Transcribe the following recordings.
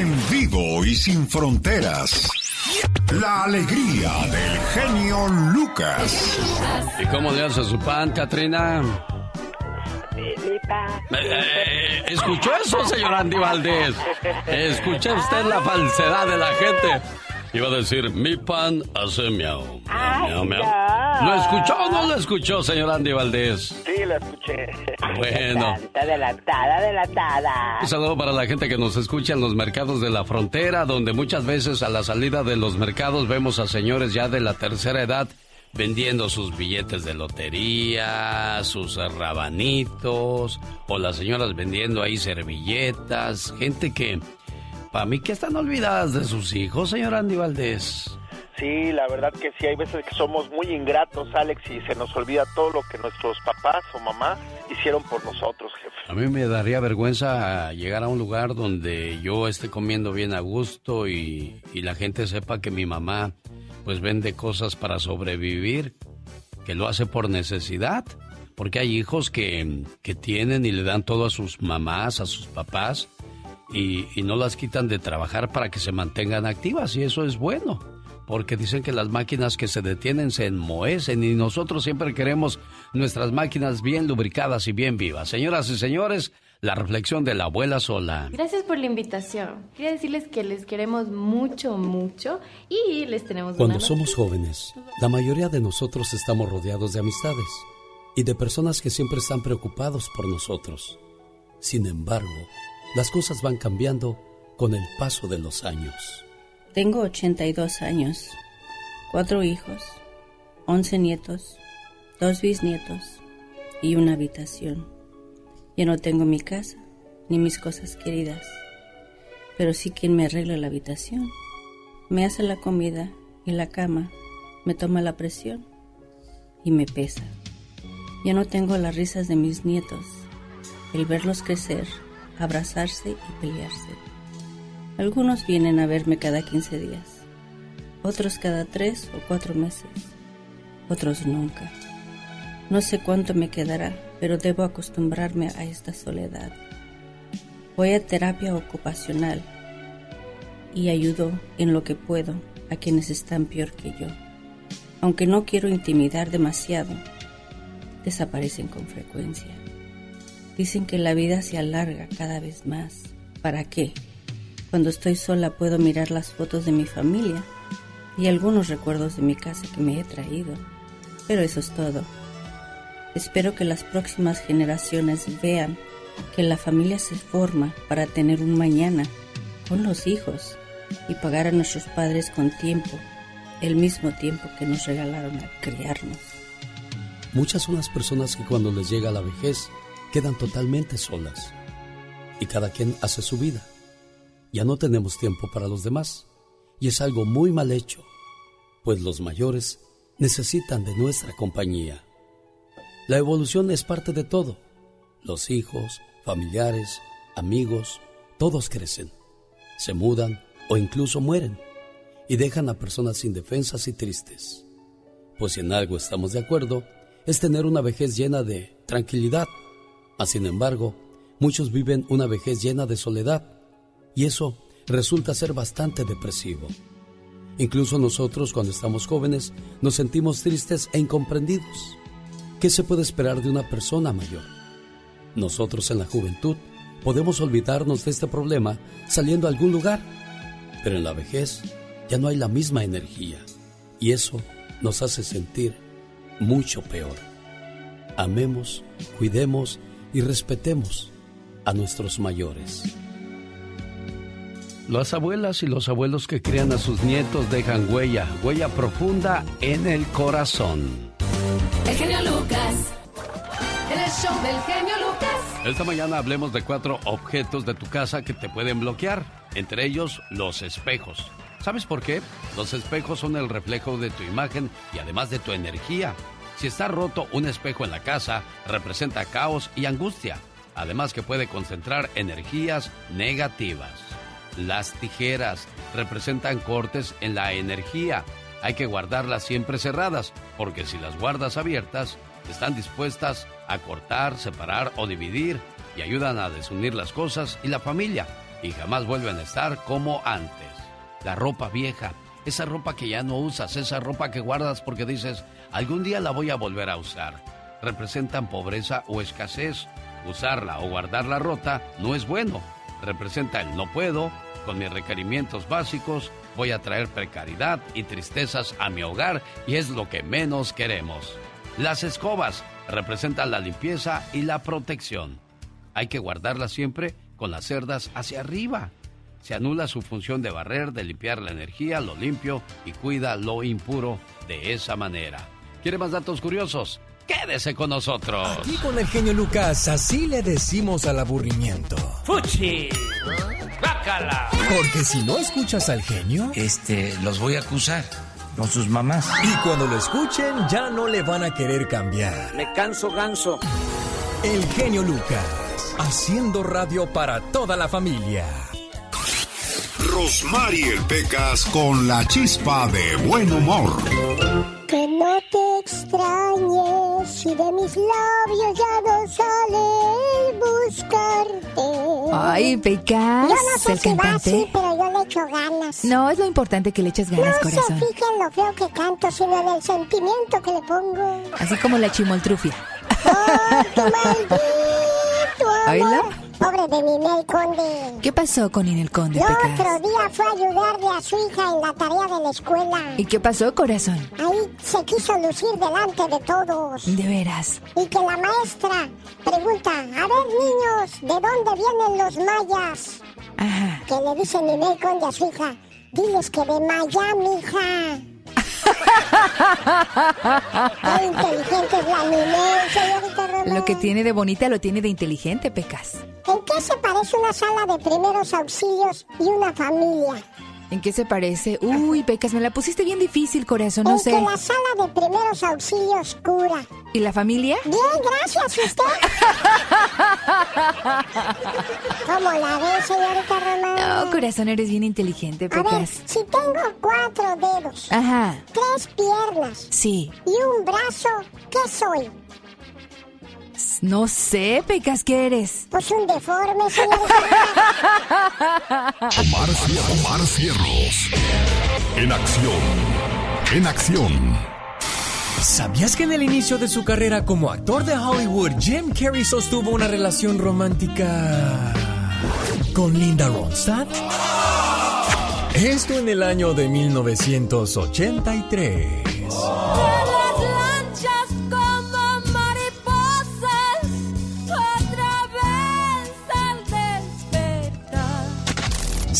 En vivo y sin fronteras. La alegría del genio Lucas. ¿Y cómo le hace su pan, Katrina? Eh, ¿Escuchó eso, señor Andy Valdés? ¿Escuchó usted la falsedad de la gente? Iba a decir, mi pan hace miau. miau, miau, ¿Lo escuchó o no lo escuchó, señor Andy Valdés? Sí, lo escuché. Bueno. Adelantada, adelantada. Un saludo para la gente que nos escucha en los mercados de la frontera, donde muchas veces a la salida de los mercados vemos a señores ya de la tercera edad vendiendo sus billetes de lotería, sus rabanitos, o las señoras vendiendo ahí servilletas, gente que para mí que están olvidadas de sus hijos, señor Andy Valdés. Sí, la verdad que sí, hay veces que somos muy ingratos, Alex, y se nos olvida todo lo que nuestros papás o mamá hicieron por nosotros, jefe. A mí me daría vergüenza llegar a un lugar donde yo esté comiendo bien a gusto y, y la gente sepa que mi mamá pues vende cosas para sobrevivir, que lo hace por necesidad. Porque hay hijos que, que tienen y le dan todo a sus mamás, a sus papás, y, no las quitan de trabajar para que se mantengan activas y eso es bueno porque dicen que las máquinas que se detienen se enmohecen y nosotros siempre queremos nuestras máquinas bien lubricadas y bien vivas. Señoras y señores, la reflexión de la abuela sola. Gracias por la invitación. Quería decirles que les queremos mucho, mucho y les tenemos Cuando somos jóvenes, la mayoría de nosotros estamos rodeados de amistades y de personas que siempre están preocupados por nosotros. Sin embargo, las cosas van cambiando con el paso de los años. Tengo 82 años, cuatro hijos, 11 nietos, dos bisnietos y una habitación. Ya no tengo mi casa ni mis cosas queridas, pero sí quien me arregla la habitación. Me hace la comida y la cama, me toma la presión y me pesa. Ya no tengo las risas de mis nietos, el verlos crecer abrazarse y pelearse. Algunos vienen a verme cada 15 días, otros cada 3 o 4 meses, otros nunca. No sé cuánto me quedará, pero debo acostumbrarme a esta soledad. Voy a terapia ocupacional y ayudo en lo que puedo a quienes están peor que yo. Aunque no quiero intimidar demasiado, desaparecen con frecuencia. Dicen que la vida se alarga cada vez más. ¿Para qué? Cuando estoy sola puedo mirar las fotos de mi familia y algunos recuerdos de mi casa que me he traído. Pero eso es todo. Espero que las próximas generaciones vean que la familia se forma para tener un mañana con los hijos y pagar a nuestros padres con tiempo, el mismo tiempo que nos regalaron al criarnos. Muchas son las personas que cuando les llega la vejez quedan totalmente solas y cada quien hace su vida. Ya no tenemos tiempo para los demás y es algo muy mal hecho, pues los mayores necesitan de nuestra compañía. La evolución es parte de todo. Los hijos, familiares, amigos, todos crecen, se mudan o incluso mueren y dejan a personas indefensas y tristes. Pues si en algo estamos de acuerdo, es tener una vejez llena de tranquilidad sin embargo, muchos viven una vejez llena de soledad y eso resulta ser bastante depresivo. Incluso nosotros cuando estamos jóvenes nos sentimos tristes e incomprendidos. ¿Qué se puede esperar de una persona mayor? Nosotros en la juventud podemos olvidarnos de este problema saliendo a algún lugar, pero en la vejez ya no hay la misma energía y eso nos hace sentir mucho peor. Amemos, cuidemos y respetemos a nuestros mayores. Las abuelas y los abuelos que crían a sus nietos dejan huella, huella profunda en el corazón. El genio Lucas. El show del genio Lucas. Esta mañana hablemos de cuatro objetos de tu casa que te pueden bloquear, entre ellos los espejos. ¿Sabes por qué? Los espejos son el reflejo de tu imagen y además de tu energía. Si está roto un espejo en la casa, representa caos y angustia, además que puede concentrar energías negativas. Las tijeras representan cortes en la energía. Hay que guardarlas siempre cerradas, porque si las guardas abiertas, están dispuestas a cortar, separar o dividir y ayudan a desunir las cosas y la familia. y jamás vuelven a estar como antes. La ropa vieja, esa ropa que ya no usas, esa ropa que guardas porque dices, algún día la voy a volver a usar, representan pobreza o escasez. Usarla o guardarla rota no es bueno. Representa el no puedo, con mis requerimientos básicos, voy a traer precariedad y tristezas a mi hogar y es lo que menos queremos. Las escobas representan la limpieza y la protección. Hay que guardarlas siempre con las cerdas hacia arriba. Se anula su función de barrer, de limpiar la energía, lo limpio y cuida lo impuro de esa manera. ¿Quiere más datos curiosos? Quédese con nosotros. Aquí con el genio Lucas, así le decimos al aburrimiento. ¡Fuchi! ¡Bácala! Porque si no escuchas al genio, este, los voy a acusar con sus mamás. Y cuando lo escuchen, ya no le van a querer cambiar. Me canso ganso. El genio Lucas, haciendo radio para toda la familia. Rosmarie Pecas con la chispa de buen humor. Que no te extrañes si de mis labios ya no sale buscarte. Ay, Pecas. Yo no sé el si va cantante. así, pero yo le echo ganas. No, es lo importante que le eches ganas, no corazón. se fijen en lo feo que canto, sino en el sentimiento que le pongo. Así como la chimoltrufia. ¡Oh, tu maldito amor! ¿Oílo? Pobre de Ninel Conde. ¿Qué pasó con Inel Conde, El otro día fue a ayudarle a su hija en la tarea de la escuela. ¿Y qué pasó, corazón? Ahí se quiso lucir delante de todos. De veras. Y que la maestra pregunta, a ver niños, ¿de dónde vienen los mayas? Ajá. Que le dice Ninel Conde a su hija, diles que de Miami, hija. Qué inteligente es la Ninel, señorita Román. Lo que tiene de bonita lo tiene de inteligente, Pecas. ¿En qué se parece una sala de primeros auxilios y una familia? ¿En qué se parece? Uy, Pecas, me la pusiste bien difícil, corazón, no en sé. que la sala de primeros auxilios cura. ¿Y la familia? Bien, gracias, ¿y usted. ¿Cómo la ve, señorita Román? No, corazón, eres bien inteligente, A ver, Pecas. si tengo cuatro dedos, Ajá. tres piernas Sí. y un brazo, ¿qué soy? No sé, Pecas, ¿qué eres? Pues un deforme. Omar, Cier- Omar Cierros. En acción. En acción. ¿Sabías que en el inicio de su carrera como actor de Hollywood, Jim Carrey sostuvo una relación romántica con Linda Ronstadt? Esto en el año de 1983.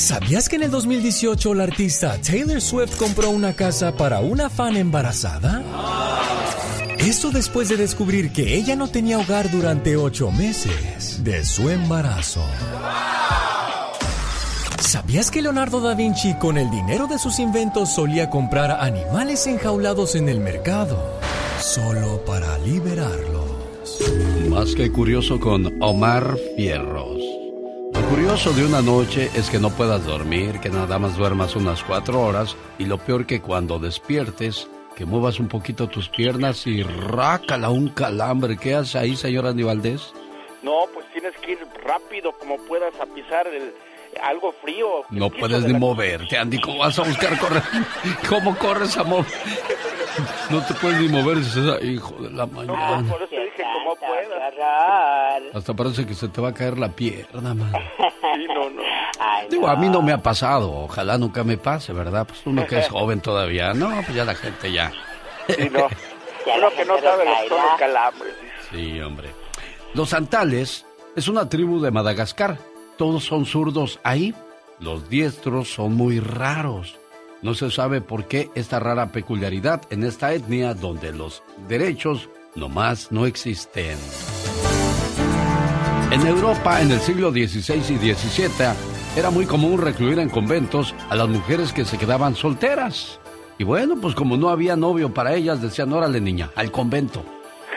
¿Sabías que en el 2018 la artista Taylor Swift compró una casa para una fan embarazada? Esto después de descubrir que ella no tenía hogar durante ocho meses de su embarazo. ¿Sabías que Leonardo da Vinci con el dinero de sus inventos solía comprar animales enjaulados en el mercado solo para liberarlos? Más que curioso con Omar Fierros. Curioso de una noche es que no puedas dormir, que nada más duermas unas cuatro horas y lo peor que cuando despiertes, que muevas un poquito tus piernas y rácala un calambre. ¿Qué hace ahí, señora Andy Valdés? No, pues tienes que ir rápido como puedas a pisar el, algo frío. No puedes de ni la- moverte, Andy. ¿Cómo vas a buscar correr? ¿Cómo corres, amor? No te puedes ni mover, dices, "Ay, hijo de la No, mañana. por eso dije como Hasta parece que se te va a caer la pierna, man. Sí, no, no. Digo, a mí no me ha pasado, ojalá nunca me pase, ¿verdad? Pues uno que es joven todavía, no, pues ya la gente ya. Sí, no. Uno que no sabe los son los calambres. Sí, hombre. Los Antales es una tribu de Madagascar. Todos son zurdos ahí. Los diestros son muy raros. No se sabe por qué esta rara peculiaridad en esta etnia donde los derechos nomás no existen. En Europa, en el siglo XVI y XVII, era muy común recluir en conventos a las mujeres que se quedaban solteras. Y bueno, pues como no había novio para ellas, decían, órale niña, al convento.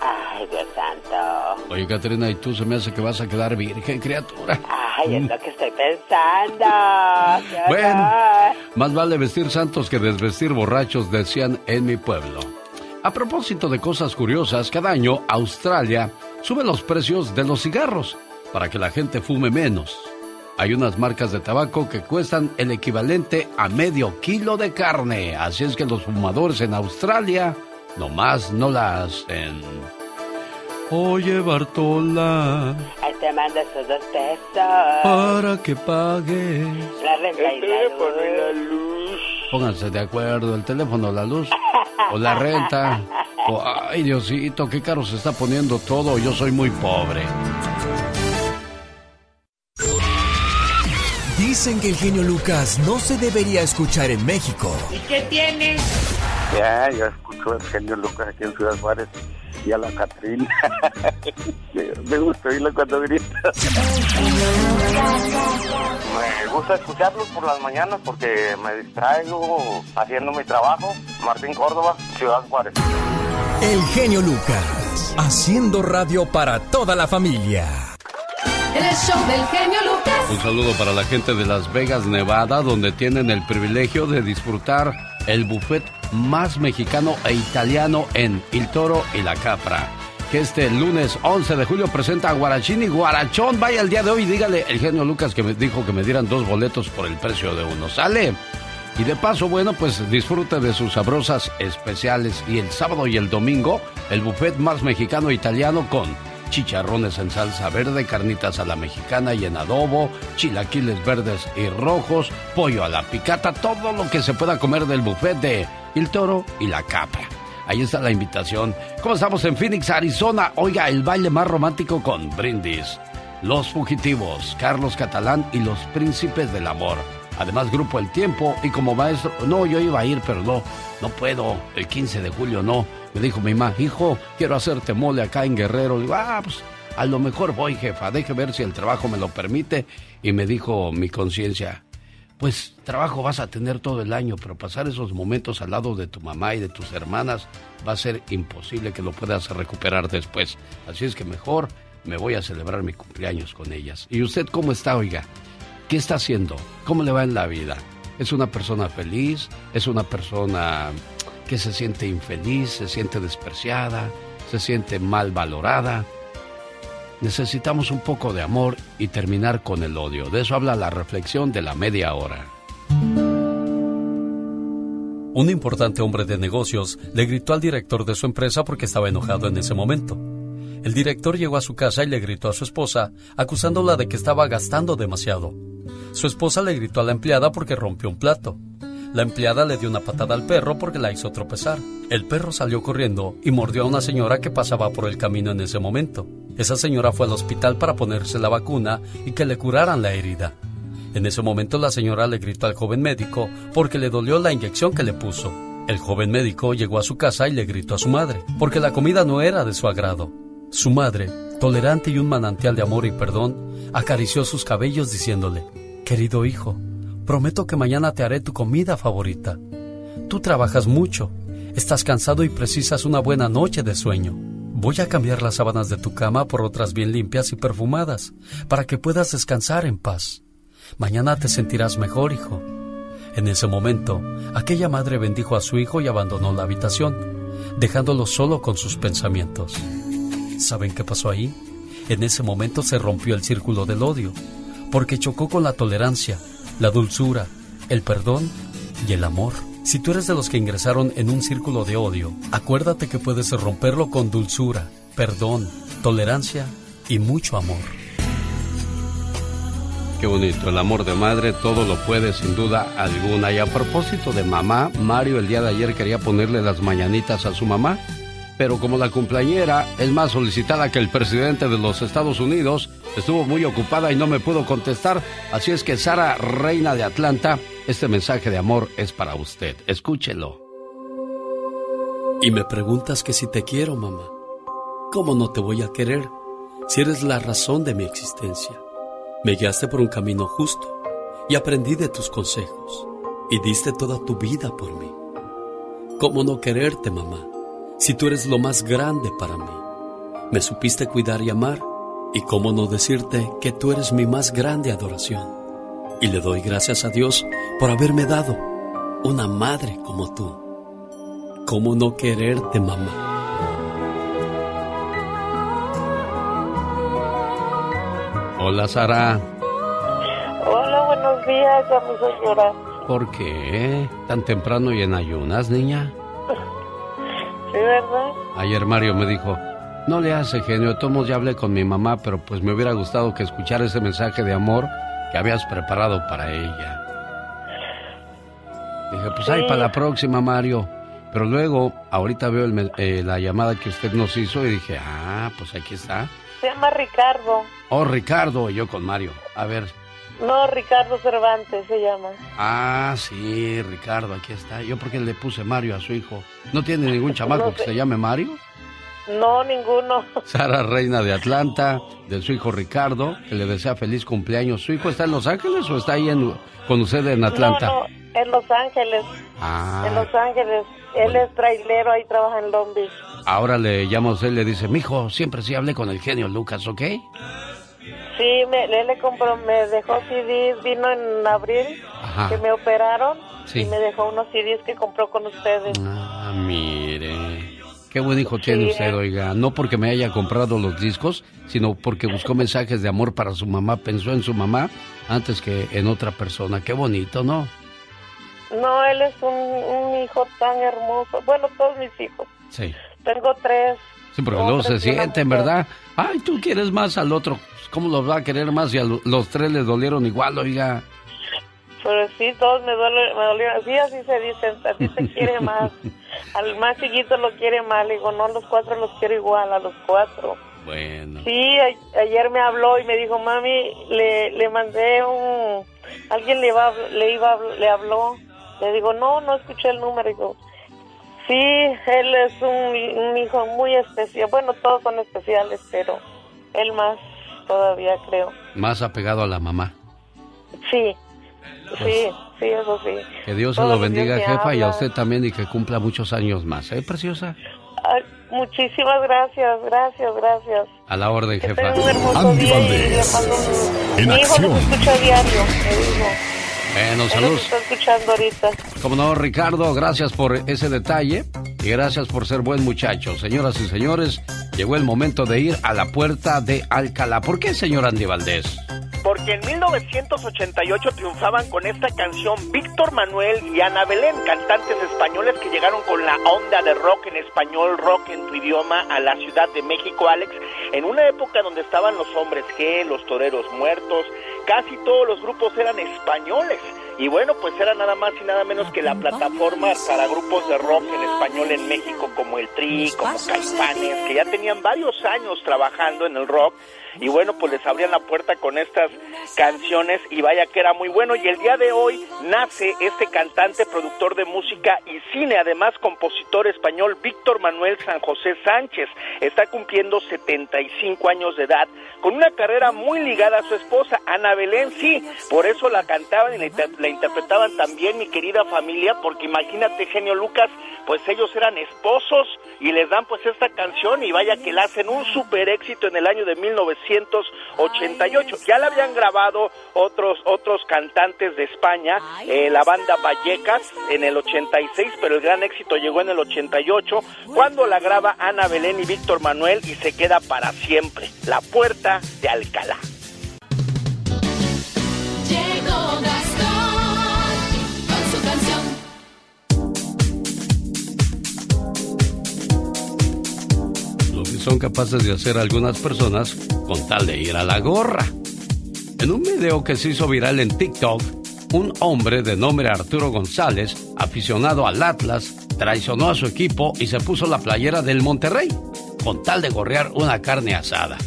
Ay, Dios santo. Oye, Catrina, y tú se me hace que vas a quedar virgen, criatura. Ay, es lo que estoy pensando. Bueno, más vale vestir santos que desvestir borrachos, decían en mi pueblo. A propósito de cosas curiosas, cada año Australia sube los precios de los cigarros para que la gente fume menos. hay unas marcas de tabaco que cuestan el equivalente a medio kilo de carne. Así es que los fumadores en Australia nomás no la hacen. Oye, Bartola. Ahí te mando esos dos pesos. Para que pagues. La renta y la luz. Pónganse de acuerdo, el teléfono, la luz o la renta. O, ay, Diosito, qué caro se está poniendo todo. Yo soy muy pobre. Dicen que el genio Lucas no se debería escuchar en México. ¿Y qué tienes? Ya, yo escucho el genio Lucas aquí en Ciudad Juárez y a la Catrina. Me gusta oírlo cuando grita. Me gusta escucharlos por las mañanas porque me distraigo haciendo mi trabajo. Martín Córdoba, Ciudad Juárez. El genio Lucas, haciendo radio para toda la familia. El show del genio Lucas. Un saludo para la gente de Las Vegas, Nevada, donde tienen el privilegio de disfrutar el buffet más mexicano e italiano en El Toro y la Capra. Que este lunes 11 de julio presenta a Guarachín y Guarachón. Vaya el día de hoy, dígale el genio Lucas que me dijo que me dieran dos boletos por el precio de uno. ¿Sale? Y de paso, bueno, pues disfrute de sus sabrosas especiales. Y el sábado y el domingo, el buffet más mexicano e italiano con chicharrones en salsa verde, carnitas a la mexicana y en adobo, chilaquiles verdes y rojos, pollo a la picata, todo lo que se pueda comer del buffet de El Toro y la Capra. Ahí está la invitación. ¿Cómo estamos en Phoenix, Arizona? Oiga, el baile más romántico con Brindis. Los Fugitivos, Carlos Catalán y los Príncipes del Amor. Además, Grupo El Tiempo y como maestro, no, yo iba a ir, pero no, no puedo. El 15 de julio no. Me dijo mi mamá, hijo, quiero hacerte mole acá en Guerrero. Le digo, ah, pues a lo mejor voy, jefa, deje ver si el trabajo me lo permite. Y me dijo mi conciencia, pues trabajo vas a tener todo el año, pero pasar esos momentos al lado de tu mamá y de tus hermanas va a ser imposible que lo puedas recuperar después. Así es que mejor me voy a celebrar mi cumpleaños con ellas. ¿Y usted cómo está, oiga? ¿Qué está haciendo? ¿Cómo le va en la vida? ¿Es una persona feliz? ¿Es una persona que se siente infeliz, se siente despreciada, se siente mal valorada? Necesitamos un poco de amor y terminar con el odio. De eso habla la reflexión de la media hora. Un importante hombre de negocios le gritó al director de su empresa porque estaba enojado en ese momento. El director llegó a su casa y le gritó a su esposa, acusándola de que estaba gastando demasiado. Su esposa le gritó a la empleada porque rompió un plato. La empleada le dio una patada al perro porque la hizo tropezar. El perro salió corriendo y mordió a una señora que pasaba por el camino en ese momento. Esa señora fue al hospital para ponerse la vacuna y que le curaran la herida. En ese momento la señora le gritó al joven médico porque le dolió la inyección que le puso. El joven médico llegó a su casa y le gritó a su madre porque la comida no era de su agrado. Su madre, tolerante y un manantial de amor y perdón, acarició sus cabellos diciéndole, Querido hijo, prometo que mañana te haré tu comida favorita. Tú trabajas mucho, estás cansado y precisas una buena noche de sueño. Voy a cambiar las sábanas de tu cama por otras bien limpias y perfumadas, para que puedas descansar en paz. Mañana te sentirás mejor, hijo. En ese momento, aquella madre bendijo a su hijo y abandonó la habitación, dejándolo solo con sus pensamientos. ¿Saben qué pasó ahí? En ese momento se rompió el círculo del odio, porque chocó con la tolerancia, la dulzura, el perdón y el amor. Si tú eres de los que ingresaron en un círculo de odio, acuérdate que puedes romperlo con dulzura, perdón, tolerancia y mucho amor. Qué bonito, el amor de madre todo lo puede sin duda alguna. Y a propósito de mamá, Mario el día de ayer quería ponerle las mañanitas a su mamá pero como la cumpleañera es más solicitada que el presidente de los Estados Unidos, estuvo muy ocupada y no me pudo contestar. Así es que Sara, reina de Atlanta, este mensaje de amor es para usted. Escúchelo. Y me preguntas que si te quiero, mamá. ¿Cómo no te voy a querer si eres la razón de mi existencia? Me guiaste por un camino justo y aprendí de tus consejos y diste toda tu vida por mí. ¿Cómo no quererte, mamá? Si tú eres lo más grande para mí. Me supiste cuidar y amar, y cómo no decirte que tú eres mi más grande adoración. Y le doy gracias a Dios por haberme dado una madre como tú. ¿Cómo no quererte, mamá? Hola, Sara. buenos días, ya me hizo llorar. ¿Por qué? ¿Tan temprano y en ayunas, niña? Sí, ¿verdad? Ayer Mario me dijo, no le hace genio, Tomos ya hablé con mi mamá, pero pues me hubiera gustado que escuchara ese mensaje de amor que habías preparado para ella. Dije, pues ahí para la próxima, Mario. Pero luego, ahorita veo el eh, la llamada que usted nos hizo y dije, ah, pues aquí está. Se llama Ricardo. Oh, Ricardo, yo con Mario. A ver. No, Ricardo Cervantes se llama. Ah, sí, Ricardo, aquí está. Yo porque le puse Mario a su hijo. ¿No tiene ningún chamaco que se llame Mario? No, ninguno. Sara Reina de Atlanta, de su hijo Ricardo, que le desea feliz cumpleaños. ¿Su hijo está en Los Ángeles o está ahí en, con usted en Atlanta? No, no, en Los Ángeles. Ah. En Los Ángeles. Él es trailero, ahí trabaja en Long Beach. Ahora le llamo a usted y le dice, mijo, siempre sí hablé con el genio Lucas, ¿ok? Sí, me, él le compró, me dejó CDs, vino en abril, que me operaron, y me dejó unos CDs que compró con ustedes. Ah, mire. Qué buen hijo tiene usted, oiga. No porque me haya comprado los discos, sino porque buscó mensajes de amor para su mamá, pensó en su mamá antes que en otra persona. Qué bonito, ¿no? No, él es un, hijo tan hermoso. Bueno, todos mis hijos. Sí. Tengo tres. Sí, porque luego se sienten, ¿verdad? Ay, tú quieres más al otro. ¿Cómo los va a querer más si a los tres les dolieron igual, oiga? Pero sí, todos me, duele, me dolieron. Sí, así se dicen. A ti te quiere más. al más chiquito lo quiere más. Le digo, no, a los cuatro los quiero igual, a los cuatro. Bueno. Sí, ayer me habló y me dijo, mami, le, le mandé un... Alguien le, iba, le, iba, le habló le digo, no, no escuché el número. Digo, sí, él es un, hijo muy especial. Bueno, todos son especiales, pero él más todavía creo. Más apegado a la mamá. Sí, pues sí, sí, eso sí. Que Dios se lo bendiga, jefa, y a usted también y que cumpla muchos años más, ¿eh, preciosa? muchísimas gracias, gracias, gracias. A la orden, jefa. Andy Valdés, en acción. escucha diario, me dijo. Bueno, saludos. Está escuchando ahorita. Como no, Ricardo, gracias por ese detalle y gracias por ser buen muchacho. Señoras y señores, llegó el momento de ir a la puerta de Alcalá. ¿Por qué, señor Andy Valdés? Porque en 1988 triunfaban con esta canción Víctor Manuel y Ana Belén, cantantes españoles que llegaron con la onda de rock en español, rock en tu idioma a la Ciudad de México, Alex, en una época donde estaban los hombres G, los toreros muertos, casi todos los grupos eran españoles. Y bueno, pues era nada más y nada menos que la plataforma para grupos de rock en español en México como el Tri, como Caifanes, que ya tenían varios años trabajando en el rock y bueno, pues les abrían la puerta con estas canciones y vaya que era muy bueno. Y el día de hoy nace este cantante, productor de música y cine, además compositor español, Víctor Manuel San José Sánchez. Está cumpliendo 75 años de edad, con una carrera muy ligada a su esposa, Ana Belén, sí, por eso la cantaban y la, interpretaban también mi querida familia, porque imagínate, genio Lucas, pues ellos eran esposos y les dan pues esta canción y vaya que la hacen un super éxito en el año de 1988. Ya la habían grabado otros otros cantantes de España, eh, la banda Vallecas en el 86, pero el gran éxito llegó en el 88 cuando la graba Ana Belén y Víctor Manuel y se queda para siempre. La puerta de Alcalá. Son capaces de hacer algunas personas con tal de ir a la gorra. En un video que se hizo viral en TikTok, un hombre de nombre Arturo González, aficionado al Atlas, traicionó a su equipo y se puso la playera del Monterrey, con tal de gorrear una carne asada.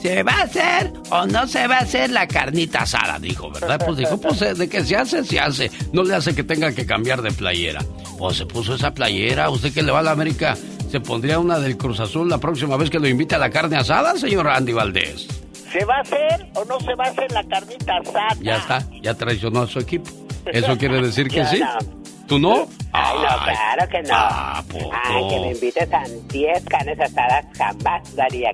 ¿Se va a hacer o no se va a hacer la carnita asada? Dijo, ¿verdad? Pues dijo, pues eh, de que se hace, se hace. No le hace que tenga que cambiar de playera. Pues se puso esa playera. ¿Usted que le va a la América se pondría una del Cruz Azul la próxima vez que lo invite a la carne asada, señor Andy Valdés? ¿Se va a hacer o no se va a hacer la carnita asada? Ya está, ya traicionó a su equipo. ¿Eso quiere decir que sí? ¿Tú no? Ay, no, claro que no. Ah, Ay, que me invites a 10 carnes asadas jamás daría.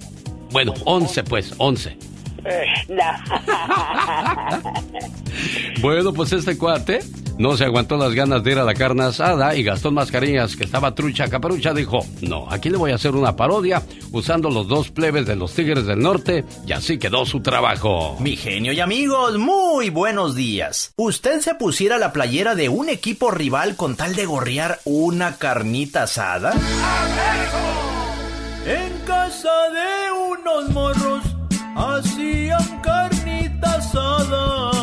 Bueno, 11 pues, 11. No. bueno, pues este cuate no se aguantó las ganas de ir a la carne asada y Gastón Mascarillas, que estaba trucha caparucha, dijo, no, aquí le voy a hacer una parodia usando los dos plebes de los Tigres del Norte y así quedó su trabajo. Mi genio y amigos, muy buenos días. ¿Usted se pusiera la playera de un equipo rival con tal de gorrear una carnita asada? En casa de unos morros hacían carnita asada.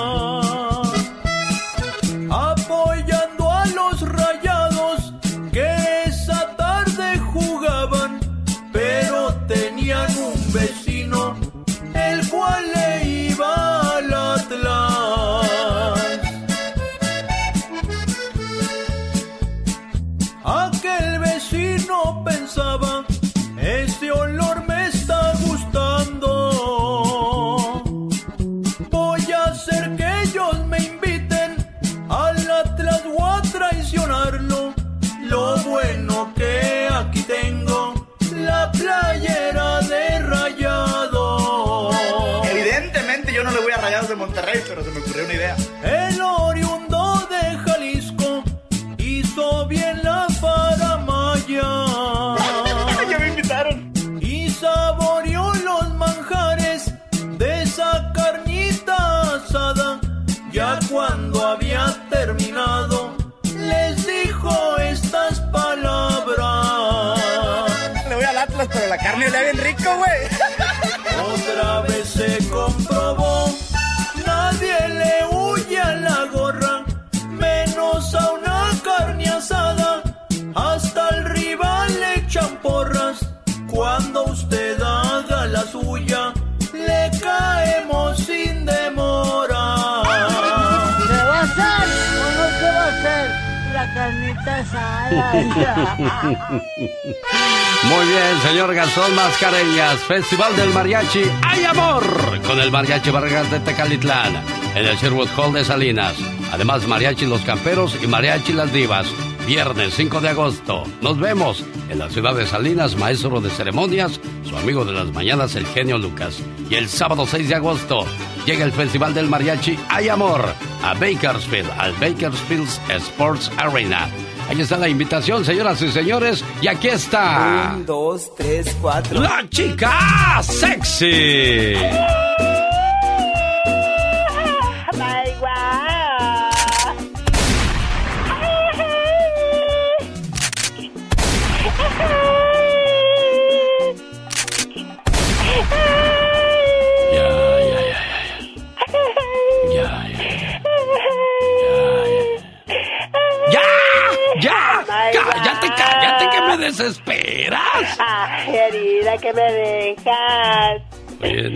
Gastón Mascareñas, Festival del Mariachi ¡Hay Amor! Con el Mariachi Vargas de Tecalitlán, en el Sherwood Hall de Salinas. Además, Mariachi Los Camperos y Mariachi Las Divas. Viernes 5 de agosto. Nos vemos en la ciudad de Salinas, maestro de ceremonias, su amigo de las mañanas, el genio Lucas. Y el sábado 6 de agosto llega el Festival del Mariachi ¡Hay Amor! a Bakersfield, al Bakersfield Sports Arena. Ahí está la invitación, señoras y señores. Y aquí está. Un, dos, tres, cuatro. La chica sexy.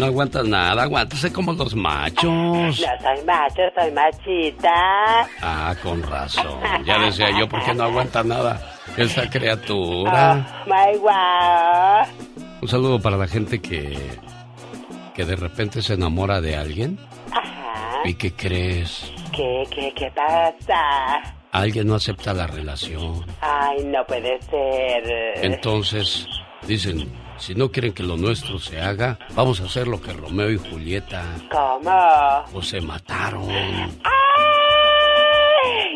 No aguantas nada, aguántese como los machos. No soy macho, soy machita. Ah, con razón. Ya decía yo, ¿por qué no aguanta nada esa criatura? Oh, my wow. Un saludo para la gente que, que de repente se enamora de alguien. Ajá. ¿Y qué crees? ¿Qué, qué, qué pasa? Alguien no acepta la relación. Ay, no puede ser. Entonces, dicen, si no quieren que lo nuestro se haga, vamos a hacer lo que Romeo y Julieta. ¿Cómo? O se mataron. ¡Ay!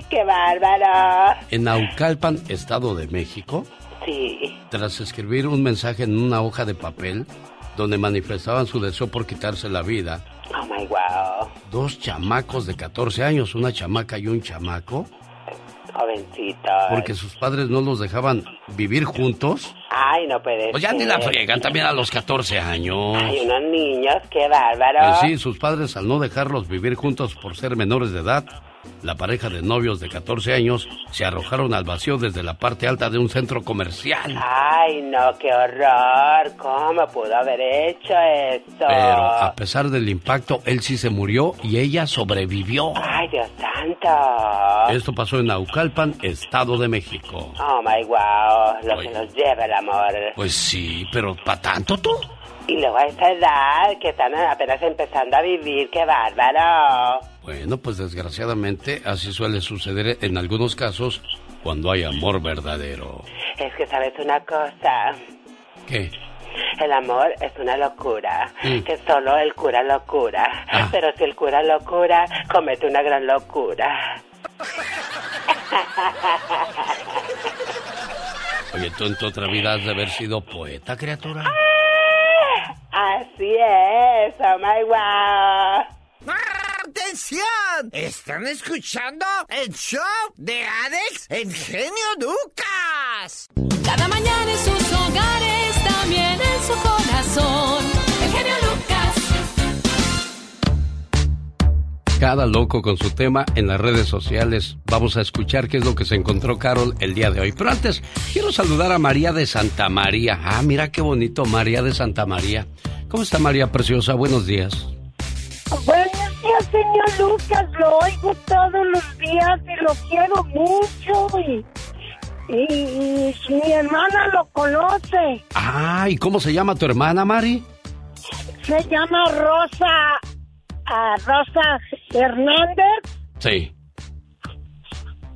¡Qué bárbaro! En Naucalpan, Estado de México, Sí. tras escribir un mensaje en una hoja de papel donde manifestaban su deseo por quitarse la vida, Oh, my wow. dos chamacos de 14 años, una chamaca y un chamaco, Jovencito. porque sus padres no los dejaban vivir juntos, Ay, no puede pues ya ni la friegan también a los 14 años. Ay, unos niños, qué bárbaro. Pues sí, sus padres al no dejarlos vivir juntos por ser menores de edad, la pareja de novios de 14 años se arrojaron al vacío desde la parte alta de un centro comercial. Ay, no, qué horror. ¿Cómo pudo haber hecho eso? Pero a pesar del impacto, él sí se murió y ella sobrevivió. Ay, Dios santo. Esto pasó en Naucalpan, Estado de México. Oh, my wow. Lo Oye. que nos lleva el amor. Pues sí, pero ¿para tanto tú? Y luego a esta edad, que están apenas empezando a vivir, qué bárbaro. Bueno, pues desgraciadamente así suele suceder en algunos casos cuando hay amor verdadero. Es que sabes una cosa. ¿Qué? El amor es una locura, Mm. que solo el cura lo cura. Ah. Pero si el cura lo cura, comete una gran locura. Oye, tú en tu otra vida has de haber sido poeta, criatura. Así es, oh my wow. ¿Están escuchando el show de Alex, el genio Lucas? Cada mañana en sus hogares, también en su corazón. El genio Lucas. Cada loco con su tema en las redes sociales. Vamos a escuchar qué es lo que se encontró Carol el día de hoy. Pero antes, quiero saludar a María de Santa María. Ah, mira qué bonito, María de Santa María. ¿Cómo está María Preciosa? Buenos días. Buenos días, señor Lucas. Lo oigo todos los días y lo quiero mucho. Y, y- y mi hermana lo conoce. Ah, ¿y cómo se llama tu hermana, Mari? Se llama Rosa. ah, Rosa Hernández. Sí.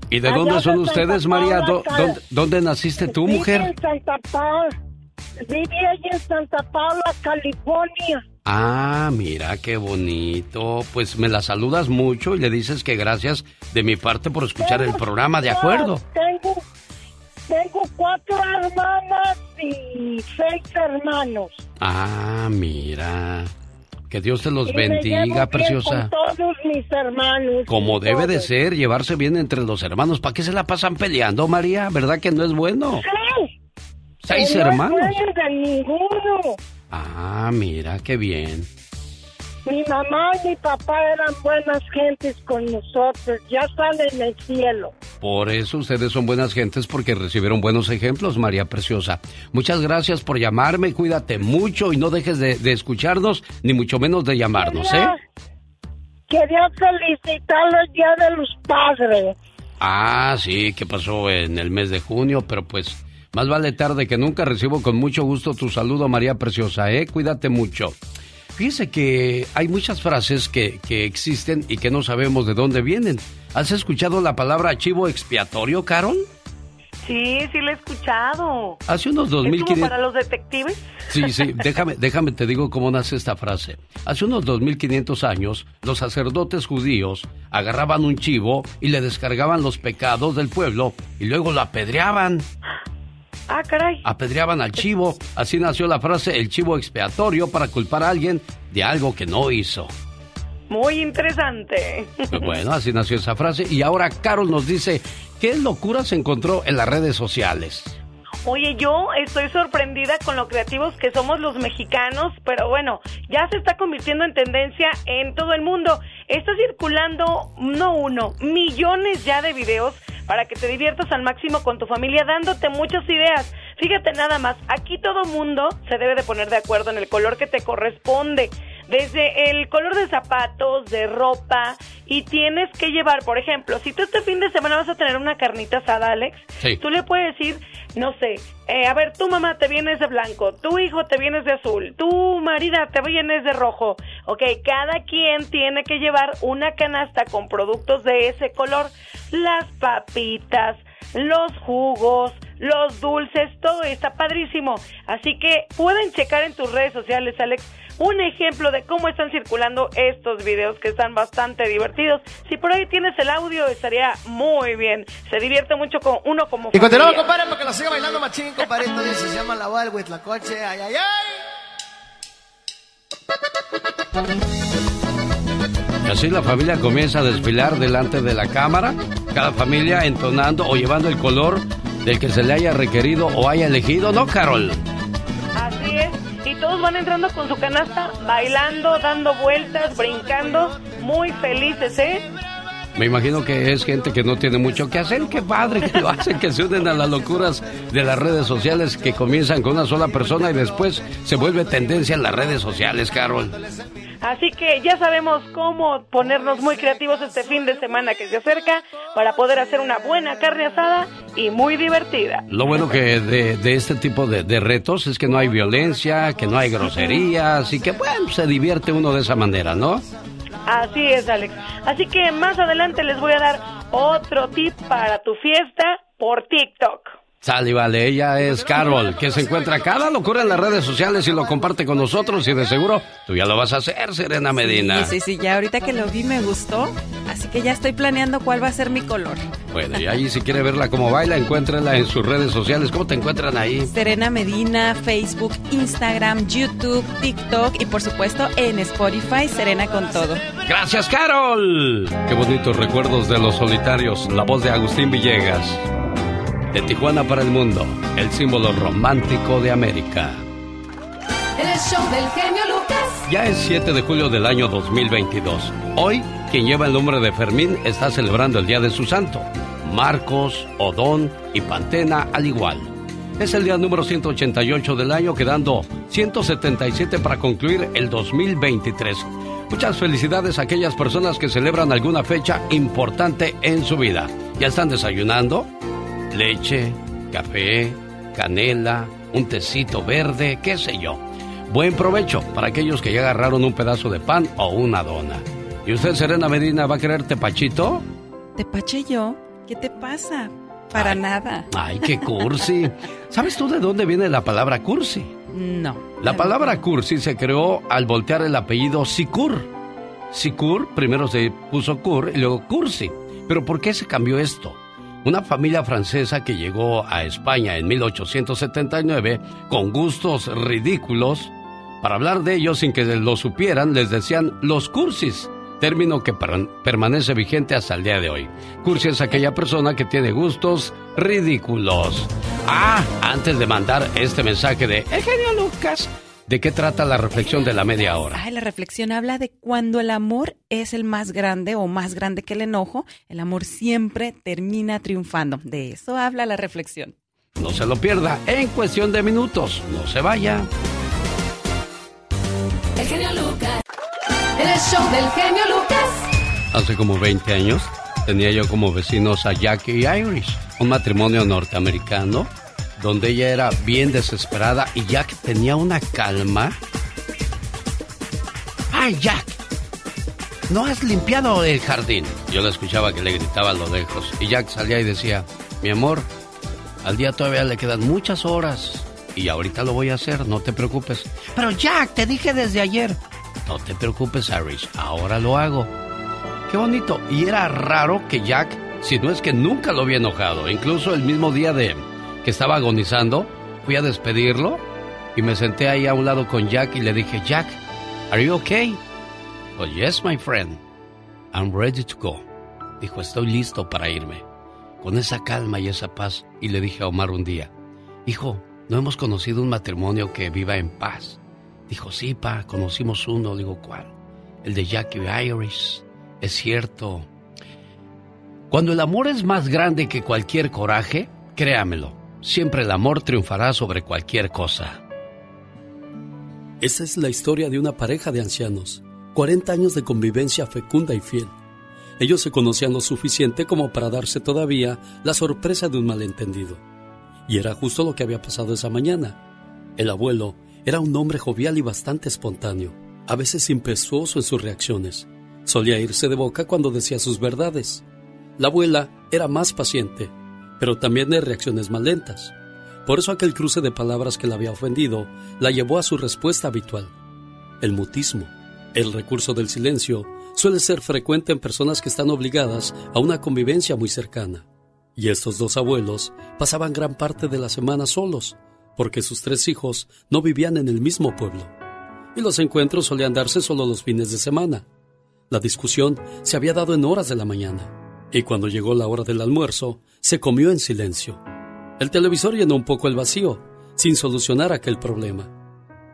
¿Y de Allá dónde de son ustedes, María? Paula, ¿Dó- Cal- ¿Dónde, dónde naciste tú, mujer? en Santa Paula. Vive allí en Santa Paula, California. Ah, mira qué bonito. Pues me la saludas mucho y le dices que gracias de mi parte por escuchar el programa, ¿de acuerdo? Tengo, tengo cuatro hermanas y seis hermanos. Ah, mira. Que Dios te los Y bendiga, preciosa. Con todos mis hermanos. Como debe de ser, llevarse bien entre los hermanos. ¿Para qué se la pasan peleando, María? ¿Verdad que no es bueno? Sí. Seis Que no hermanos. es bueno de ninguno. Ah, mira, qué bien. Mi mamá y mi papá eran buenas gentes con nosotros. Ya están en el cielo. Por eso ustedes son buenas gentes porque recibieron buenos ejemplos, María Preciosa. Muchas gracias por llamarme, cuídate mucho y no dejes de, de escucharnos, ni mucho menos de llamarnos, ¿eh? Quería felicitarlo el Día de los Padres. Ah, sí, que pasó en el mes de junio, pero pues más vale tarde que nunca. Recibo con mucho gusto tu saludo, María Preciosa, ¿eh? Cuídate mucho. Fíjese que hay muchas frases que, que existen y que no sabemos de dónde vienen. ¿Has escuchado la palabra chivo expiatorio, Carol? Sí, sí lo he escuchado. Hace unos ¿Es como 2500... para los detectives? Sí, sí, déjame, déjame te digo cómo nace esta frase. Hace unos 2500 años, los sacerdotes judíos agarraban un chivo y le descargaban los pecados del pueblo y luego lo apedreaban. Ah, caray. Apedreaban al chivo. Así nació la frase el chivo expiatorio para culpar a alguien de algo que no hizo. Muy interesante. Bueno, así nació esa frase. Y ahora Carol nos dice, ¿qué locura se encontró en las redes sociales? Oye, yo estoy sorprendida con lo creativos que somos los mexicanos, pero bueno, ya se está convirtiendo en tendencia en todo el mundo. Está circulando, no uno, millones ya de videos para que te diviertas al máximo con tu familia, dándote muchas ideas. Fíjate nada más, aquí todo mundo se debe de poner de acuerdo en el color que te corresponde. Desde el color de zapatos, de ropa, y tienes que llevar, por ejemplo, si tú este fin de semana vas a tener una carnita asada, Alex, Sí. tú le puedes decir, no sé, eh, a ver, tu mamá te vienes de blanco, tu hijo te vienes de azul, tu marida te vienes de rojo. Ok, cada quien tiene que llevar una canasta con productos de ese color. Las papitas, los jugos, los dulces, todo está padrísimo. Así que pueden checar en tus redes sociales, Alex, un ejemplo de cómo están circulando estos videos que están bastante divertidos. Si por ahí tienes el audio, estaría muy bien. Se divierte mucho con uno como Y continuamos, compadre, para que lo siga bailando machín, compadre. Esto dice, se llama La Boda del Huitlacoche. Ay, ay, Y así la familia comienza a desfilar delante de la cámara, cada familia entonando o llevando el color del que se le haya requerido o haya elegido, ¿no, Carol? Así es. Y todos van entrando con su canasta, bailando, dando vueltas, brincando, muy felices, ¿eh? Me imagino que es gente que no tiene mucho que hacer. Qué padre que lo hacen, que se unen a las locuras de las redes sociales que comienzan con una sola persona y después se vuelve tendencia en las redes sociales, Carol. Así que ya sabemos cómo ponernos muy creativos este fin de semana que se acerca para poder hacer una buena carne asada y muy divertida. Lo bueno que de, de este tipo de, de retos es que no hay violencia, que no hay groserías y que, bueno, se divierte uno de esa manera, ¿no? Así es, Alex. Así que más adelante les voy a dar otro tip para tu fiesta por TikTok. Sale, vale, ella es Carol, que se encuentra cada locura en las redes sociales y lo comparte con nosotros y de seguro tú ya lo vas a hacer, Serena Medina. Sí, sí, sí, ya ahorita que lo vi me gustó, así que ya estoy planeando cuál va a ser mi color. Bueno, y ahí si quiere verla cómo baila, encuéntrenla en sus redes sociales. ¿Cómo te encuentran ahí? Serena Medina, Facebook, Instagram, YouTube, TikTok y por supuesto en Spotify, Serena con todo. Gracias, Carol. Qué bonitos recuerdos de los solitarios. La voz de Agustín Villegas. De Tijuana para el mundo, el símbolo romántico de América. El show del genio Lucas. Ya es 7 de julio del año 2022. Hoy, quien lleva el nombre de Fermín está celebrando el día de su santo. Marcos, Odón y Pantena al igual. Es el día número 188 del año, quedando 177 para concluir el 2023. Muchas felicidades a aquellas personas que celebran alguna fecha importante en su vida. ¿Ya están desayunando? Leche, café, canela, un tecito verde, qué sé yo. Buen provecho para aquellos que ya agarraron un pedazo de pan o una dona. ¿Y usted, Serena Medina, va a querer tepachito? ¿Tepache yo? ¿Qué te pasa? Para nada. Ay, qué cursi. ¿Sabes tú de dónde viene la palabra cursi? No. La palabra cursi se creó al voltear el apellido Sicur. Sicur primero se puso cur y luego cursi. ¿Pero por qué se cambió esto? Una familia francesa que llegó a España en 1879 con gustos ridículos. Para hablar de ellos sin que lo supieran, les decían los cursis, término que permanece vigente hasta el día de hoy. Cursi es aquella persona que tiene gustos ridículos. Ah, antes de mandar este mensaje de El genio Lucas, ¿De qué trata la reflexión de la media hora? Ay, la reflexión habla de cuando el amor es el más grande o más grande que el enojo, el amor siempre termina triunfando. De eso habla la reflexión. No se lo pierda en cuestión de minutos. No se vaya. El genio Lucas. El show del genio Lucas. Hace como 20 años tenía yo como vecinos a Jack y Irish, un matrimonio norteamericano donde ella era bien desesperada y Jack tenía una calma. ¡Ay, Jack! ¿No has limpiado el jardín? Yo la escuchaba que le gritaba a lo lejos y Jack salía y decía, mi amor, al día todavía le quedan muchas horas y ahorita lo voy a hacer, no te preocupes. Pero Jack, te dije desde ayer. No te preocupes, Irish, ahora lo hago. Qué bonito. Y era raro que Jack, si no es que nunca lo había enojado, incluso el mismo día de que estaba agonizando, fui a despedirlo y me senté ahí a un lado con Jack y le dije, Jack, ¿are you okay? Oh, yes, my friend. I'm ready to go. Dijo, estoy listo para irme. Con esa calma y esa paz. Y le dije a Omar un día, hijo, ¿no hemos conocido un matrimonio que viva en paz? Dijo, sí, pa, conocimos uno. Digo, ¿cuál? El de Jack y Iris. Es cierto. Cuando el amor es más grande que cualquier coraje, créamelo, siempre el amor triunfará sobre cualquier cosa. Esa es la historia de una pareja de ancianos, 40 años de convivencia fecunda y fiel. Ellos se conocían lo suficiente como para darse todavía la sorpresa de un malentendido. Y era justo lo que había pasado esa mañana. El abuelo era un hombre jovial y bastante espontáneo, a veces impetuoso en sus reacciones. Solía irse de boca cuando decía sus verdades. La abuela era más paciente, pero también de reacciones más lentas. Por eso aquel cruce de palabras que la había ofendido la llevó a su respuesta habitual. El mutismo, el recurso del silencio, suele ser frecuente en personas que están obligadas a una convivencia muy cercana. Y estos dos abuelos pasaban gran parte de la semana solos, porque sus tres hijos no vivían en el mismo pueblo. Y los encuentros solían darse solo los fines de semana. La discusión se había dado en horas de la mañana, y cuando llegó la hora del almuerzo, se comió en silencio. El televisor llenó un poco el vacío, sin solucionar aquel problema.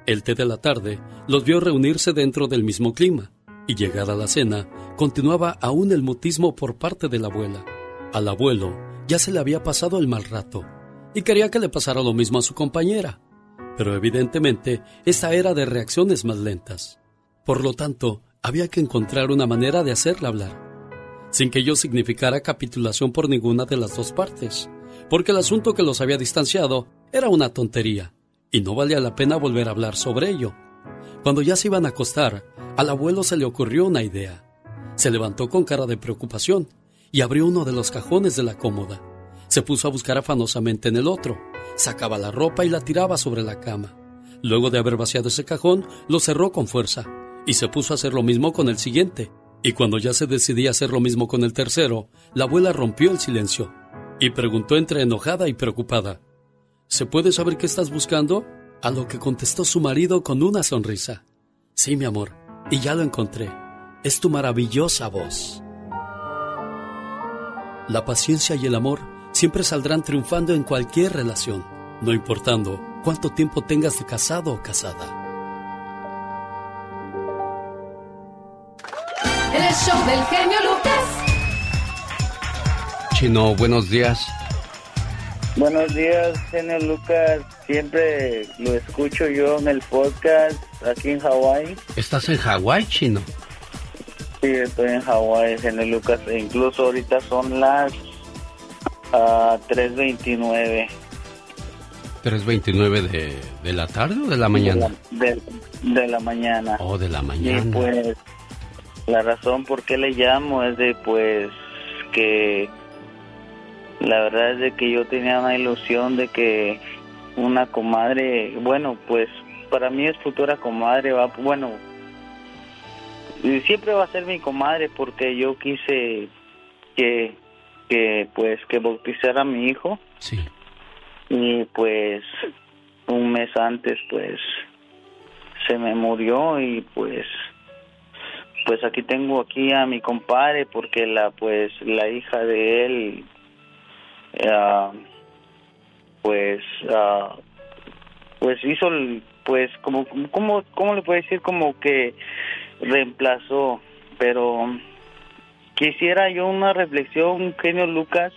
El té de la tarde los vio reunirse dentro del mismo clima, y llegada la cena, continuaba aún el mutismo por parte de la abuela. Al abuelo ya se le había pasado el mal rato, y quería que le pasara lo mismo a su compañera. Pero evidentemente esta era de reacciones más lentas. Por lo tanto, había que encontrar una manera de hacerla hablar sin que ello significara capitulación por ninguna de las dos partes, porque el asunto que los había distanciado era una tontería, y no valía la pena volver a hablar sobre ello. Cuando ya se iban a acostar, al abuelo se le ocurrió una idea. Se levantó con cara de preocupación y abrió uno de los cajones de la cómoda. Se puso a buscar afanosamente en el otro. Sacaba la ropa y la tiraba sobre la cama. Luego de haber vaciado ese cajón, lo cerró con fuerza y se puso a hacer lo mismo con el siguiente. Y cuando ya se decidía hacer lo mismo con el tercero, la abuela rompió el silencio y preguntó entre enojada y preocupada, ¿Se puede saber qué estás buscando? A lo que contestó su marido con una sonrisa. Sí, mi amor, y ya lo encontré. Es tu maravillosa voz. La paciencia y el amor siempre saldrán triunfando en cualquier relación, no importando cuánto tiempo tengas de casado o casada. El show del genio Lucas. Chino, buenos días. Buenos días, genio Lucas. Siempre lo escucho yo en el podcast aquí en Hawái. ¿Estás en Hawái, Chino? Sí, estoy en Hawái, genio Lucas. E incluso ahorita son las ah, 3.29 ¿3.29 de, de la tarde o de la mañana? de, de la mañana. Oh, de la Y mañana. pues la razón por qué le llamo es de pues que la verdad es de que yo tenía una ilusión de que una comadre, bueno, pues para mí es futura comadre, va, bueno, siempre va a ser mi comadre porque yo quise que que pues que bautizara a mi hijo. Sí. Y pues un mes antes pues se me murió y pues pues aquí tengo aquí a mi compadre porque la pues la hija de él ah, pues ah, pues hizo pues como como cómo le puedo decir como que reemplazó pero quisiera yo una reflexión genio Lucas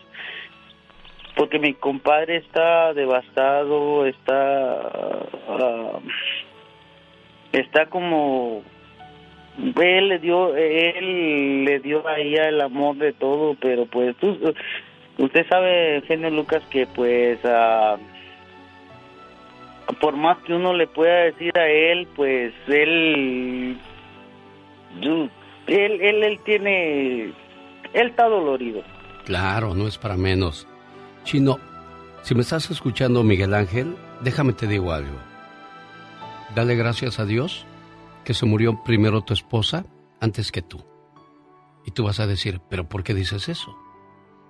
porque mi compadre está devastado está ah, está como él le dio él le dio a ella el amor de todo pero pues tú usted sabe genio Lucas que pues ah, por más que uno le pueda decir a él pues él él él, él tiene él está dolorido Claro, no es para menos. Chino, si me estás escuchando, Miguel Ángel, déjame te digo algo. Dale gracias a Dios que se murió primero tu esposa antes que tú. Y tú vas a decir, ¿pero por qué dices eso?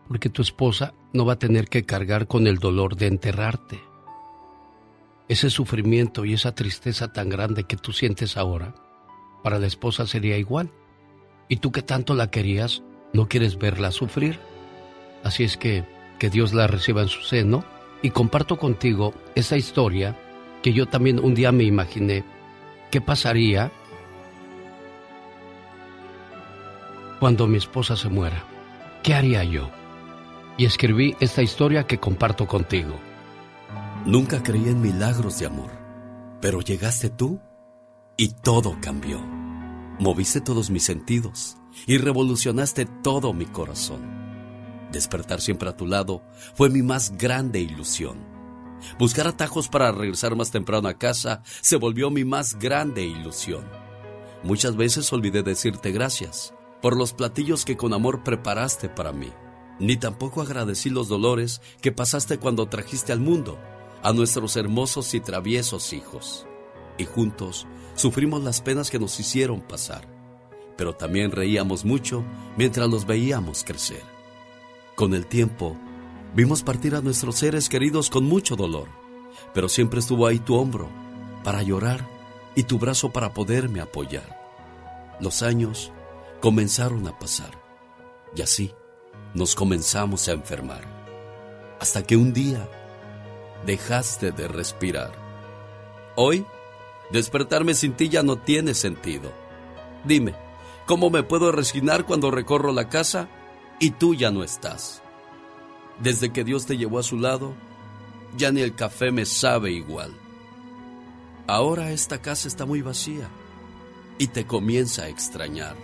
Porque tu esposa no va a tener que cargar con el dolor de enterrarte. Ese sufrimiento y esa tristeza tan grande que tú sientes ahora, para la esposa sería igual. Y tú que tanto la querías, no quieres verla sufrir. Así es que que Dios la reciba en su seno y comparto contigo esa historia que yo también un día me imaginé. ¿Qué pasaría cuando mi esposa se muera? ¿Qué haría yo? Y escribí esta historia que comparto contigo. Nunca creí en milagros de amor, pero llegaste tú y todo cambió. Moviste todos mis sentidos y revolucionaste todo mi corazón. Despertar siempre a tu lado fue mi más grande ilusión. Buscar atajos para regresar más temprano a casa se volvió mi más grande ilusión. Muchas veces olvidé decirte gracias por los platillos que con amor preparaste para mí. Ni tampoco agradecí los dolores que pasaste cuando trajiste al mundo a nuestros hermosos y traviesos hijos. Y juntos sufrimos las penas que nos hicieron pasar. Pero también reíamos mucho mientras los veíamos crecer. Con el tiempo, vimos partir a nuestros seres queridos con mucho dolor, pero siempre estuvo ahí tu hombro para llorar y tu brazo para poderme apoyar. Los años comenzaron a pasar y así nos comenzamos a enfermar, hasta que un día dejaste de respirar. Hoy, despertarme sin ti ya no tiene sentido. Dime, ¿cómo me puedo resignar cuando recorro la casa y tú ya no estás? Desde que Dios te llevó a su lado, ya ni el café me sabe igual. Ahora esta casa está muy vacía y te comienza a extrañar.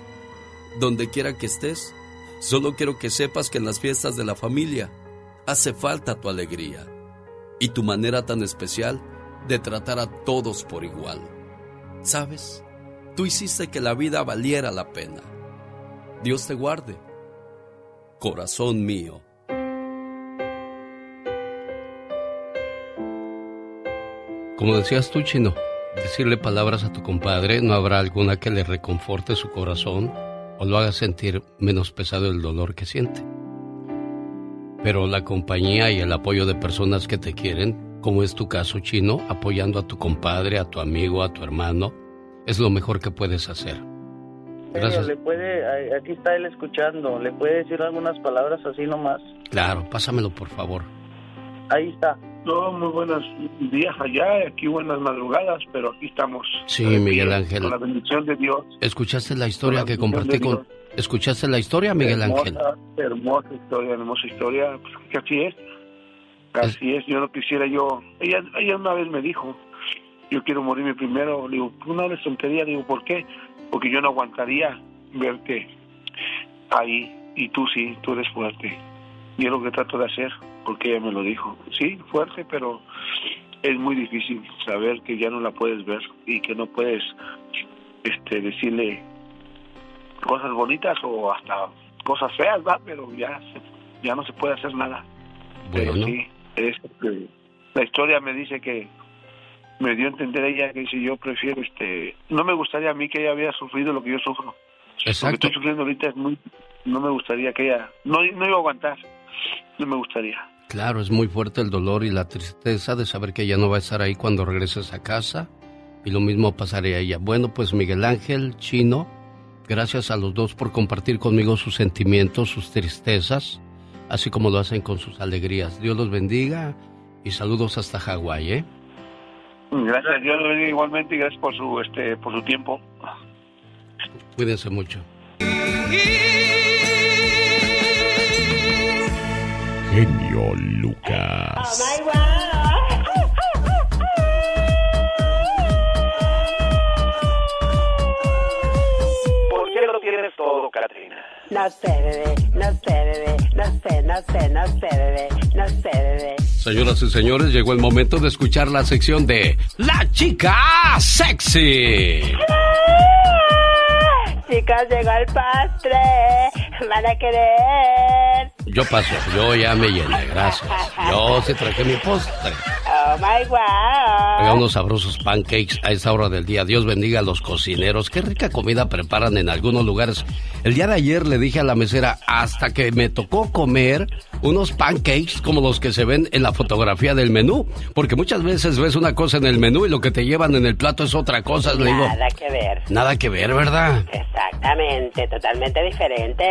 Donde quiera que estés, solo quiero que sepas que en las fiestas de la familia hace falta tu alegría y tu manera tan especial de tratar a todos por igual. ¿Sabes? Tú hiciste que la vida valiera la pena. Dios te guarde. Corazón mío. Como decías tú, Chino, decirle palabras a tu compadre, no habrá alguna que le reconforte su corazón o lo haga sentir menos pesado el dolor que siente. Pero la compañía y el apoyo de personas que te quieren, como es tu caso, Chino, apoyando a tu compadre, a tu amigo, a tu hermano, es lo mejor que puedes hacer. Gracias. Le puede, aquí está él escuchando, le puede decir algunas palabras así nomás. Claro, pásamelo por favor. Ahí está. No, muy buenos días allá, aquí buenas madrugadas, pero aquí estamos. Sí, Miguel Ángel. Con la bendición de Dios. ¿Escuchaste la historia que compartí con... ¿Escuchaste la historia, Miguel Ángel? Hermosa historia, hermosa historia. Pues que así es. Así es. Yo no quisiera yo... Ella, ella una vez me dijo, yo quiero morirme primero. Le digo, una vez tontería. Digo, ¿por qué? Porque yo no aguantaría verte ahí y tú sí, tú eres fuerte. Y es lo que trato de hacer, porque ella me lo dijo. Sí, fuerte, pero es muy difícil saber que ya no la puedes ver y que no puedes este decirle cosas bonitas o hasta cosas feas, ¿va? Pero ya, ya no se puede hacer nada. Bueno. Pero sí, es, este, la historia me dice que me dio a entender ella que si yo prefiero, este, no me gustaría a mí que ella hubiera sufrido lo que yo sufro. Lo que Exacto. estoy sufriendo ahorita es muy, no me gustaría que ella, no, no iba a aguantar, no me gustaría. Claro, es muy fuerte el dolor y la tristeza de saber que ella no va a estar ahí cuando regreses a casa. Y lo mismo pasaría a ella. Bueno, pues Miguel Ángel, Chino, gracias a los dos por compartir conmigo sus sentimientos, sus tristezas, así como lo hacen con sus alegrías. Dios los bendiga y saludos hasta Hawái, ¿eh? Gracias, Dios lo bendiga igualmente y gracias por su, este, por su tiempo. Cuídense mucho. Genio Lucas. ¿Por qué lo tienes todo, Katrina? No sé, bebé, no sé, bebé, no sé, no sé, no sé, bebé, no sé, bebé. Señoras y señores, llegó el momento de escuchar la sección de La Chica Sexy. Chicos, llegó el postre. Van a querer. Yo paso, yo ya me llené, gracias. Yo sí traje mi postre. Oh my wow. Haga unos sabrosos pancakes a esta hora del día. Dios bendiga a los cocineros. Qué rica comida preparan en algunos lugares. El día de ayer le dije a la mesera, hasta que me tocó comer unos pancakes como los que se ven en la fotografía del menú. Porque muchas veces ves una cosa en el menú y lo que te llevan en el plato es otra cosa. Le digo, Nada que ver. nada que ver, ¿verdad? Exactamente, totalmente diferente.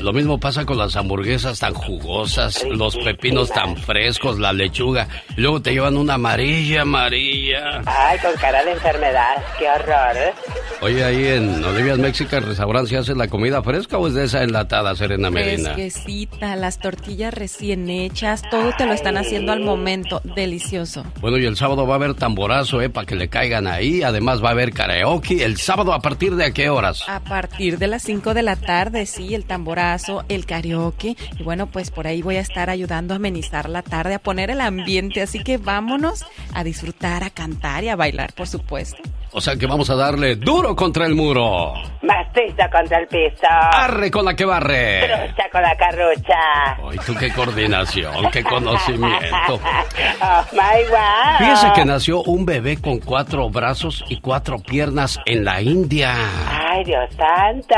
Lo mismo pasa con las hamburguesas tan jugosas, los pepinos tan frescos, la lechuga. Y luego te llevan una amarilla, amarilla. Ay, con cara de enfermedad. Qué horror. Oye, ahí en Olivia's Mexican Restaurant, ¿se hace la comida fresca o es de esa enlatada, Serena Medina? Fresquecita, las tortillas recién hechas, todo te lo están haciendo al momento. Delicioso. Bueno, y el sábado va a haber tamborazo, ¿eh? Para que le caigan ahí. Además va a haber karaoke. ¿El sábado a partir de a qué horas? A partir de las 5 de la tarde, sí, el tamborazo, el karaoke. Y bueno, pues por ahí voy a estar ayudando a amenizar la tarde, a poner el ambiente. Así que vámonos a disfrutar, a cantar y a bailar, por supuesto. O sea que vamos a darle duro contra el muro. Macizo contra el piso. Arre con la que barre. Trucha con la carrucha. Ay, tú qué coordinación, qué conocimiento. Oh my wow. Fíjese que nació un bebé con cuatro brazos y cuatro piernas en la India. Ay, Dios santo.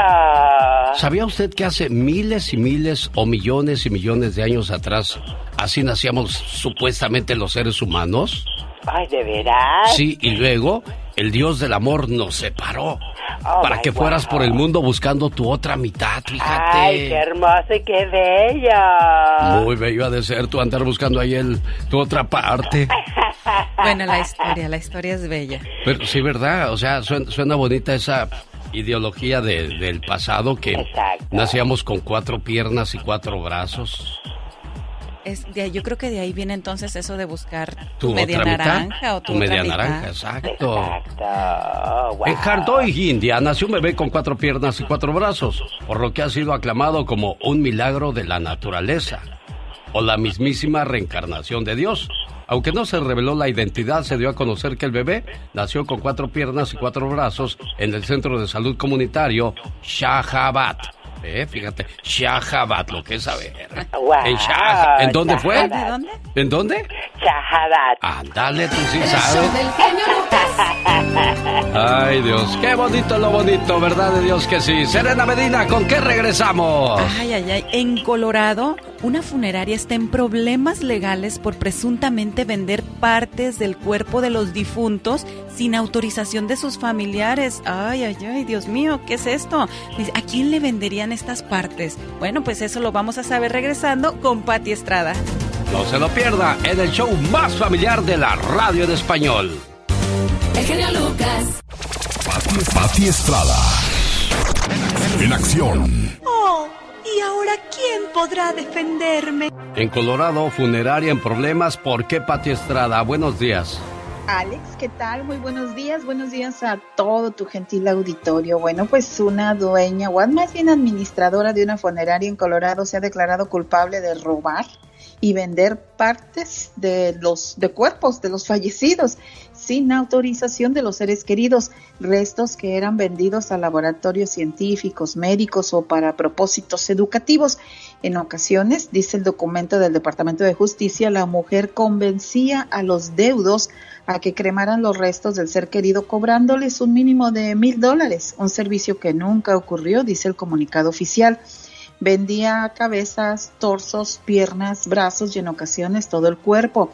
¿Sabía usted que hace miles y miles o millones y millones de años atrás así nacíamos supuestamente los seres humanos? Ay, ¿de veras? Sí, y luego el Dios del amor nos separó Oh, para que fueras God. por el mundo buscando tu otra mitad, fíjate. Ay, qué hermoso y qué bello. Muy bello ha de ser tú andar buscando ahí el, tu otra parte. Bueno, la historia, la historia es bella. Pero sí, ¿verdad? O sea, suena, suena bonita esa ideología de- del pasado que nacíamos con cuatro piernas y cuatro brazos. Es de ahí- yo creo que de ahí viene entonces eso de buscar Tu tu media otra mitad, naranja o tu, tu otra media mitad. naranja, exacto. Oh, wow. En Hardoy, India, nació un bebé con cuatro piernas y cuatro brazos, por lo que ha sido aclamado como un milagro de la naturaleza o la mismísima reencarnación de Dios. Aunque no se reveló la identidad, se dio a conocer que el bebé nació con cuatro piernas y cuatro brazos en el centro de salud comunitario Shahabad. Eh, fíjate, Shahabad, lo que es saber. Wow. En Shah- ¿En dónde fue? ¿De dónde? ¿En dónde? Shahadat. Ándale, tú sí sabes. Ay, Dios, qué bonito lo bonito, ¿verdad de Dios que sí? Serena Medina, ¿con qué regresamos? Ay, ay, ay. En Colorado, una funeraria está en problemas legales por presuntamente vender partes del cuerpo de los difuntos sin autorización de sus familiares. Ay, ay, ay, Dios mío, ¿qué es esto? ¿A quién le venderían estas partes? Bueno, pues eso lo vamos a saber regresando con Patti Estrada. No se lo pierda en el show más familiar de la radio en español. El genio Lucas. Pati, Pati Estrada. En acción. Oh, ¿y ahora quién podrá defenderme? En Colorado, funeraria en problemas. ¿Por qué Pati Estrada? Buenos días. Alex, ¿qué tal? Muy buenos días. Buenos días a todo tu gentil auditorio. Bueno, pues una dueña, o más bien administradora de una funeraria en Colorado se ha declarado culpable de robar y vender partes de los de cuerpos de los fallecidos sin autorización de los seres queridos, restos que eran vendidos a laboratorios científicos, médicos o para propósitos educativos. En ocasiones, dice el documento del Departamento de Justicia, la mujer convencía a los deudos a que cremaran los restos del ser querido cobrándoles un mínimo de mil dólares, un servicio que nunca ocurrió, dice el comunicado oficial. Vendía cabezas, torsos, piernas, brazos y en ocasiones todo el cuerpo.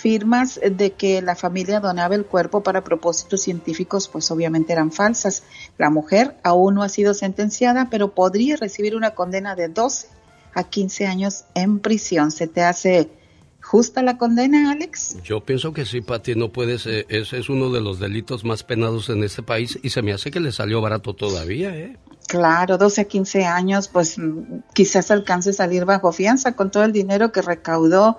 Firmas de que la familia donaba el cuerpo para propósitos científicos pues obviamente eran falsas. La mujer aún no ha sido sentenciada, pero podría recibir una condena de 12 a 15 años en prisión. ¿Se te hace justa la condena, Alex? Yo pienso que sí, Pati, no puedes, eh, ese es uno de los delitos más penados en este país y se me hace que le salió barato todavía, ¿eh? Claro, 12 a 15 años, pues mm, quizás alcance a salir bajo fianza con todo el dinero que recaudó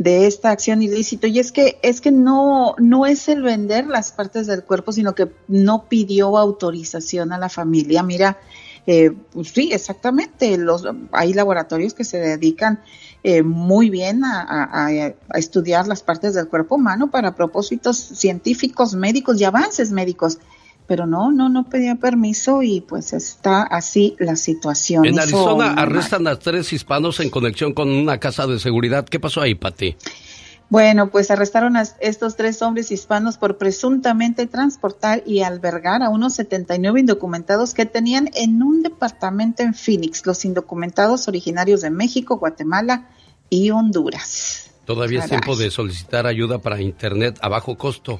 de esta acción ilícito. Y es que, es que no, no es el vender las partes del cuerpo, sino que no pidió autorización a la familia. Mira, eh, pues sí, exactamente. Los, hay laboratorios que se dedican eh, muy bien a estudiar las partes del cuerpo humano para propósitos científicos, médicos y avances médicos. Pero no, no, no pedía permiso y pues está así la situación. En Arizona mal. arrestan a tres hispanos en conexión con una casa de seguridad. ¿Qué pasó ahí, Pati? Bueno, pues arrestaron a estos tres hombres hispanos por presuntamente transportar y albergar a unos 79 indocumentados que tenían en un departamento en Phoenix, los indocumentados originarios de México, Guatemala y Honduras. Todavía es tiempo de solicitar ayuda para Internet a bajo costo.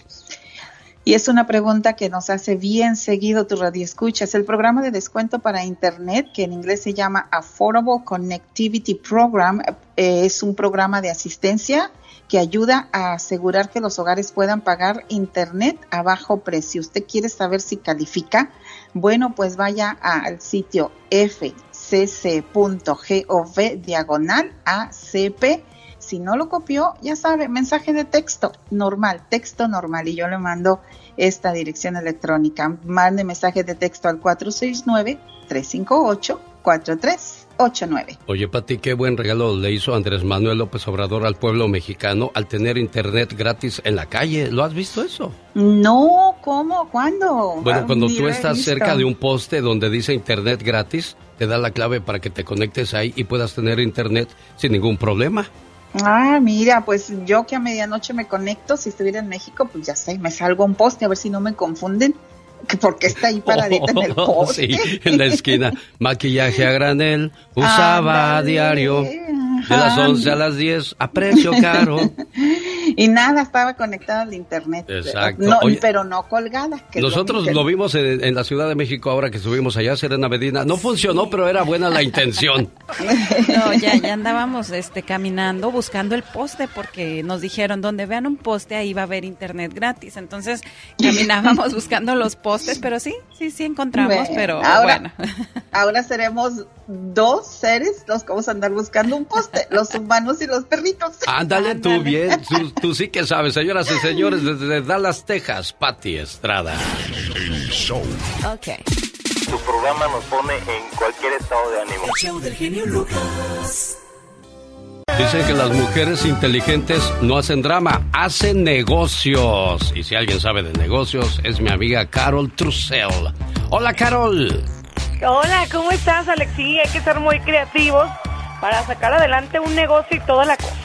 Y es una pregunta que nos hace bien seguido tu radio escuchas. El programa de descuento para Internet, que en inglés se llama Affordable Connectivity Program, eh, es un programa de asistencia que ayuda a asegurar que los hogares puedan pagar Internet a bajo precio. ¿Usted quiere saber si califica? Bueno, pues vaya al sitio fcc.gov diagonal ACP. Si no lo copió, ya sabe, mensaje de texto normal, texto normal, y yo le mando esta dirección electrónica. Mande mensaje de texto al 469-358-4389. Oye, Pati, qué buen regalo le hizo Andrés Manuel López Obrador al pueblo mexicano al tener Internet gratis en la calle. ¿Lo has visto eso? No, ¿cómo? ¿Cuándo? Bueno, Ah, cuando tú estás visto. cerca de un poste donde dice Internet gratis, te da la clave para que te conectes ahí y puedas tener Internet sin ningún problema. Ah, mira, pues yo que a medianoche me conecto, si estuviera en México, pues ya sé, me salgo a un poste a ver si no me confunden, que porque está ahí paradita en el poste. sí, en la esquina. Maquillaje a granel, usaba a diario. De las Ajá. 11 a las 10, a precio caro. Y nada, estaba conectada al internet. Exacto. No, Oye, pero no colgada. que Nosotros lo vimos en, en la Ciudad de México ahora que estuvimos allá, Serena Medina. No funcionó, pero era buena la intención. No, ya, ya andábamos este, caminando buscando el poste porque nos dijeron, donde vean un poste ahí va a haber internet gratis. Entonces caminábamos buscando los postes, pero sí, sí, sí encontramos, Bueno, pero ahora- bueno. Ahora seremos dos seres los que vamos a andar buscando un poste, los humanos y los perritos. Ándale tú bien, tú, tú sí que sabes, señoras y señores, desde Dallas, Texas, Patti Estrada. El show. Ok. Tu programa nos pone en cualquier estado de ánimo. El show del genio Lucas. Dicen que las mujeres inteligentes no hacen drama, hacen negocios. Y si alguien sabe de negocios, es mi amiga Carol Trussell. Hola, Carol. Hola, ¿cómo estás, Alex? Sí, hay que ser muy creativos para sacar adelante un negocio y toda la cosa.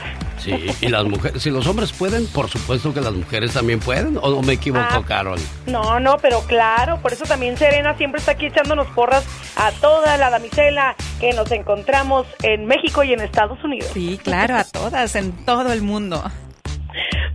Sí, y las mujeres, si los hombres pueden, por supuesto que las mujeres también pueden, ¿o no me equivoco, Ah. Carol? No, no, pero claro, por eso también Serena siempre está aquí echándonos porras a toda la damisela que nos encontramos en México y en Estados Unidos. Sí, claro, a todas, en todo el mundo.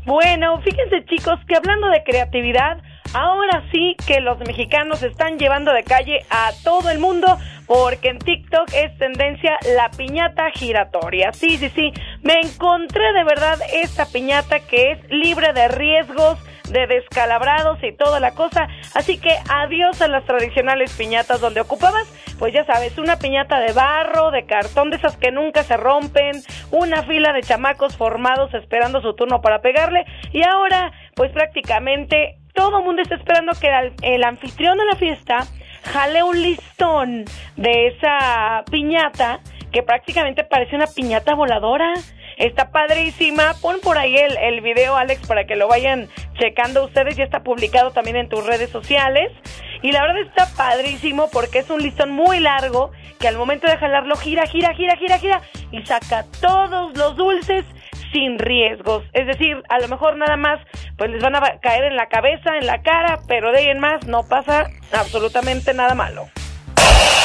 Bueno, fíjense chicos que hablando de creatividad, ahora sí que los mexicanos están llevando de calle a todo el mundo porque en TikTok es tendencia la piñata giratoria. Sí, sí, sí, me encontré de verdad esta piñata que es libre de riesgos, de descalabrados y toda la cosa. Así que adiós a las tradicionales piñatas donde ocupabas, pues ya sabes, una piñata de barro, de cartón, de esas que nunca se rompen, una fila de chamacos formados esperando su turno para pegarle. Y ahora, pues prácticamente todo el mundo está esperando que el, el anfitrión de la fiesta jale un listón de esa piñata que prácticamente parece una piñata voladora. Está padrísima. Pon por ahí el, el video, Alex, para que lo vayan checando ustedes. Ya está publicado también en tus redes sociales. Y la verdad está padrísimo porque es un listón muy largo que al momento de jalarlo gira, gira, gira, gira, gira y saca todos los dulces sin riesgos. Es decir, a lo mejor nada más pues les van a caer en la cabeza, en la cara, pero de ahí en más no pasa absolutamente nada malo.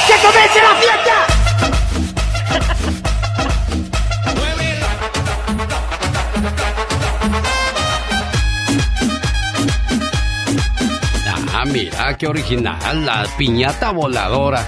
¡Que comience la fiesta! Ah, mira, qué original, la piñata voladora.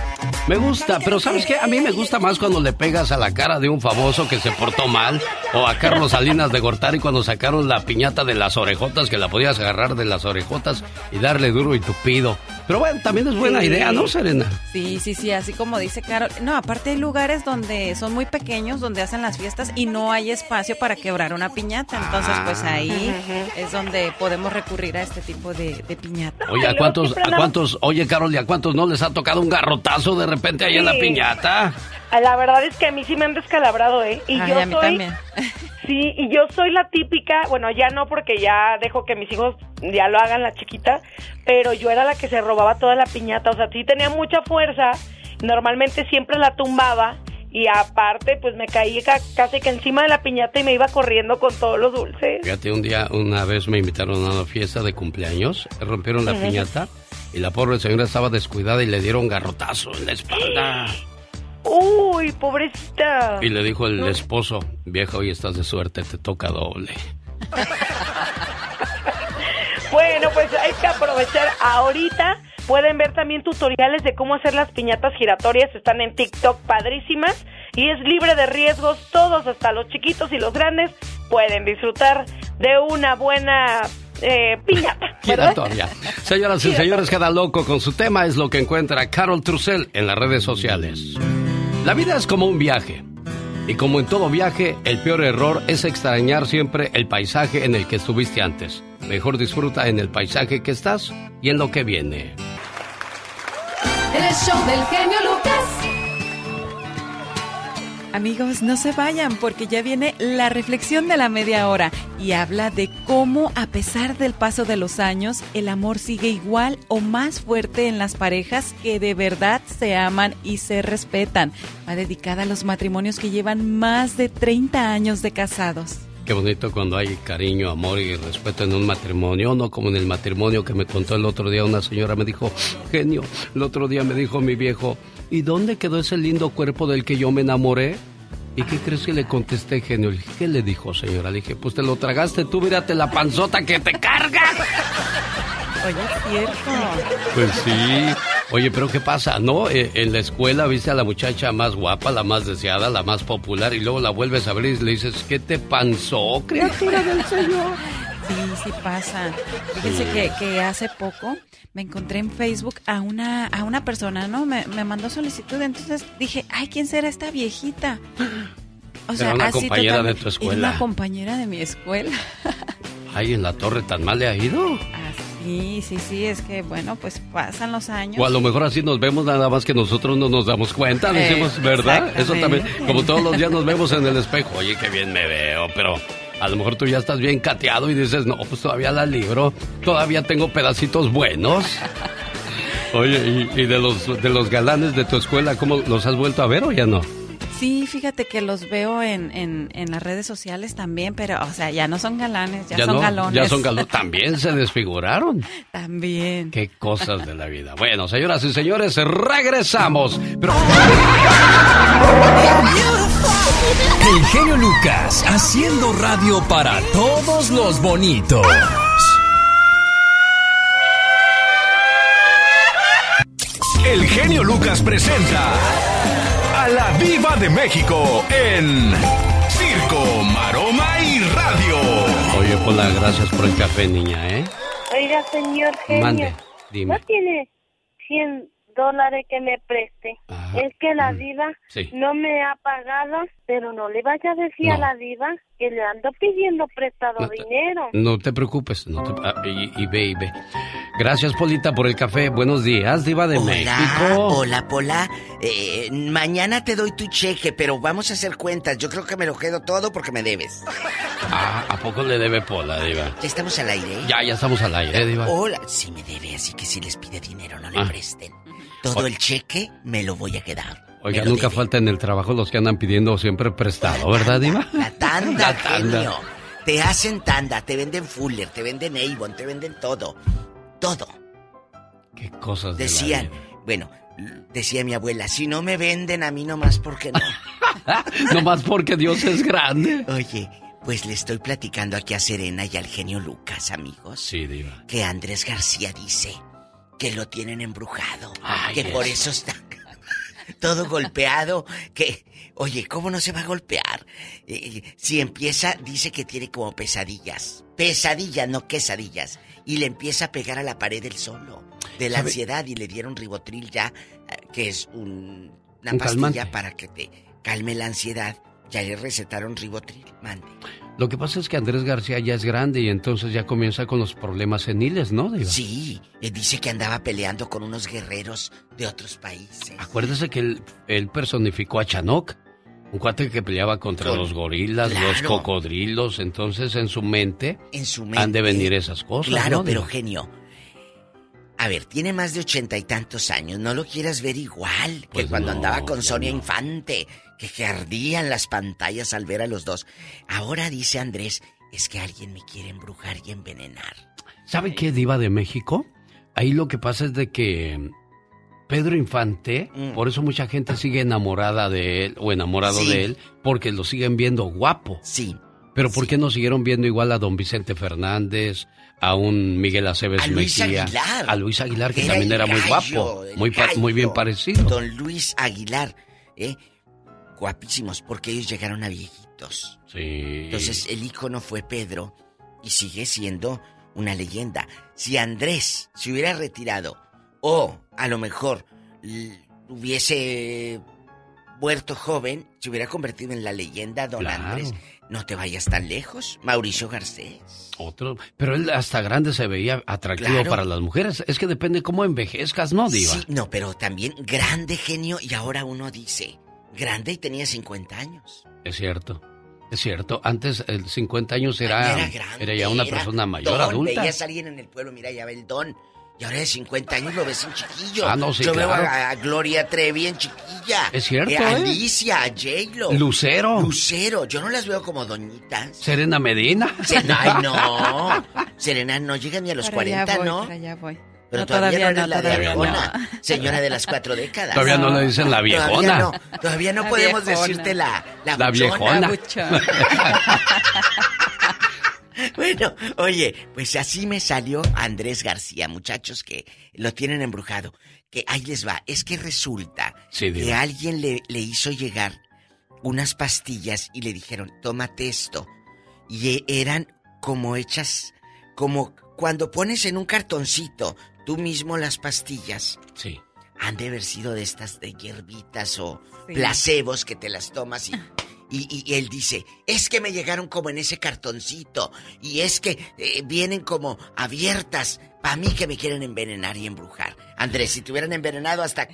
Me gusta, pero ¿sabes qué? A mí me gusta más cuando le pegas a la cara de un famoso que se portó mal, o a Carlos Salinas de Gortari cuando sacaron la piñata de las orejotas, que la podías agarrar de las orejotas y darle duro y tupido. Pero bueno, también es buena Sí. idea, ¿no, Serena? Sí, sí, sí, así como dice Carol. No, aparte hay lugares donde son muy pequeños, donde hacen las fiestas y no hay espacio para quebrar una piñata. Entonces, pues Ah. ahí es donde podemos recurrir a este tipo de, de piñata. Oye, ¿a cuántos, a cuántos, oye, Carol, ¿y a cuántos no les ha tocado un garrotazo de repente ahí en la piñata? La verdad es que a mí sí me han descalabrado, ¿eh? Y Ay, yo a mí soy... también. Sí, y yo soy la típica, bueno, ya no porque ya dejo que mis hijos ya lo hagan la chiquita, pero yo era la que se robaba toda la piñata, o sea, sí tenía mucha fuerza, normalmente siempre la tumbaba y aparte pues me caí ca- casi que encima de la piñata y me iba corriendo con todos los dulces. Fíjate, un día, una vez me invitaron a una fiesta de cumpleaños, rompieron la piñata y la pobre señora estaba descuidada y le dieron garrotazo en la espalda. Uy, pobrecita. Y le dijo el esposo, vieja, hoy estás de suerte, te toca doble. Bueno, pues hay que aprovechar ahorita. Pueden ver también tutoriales de cómo hacer las piñatas giratorias. Están en TikTok padrísimas. Y es libre de riesgos. Todos, hasta los chiquitos y los grandes, pueden disfrutar de una buena eh, piñata. Giratoria. Señoras y señores, cada loco con su tema es lo que encuentra Carol Trussell en las redes sociales. La vida es como un viaje. Y como en todo viaje, el peor error es extrañar siempre el paisaje en el que estuviste antes. Mejor disfruta en el paisaje que estás y en lo que viene. Del genio Lucas. Amigos, no se vayan porque ya viene la reflexión de la media hora y habla de cómo a pesar del paso de los años, el amor sigue igual o más fuerte en las parejas que de verdad se aman y se respetan. Va dedicada a los matrimonios que llevan más de 30 años de casados. Qué bonito cuando hay cariño, amor y respeto en un matrimonio, no como en el matrimonio que me contó el otro día una señora, me dijo, genio, el otro día me dijo mi viejo, ¿y dónde quedó ese lindo cuerpo del que yo me enamoré? ¿Y qué crees que le contesté, genio? ¿qué le dijo, señora? Le dije, pues te lo tragaste tú, mírate la panzota que te carga. Oye, es cierto. Pues sí. Oye, pero ¿qué pasa? ¿No? Eh, en la escuela viste a la muchacha más guapa, la más deseada, la más popular, y luego la vuelves a ver y le dices, ¿qué te panzó, criatura del Señor? Sí, sí pasa. Fíjense Sí. que, que hace poco me encontré en Facebook a una, a una persona, ¿no? Me, me mandó solicitud, entonces dije, ay, ¿quién será esta viejita? O Era una así compañera de tu escuela. una compañera de mi escuela. Ay, en la torre tan mal le ha ido. Sí, sí, sí, es que bueno, pues pasan los años. O a lo mejor así nos vemos nada más que nosotros no nos damos cuenta, decimos, ¿verdad? Eso también, como todos los días nos vemos en el espejo, oye, qué bien me veo, pero a lo mejor tú ya estás bien cateado y dices, no, pues todavía la libro, todavía tengo pedacitos buenos. Oye, y, y de los de los galanes de tu escuela, ¿cómo los has vuelto a ver o ya no? Sí, fíjate que los veo en, en, en las redes sociales también, pero, o sea, ya no son galanes, ya, son no, galones. Ya son galones. También se desfiguraron. También. Qué cosas de la vida. Bueno, señoras y señores, regresamos. Pero... El genio Lucas, haciendo radio para todos los bonitos. El genio Lucas presenta a la Viva de México en Circo, Maroma y Radio. Oye, Pola, gracias por el café, niña, ¿eh? Oiga, señor genio. Mande, dime. ¿No tiene 100 dólares que me preste? Es que la diva Mm. Sí. no me ha pagado, pero no le vaya a decir a la diva que le ando pidiendo prestado No te- dinero. No te preocupes, no te- ah, y, y ve y ve. Gracias, Polita, por el café. Buenos días, Diva de Hola, México. hola, Pola. Eh, mañana te doy tu cheque, pero vamos a hacer cuentas. Yo creo que me lo quedo todo porque me debes. Ah, ¿A poco le debe Pola, Diva? Ya estamos al aire. Ya, ya estamos al aire, ¿eh, Diva. Hola, sí me debe, así que si les pide dinero no le Ah. presten. Todo el cheque me lo voy a quedar. Oiga, nunca falta en el trabajo los que andan pidiendo siempre prestado, ¿verdad, Diva? La tanda, La tanda. genio. Te hacen tanda, te venden Fuller, te venden Avon, te venden todo. Todo. Qué cosas de la Decían, bueno, decía mi abuela, si no me venden a mí nomás porque no. Nomás porque Dios es grande. Oye, pues le estoy platicando aquí a Serena y al genio Lucas, amigos. Sí, Diva. Que Andrés García dice que lo tienen embrujado. Ay, que por eso. está todo golpeado. Que, oye, ¿cómo no se va a golpear? Eh, si empieza, dice que tiene como pesadillas. Pesadillas, no quesadillas. Y le empieza a pegar a la pared el solo. De la ¿Sabe? ansiedad y le dieron ribotril ya, eh, que es un- una Un pastilla calmante. para que te calme la ansiedad. Ya le recetaron ribotril. Mande. Lo que pasa es que Andrés García ya es grande y entonces ya comienza con los problemas seniles, ¿no, Diva? Sí, eh, dice que andaba peleando con unos guerreros de otros países. Acuérdese que él, él personificó a Chanok, un cuate que peleaba contra Con- los gorilas, los cocodrilos, entonces en su mente, En su mente. han de venir esas cosas. Claro, ¿no, pero genio. A ver, tiene más de ochenta y tantos años. No lo quieras ver igual que Pues cuando no, andaba con Sonia no. Infante, que, que ardían las pantallas al ver a los dos. Ahora dice Andrés, es que alguien me quiere embrujar y envenenar. ¿Sabe qué, Diva de México? Ahí lo que pasa es de que Pedro Infante, Mm. por eso mucha gente sigue enamorada de él o enamorado Sí. de él, porque lo siguen viendo guapo. Sí. Pero ¿por qué no siguieron viendo igual a don Vicente Fernández, a un Miguel Aceves A Luis Mejía, Aguilar. a Luis Aguilar, que Era también era muy gallo, guapo, muy, pa- muy bien gallo. parecido? Don Luis Aguilar, ¿eh? Guapísimos, porque ellos llegaron a viejitos. Sí. Entonces el ícono fue Pedro y sigue siendo una leyenda. Si Andrés se hubiera retirado o a lo mejor hubiese muerto joven, se hubiera convertido en la leyenda Don Claro. Andrés. No te vayas tan lejos, Mauricio Garcés. Otro, pero él hasta grande se veía atractivo Claro. para las mujeres. Es que depende cómo envejezcas, ¿no, Diva? Sí, no, pero también grande genio y ahora uno dice, grande y tenía 50 años. Es cierto. Es cierto. Antes, el 50 años era, era grande. era ya una era persona mayor, don, adulta. Veías a alguien en el pueblo, mira, ya ve el don. Y ahora de 50 años lo ves en chiquillo. Ah, no, sí, Yo veo a, a Gloria Trevi en chiquilla. Es cierto, Eh, ¿eh? Alicia, a J-Lo. Lucero. Lucero. Yo no las veo como doñitas. Serena Medina. Ay, no. Serena no llega ni a los Para allá 40, voy, ¿no? para allá voy. Pero No, todavía, no eres la todavía no. viejona. Señora de las cuatro décadas. Todavía no le dicen la viejona. Todavía no, todavía no La podemos viejona. decirte la, la, La buchona. viejona. Bueno, oye, pues así me salió Andrés García, muchachos que lo tienen embrujado. Que ahí les va, es que resulta Sí, que alguien le, le hizo llegar unas pastillas y le dijeron, tómate esto. Y e- eran como hechas, como cuando pones en un cartoncito tú mismo las pastillas. Sí. Han de haber sido de estas de hierbitas o Sí. placebos que te las tomas y, y, y él dice, es que me llegaron como en ese cartoncito y es que eh, vienen como abiertas. Para mí que me quieren envenenar y embrujar. Andrés, si te hubieran envenenado hasta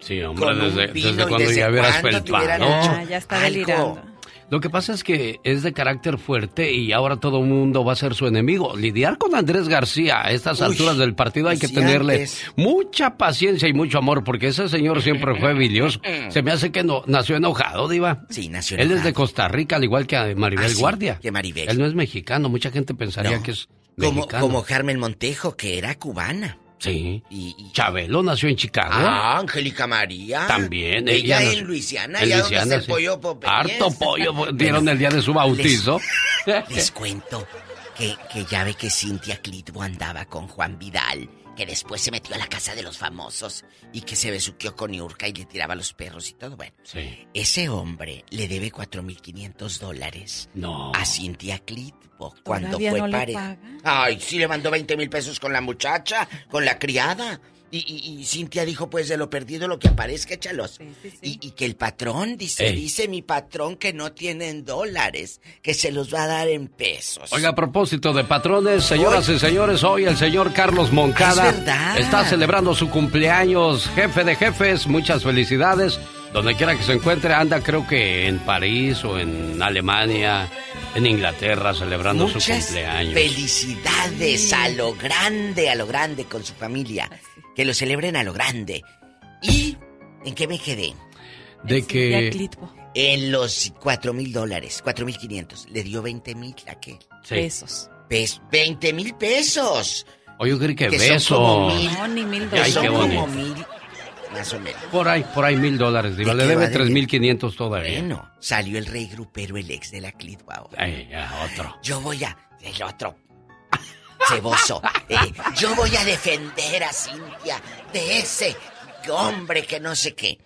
Sí, hombre, con un desde, vino desde y cuando desde ya hubieras hecho Ah, ya está algo. delirando. Lo que pasa es que es de carácter fuerte y ahora todo el mundo va a ser su enemigo. Lidiar con Andrés García a estas Uy, alturas del partido hay que si tenerle antes- mucha paciencia y mucho amor porque ese señor siempre fue bilioso. Se me hace que no, nació enojado, Diva. Sí, nació Él es de enojado. Costa Rica, al igual que Maribel Ah, sí, Guardia. que Maribel. Él no es mexicano, mucha gente pensaría No, que es Como, mexicano. como Carmen Montejo, que era cubana. Sí. Y, y- Chabelo nació en Chicago. Ah, Angélica María. También. Ella, nació- en Luisiana, en Luisiana, donde el sí. pollo Popeyes. Harto pollo dieron el día de su bautizo. Les, les cuento que, que ya ve que Cintia Clitbo andaba con Juan Vidal, que después se metió a la casa de los famosos y que se besuqueó con Niurka y le tiraba a los perros y todo. Bueno, Sí. ese hombre le debe 4.500 dólares No. a Cintia Clitbo cuando ¿Todavía fue no pareja. Ay, sí le mandó 20 mil pesos con la muchacha, con la criada. Y, y- y Cintia dijo, pues de lo perdido lo que aparezca, échalos. Y, y que el patrón, dice, Ey. dice mi patrón que no tienen dólares, que se los va a dar en pesos. Oiga, a propósito de patrones, señoras y señores, hoy el señor Carlos Moncada Es está celebrando su cumpleaños, jefe de jefes, muchas felicidades. Donde quiera que se encuentre, anda creo que en París o en Alemania, en Inglaterra, celebrando su Muchas cumpleaños. felicidades a lo grande, a lo grande con su familia. Que lo celebren a lo grande. ¿Y en qué me quedé? De que... En los cuatro mil dólares, cuatro mil quinientos. Le dio 20 mil a qué? Sí. Pesos. Pes 20 mil pesos. Oye, yo creí que, Que beso. son como mil. No, ni mil Que Ay, son como mil, más o menos. Por ahí, por ahí mil dólares, Diva. ¿De Le debe tres mil quinientos todavía. Bueno, salió el rey grupero, el ex de la Clitbo ahora. Ay, ya, otro. Yo voy a... El otro. Ceboso. Eh, yo voy a defender a Cintia de ese hombre que no sé qué.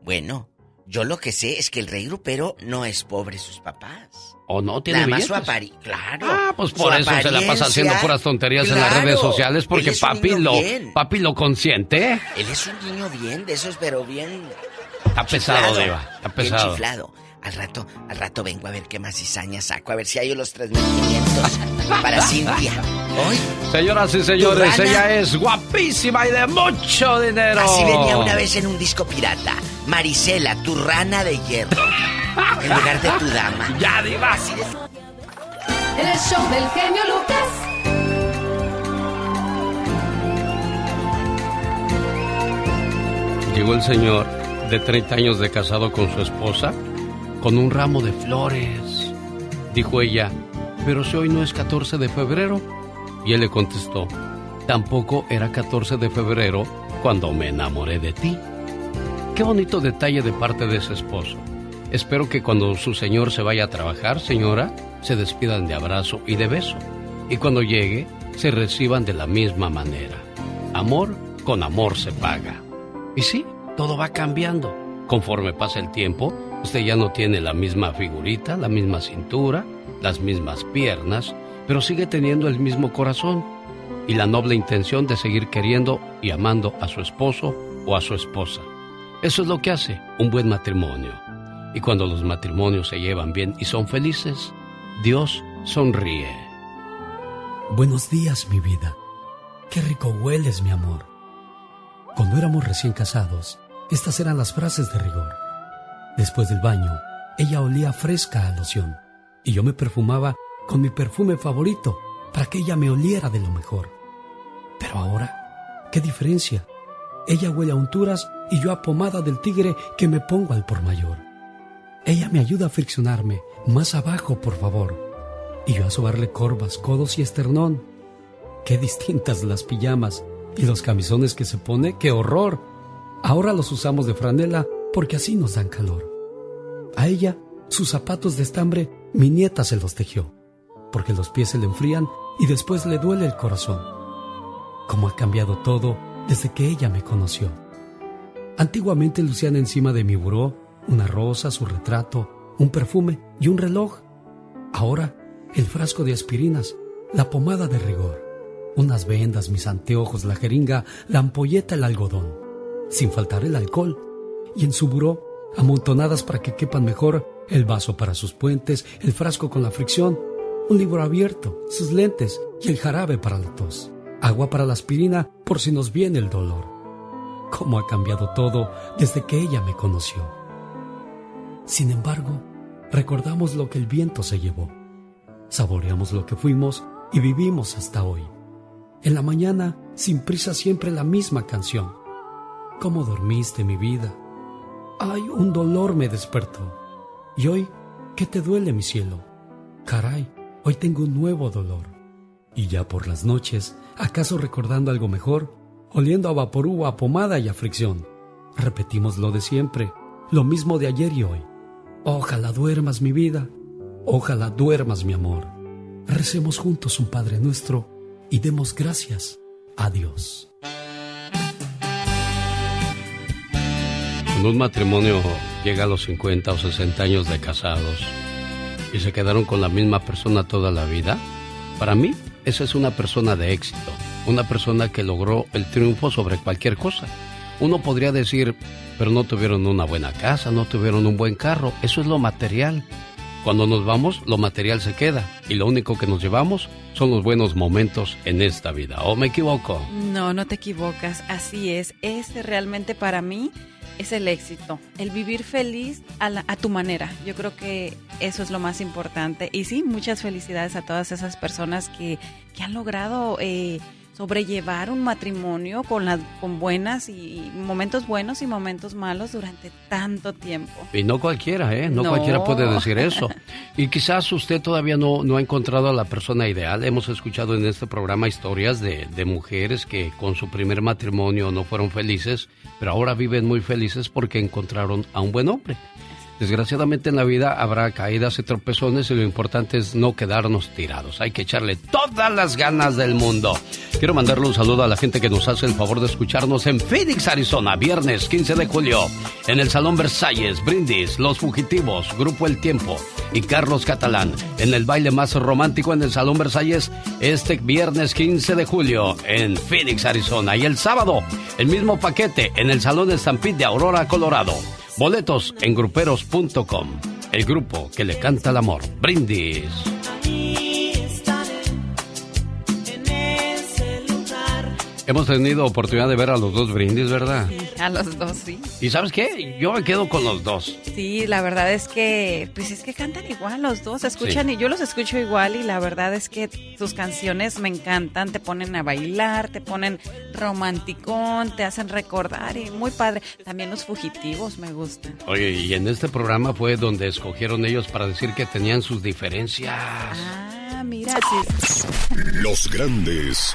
Bueno, yo lo que sé es que el rey grupero no es pobre sus papás. ¿O no tiene Nada más su apari... Claro. Ah, pues por eso se la pasa haciendo puras tonterías en las redes sociales porque papi lo, bien. papi lo consiente. Él es un niño bien, de esos, pero bien... Está pesado, Diva. Está bien pesado. chiflado. Al rato, al rato vengo a ver qué más cizaña saco, a ver si hay los 3.500 para Cintia. Hoy, Señoras y señores, ella es guapísima y de mucho dinero. así venía una vez en un disco pirata. Marisela, tu rana de hierro. En lugar de tu dama. Ya, Diva. Así de- el show del genio Lucas. Llegó el señor de 30 años de casado con su esposa con un ramo de flores. Dijo ella, pero si hoy no es 14 de febrero. Y él le contestó, tampoco era 14 de febrero cuando me enamoré de ti. Qué bonito detalle de parte de ese esposo. Espero que cuando su señor se vaya a trabajar, señora, se despidan de abrazo y de beso. Y cuando llegue, se reciban de la misma manera. Amor con amor se paga. Y sí, todo va cambiando. Conforme pasa el tiempo, usted ya no tiene la misma figurita, la misma cintura, las mismas piernas, pero sigue teniendo el mismo corazón y la noble intención de seguir queriendo y amando a su esposo o a su esposa. Eso es lo que hace un buen matrimonio. Y cuando los matrimonios se llevan bien y son felices, Dios sonríe. Buenos días, mi vida. Qué rico hueles, mi amor. Cuando éramos recién casados, estas eran las frases de rigor. Después del baño, ella olía fresca a loción y yo me perfumaba con mi perfume favorito para que ella me oliera de lo mejor. Pero ahora, ¿qué diferencia? Ella huele a unturas y yo a pomada del tigre que me pongo al por mayor. Ella me ayuda a friccionarme. Más abajo, por favor. Y yo a sobarle corvas, codos y esternón. Qué distintas las pijamas y los camisones que se pone, qué horror. Ahora los usamos de franela porque así nos dan calor. A ella, sus zapatos de estambre, mi nieta se los tejió, porque los pies se le enfrían y después le duele el corazón. Cómo ha cambiado todo desde que ella me conoció. Antiguamente lucían encima de mi buró una rosa, su retrato, un perfume y un reloj. Ahora, el frasco de aspirinas, la pomada de rigor, unas vendas, mis anteojos, la jeringa, la ampolleta, el algodón, sin faltar el alcohol, y en su buró, amontonadas para que quepan mejor, el vaso para sus puentes, el frasco con la fricción, un libro abierto, sus lentes y el jarabe para la tos, agua para la aspirina por si nos viene el dolor. Cómo ha cambiado todo desde que ella me conoció. Sin embargo, recordamos lo que el viento se llevó. Saboreamos lo que fuimos y vivimos hasta hoy. En la mañana, sin prisa, siempre la misma canción. ¿Cómo dormiste, mi vida? Ay, un dolor me despertó. Y hoy, ¿qué te duele, mi cielo? Caray, hoy tengo un nuevo dolor. Y ya por las noches, ¿acaso recordando algo mejor? Oliendo a vaporú, a pomada y a fricción. Repetimos lo de siempre, lo mismo de ayer y hoy. Ojalá duermas mi vida, ojalá duermas mi amor. Recemos juntos un Padre nuestro y demos gracias a Dios. Cuando un matrimonio llega a los 50 o 60 años de casados y se quedaron con la misma persona toda la vida, para mí esa es una persona de éxito, una persona que logró el triunfo sobre cualquier cosa. Uno podría decir, pero no tuvieron una buena casa, no tuvieron un buen carro, eso es lo material. Cuando nos vamos, lo material se queda y lo único que nos llevamos son los buenos momentos en esta vida. ¿O me equivoco? No, no te equivocas, así es. Ese realmente para mí es el éxito, el vivir feliz a, la- a tu manera. Yo creo que eso es lo más importante. Y sí, muchas felicidades a todas esas personas que, que han logrado eh, sobrellevar un matrimonio con, las con buenas y momentos buenos y momentos malos durante tanto tiempo. Y no cualquiera, ¿eh? No, No. cualquiera puede decir eso. Y quizás usted todavía no, no ha encontrado a la persona ideal. Hemos escuchado en este programa historias de, de mujeres que con su primer matrimonio no fueron felices, pero ahora viven muy felices porque encontraron a un buen hombre. Desgraciadamente en la vida habrá caídas y tropezones y lo importante es no quedarnos tirados. Hay que echarle todas las ganas del mundo. Quiero mandarle un saludo a la gente que nos hace el favor de escucharnos en Phoenix, Arizona, viernes 15 de julio, en el Salón Versalles, Brindis, Los Fugitivos, Grupo El Tiempo y Carlos Catalán, en el baile más romántico en el Salón Versalles, este viernes 15 de julio en Phoenix, Arizona. Y el sábado, el mismo paquete en el Salón Stampede de Aurora, Colorado. Boletos en gruperos.com. El grupo que le canta el amor. Brindis. Hemos tenido oportunidad de ver a los dos brindis, ¿verdad? A los dos, sí. ¿Y sabes qué? Yo me quedo con los dos. Sí, la verdad es que, pues es que cantan igual los dos, escuchan Sí. y yo los escucho igual y la verdad es que sus canciones me encantan, te ponen a bailar, te ponen romanticón, te hacen recordar y muy padre. También los fugitivos me gustan. Oye, y en este programa fue donde escogieron ellos para decir que tenían sus diferencias. Ah, mira, sí. Los grandes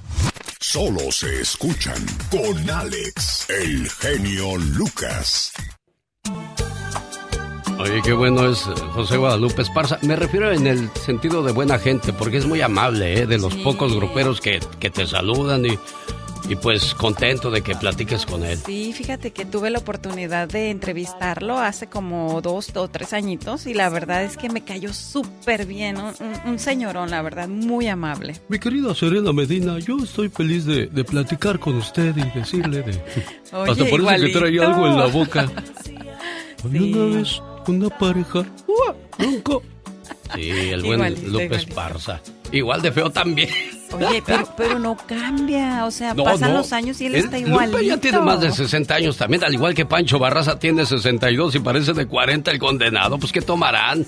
Solo se escuchan con Alex, el genio Lucas. Oye, qué bueno es eh, José Guadalupe Esparza. Me refiero en el sentido de buena gente, porque es muy amable, ¿eh? De los pocos gruperos que, que te saludan y, y pues contento de que platiques con él. Sí, fíjate que tuve la oportunidad de entrevistarlo hace como dos o tres añitos y la verdad es que me cayó súper bien, un, un- señorón, la verdad, muy amable. Mi querida Serena Medina, yo estoy feliz de, de platicar con usted y decirle de... Oye, Hasta parece igualito. que trae algo en la boca. Oye, una vez, una pareja... ¡Ua! nunca. Sí, el buen Igualito, Lupe igualito. Esparza. Igual de feo también. Oye, pero, pero no cambia, o sea, No, pasan no. los años y él El- está igualito. Lupe ya tiene más de 60 años también, al igual que Pancho Barraza tiene 62 y parece de 40 el condenado. Pues, ¿qué tomarán?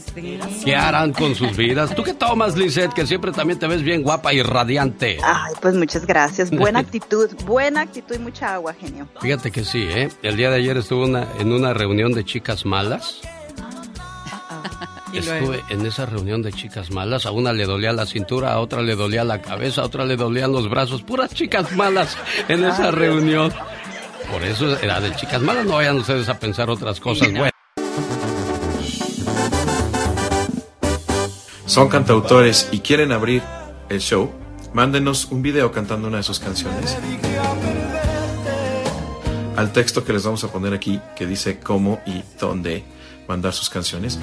¿Qué harán con sus vidas? ¿Tú qué tomas, Lisette? Que siempre también te ves bien guapa y radiante. Ay, pues muchas gracias. Buena actitud, buena actitud y mucha agua, genio. Fíjate que sí, ¿eh? El día de ayer estuve una- en una reunión de chicas malas. Estuve en esa reunión de chicas malas. A una le dolía la cintura, a otra le dolía la cabeza, a otra le dolían los brazos. Puras chicas malas en esa reunión. Por eso era de chicas malas. No vayan ustedes a pensar otras cosas buenas. son cantautores y quieren abrir el show, mándenos un video cantando una de sus canciones al texto que les vamos a poner aquí que dice cómo y dónde mandar sus canciones.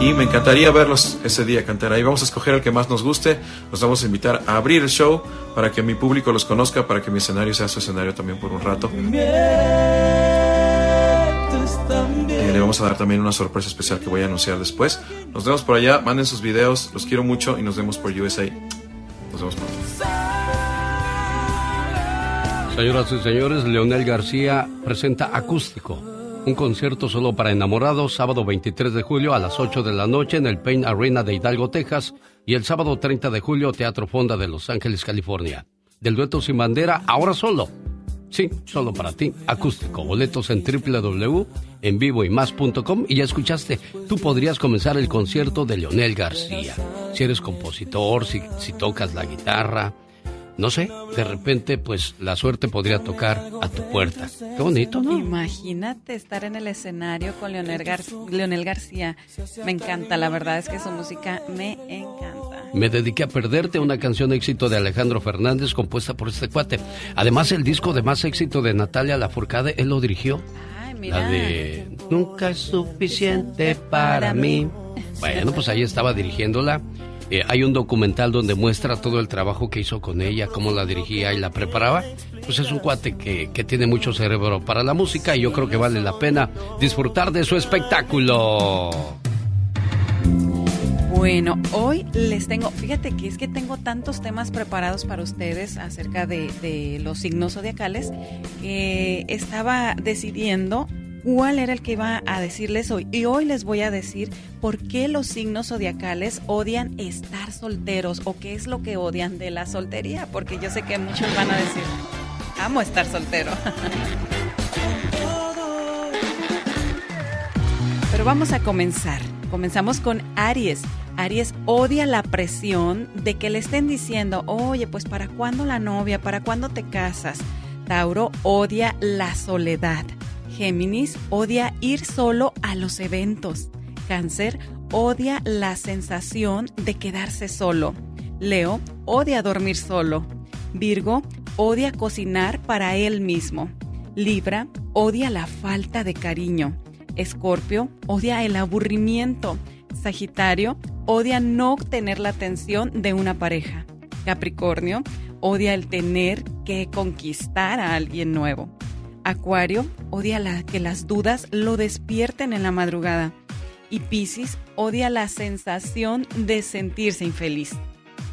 Y me encantaría verlos ese día cantar ahí. Vamos a escoger el que más nos guste, los vamos a invitar a abrir el show para que mi público los conozca, para que mi escenario sea su escenario también por un rato. Eh, le vamos a dar también una sorpresa especial que voy a anunciar después. Nos vemos por allá, manden sus videos, los quiero mucho y nos vemos por USA. Nos vemos pronto. Señoras y señores, Leonel García presenta Acústico, un concierto solo para enamorados, sábado 23 de julio a las 8 de la noche en el Pain Arena de Hidalgo, Texas, y el sábado 30 de julio, Teatro Fonda de Los Ángeles, California. Del dueto sin bandera, ahora solo. Sí, solo para ti, acústico. Boletos en www.envivoymás.com y ya escuchaste, tú podrías comenzar el concierto de Leonel García. Si eres compositor, si, si tocas la guitarra, no sé, de repente pues la suerte podría tocar a tu puerta. Qué bonito, ¿no? Imagínate estar en el escenario con Leonel, Gar- Leonel García. Me encanta, la verdad es que su música me encanta. Me dediqué a perderte, una canción éxito de Alejandro Fernández compuesta por este cuate. Además, el disco de más éxito de Natalia Lafourcade, él lo dirigió. Ay, mira. La de Nunca es suficiente para mí. Bueno, pues ahí estaba dirigiéndola. Eh, hay un documental donde muestra todo el trabajo que hizo con ella, cómo la dirigía y la preparaba. Pues es un cuate que, que tiene mucho cerebro para la música y yo creo que vale la pena disfrutar de su espectáculo. Bueno, hoy les tengo, fíjate que es que tengo tantos temas preparados para ustedes acerca de, de los signos zodiacales que estaba decidiendo cuál era el que iba a decirles hoy. Y hoy les voy a decir por qué los signos zodiacales odian estar solteros o qué es lo que odian de la soltería, porque yo sé que muchos van a decir, amo estar soltero. Pero vamos a comenzar. Comenzamos con Aries. Aries odia la presión de que le estén diciendo, oye, pues ¿para cuándo la novia? ¿Para cuándo te casas? Tauro odia la soledad. Géminis odia ir solo a los eventos. Cáncer odia la sensación de quedarse solo. Leo odia dormir solo. Virgo odia cocinar para él mismo. Libra odia la falta de cariño. Escorpio odia el aburrimiento. Sagitario odia no tener la atención de una pareja. Capricornio odia el tener que conquistar a alguien nuevo. Acuario odia la- que las dudas lo despierten en la madrugada. Y Piscis odia la sensación de sentirse infeliz.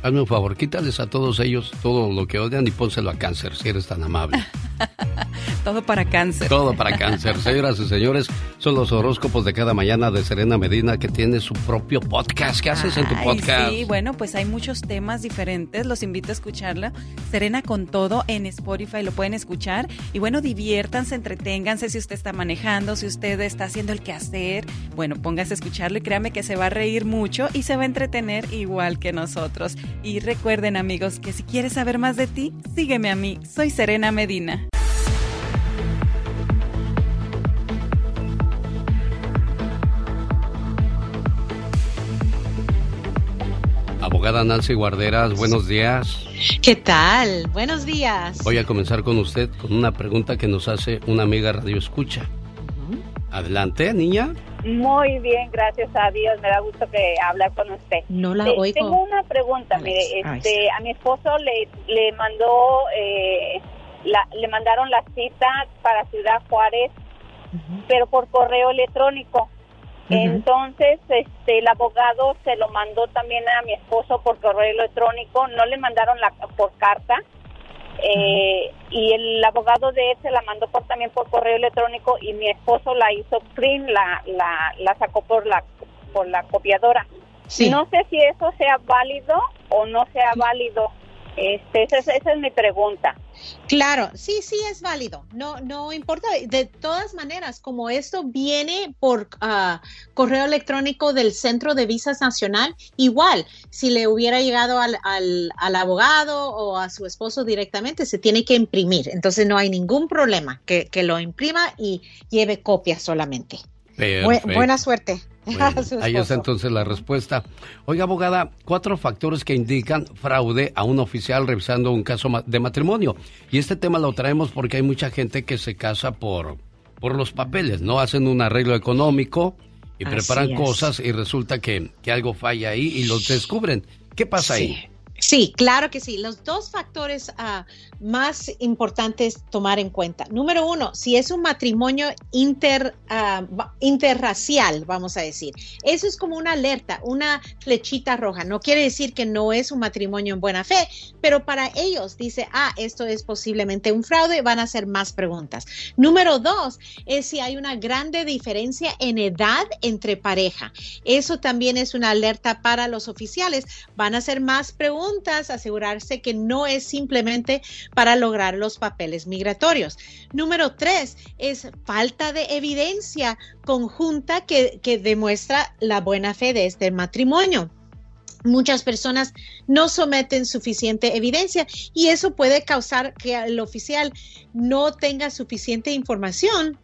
Hazme un favor, quítales a todos ellos todo lo que odian y pónselo a cáncer, si eres tan amable. Todo para cáncer. Todo para cáncer. Señoras y señores, son los horóscopos de cada mañana de Serena Medina que tiene su propio podcast. ¿Qué haces en tu podcast? Sí, bueno, pues hay muchos temas diferentes. Los invito a escucharla. Serena con todo en Spotify lo pueden escuchar. Y bueno, diviértanse, entreténganse si usted está manejando, si usted está haciendo el quehacer. Bueno, póngase a escucharlo y créame que se va a reír mucho y se va a entretener igual que nosotros. Y recuerden, amigos, que si quieres saber más de ti, sígueme a mí. Soy Serena Medina. Abogada Nancy Guarderas, buenos días. ¿Qué tal? Buenos días. Voy a comenzar con usted con una pregunta que nos hace una amiga Radio Escucha. Adelante, niña. Muy bien, gracias a Dios. Me da gusto que hablar con usted. No la oigo. Tengo una pregunta. Mire, este, a mi esposo le, le mandó, eh, la- le mandaron la cita para Ciudad Juárez, pero por correo electrónico. Entonces, este, el abogado se lo mandó también a mi esposo por correo electrónico. No le mandaron la por carta. Eh, y el abogado de él se la mandó por, también por correo electrónico y mi esposo la hizo print, la, la, la sacó por la, por la copiadora. Sí. No sé si eso sea válido o no sea válido. Este, esa, es, esa es mi pregunta. Claro, sí, sí es válido. No, no importa. De todas maneras, como esto viene por ah, correo electrónico del Centro de Visas Nacional, igual, si le hubiera llegado al, al, al abogado o a su esposo directamente, se tiene que imprimir. Entonces no hay ningún problema que, que lo imprima y lleve copia solamente. Bu- buena suerte. Bueno, ahí está entonces la respuesta. Oiga, abogada, cuatro factores que indican fraude a un oficial revisando un caso de matrimonio. Y este tema lo traemos porque hay mucha gente que se casa por, por los papeles, ¿no? Hacen un arreglo económico y Así preparan es. cosas y resulta que, que algo falla ahí y lo descubren. ¿Qué pasa ahí? Sí, claro que sí. Los dos factores ah, más importantes tomar en cuenta. Número uno, si es un matrimonio inter, ah, interracial, vamos a decir. Eso es como una alerta, una flechita roja. No quiere decir que no es un matrimonio en buena fe, pero para ellos dice, ah, esto es posiblemente un fraude, van a hacer más preguntas. Número dos es si hay una grande diferencia en edad entre pareja. Eso también es una alerta para los oficiales. Van a hacer más preguntas, asegurarse que no es simplemente para lograr los papeles migratorios. Número tres es falta de evidencia conjunta que, que demuestra la buena fe de este matrimonio. Muchas personas no someten suficiente evidencia y eso puede causar que el oficial no tenga suficiente información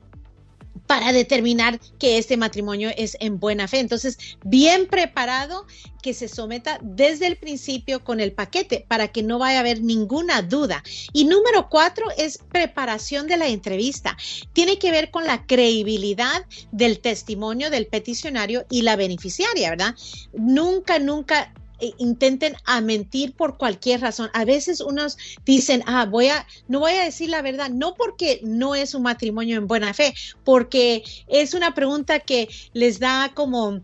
para determinar que este matrimonio es en buena fe. Entonces, bien preparado, que se someta desde el principio con el paquete para que no vaya a haber ninguna duda. Y número cuatro es preparación de la entrevista. Tiene que ver con la credibilidad del testimonio del peticionario y la beneficiaria, ¿verdad? Nunca, nunca intenten a mentir por cualquier razón. A veces unos dicen, ah, voy a, no voy a decir la verdad, no porque no es un matrimonio en buena fe, porque es una pregunta que les da como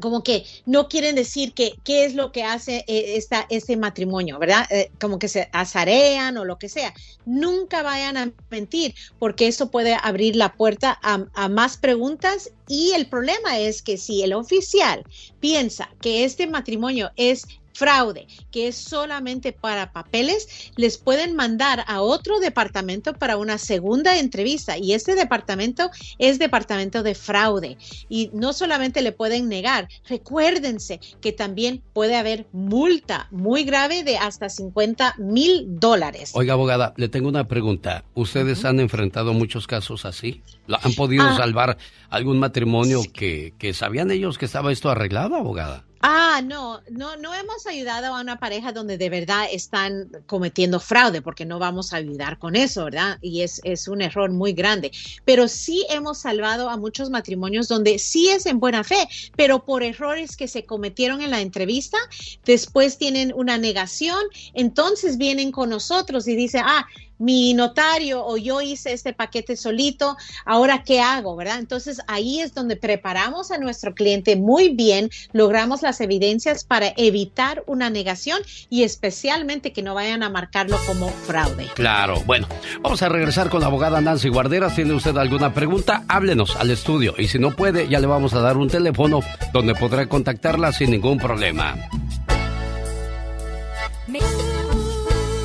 como que no quieren decir que qué es lo que hace eh, esta, este matrimonio, ¿verdad? Eh, como que se azarean o lo que sea. Nunca vayan a mentir porque eso puede abrir la puerta a, a más preguntas y el problema es que si el oficial piensa que este matrimonio es fraude, que es solamente para papeles, les pueden mandar a otro departamento para una segunda entrevista y este departamento es departamento de fraude y no solamente le pueden negar, recuérdense que también puede haber multa muy grave de hasta 50 mil dólares. Oiga, abogada, le tengo una pregunta. ¿Ustedes han enfrentado muchos casos así? ¿Lo- ¿Han podido Ah. salvar algún matrimonio que, que sabían ellos que estaba esto arreglado, abogada? Ah, no, no, no hemos ayudado a una pareja donde de verdad están cometiendo fraude, porque no vamos a ayudar con eso, ¿verdad? Y es, es un error muy grande. Pero sí hemos salvado a muchos matrimonios donde sí es en buena fe, pero por errores que se cometieron en la entrevista, después tienen una negación, entonces vienen con nosotros y dicen, ah, mi notario o yo hice este paquete solito, ahora qué hago, ¿verdad? Entonces ahí es donde preparamos a nuestro cliente muy bien, logramos las evidencias para evitar una negación y especialmente que no vayan a marcarlo como fraude. Claro, bueno, vamos a regresar con la abogada Nancy Guarderas. ¿Tiene usted alguna pregunta? Háblenos al estudio y si no puede, ya le vamos a dar un teléfono donde podrá contactarla sin ningún problema.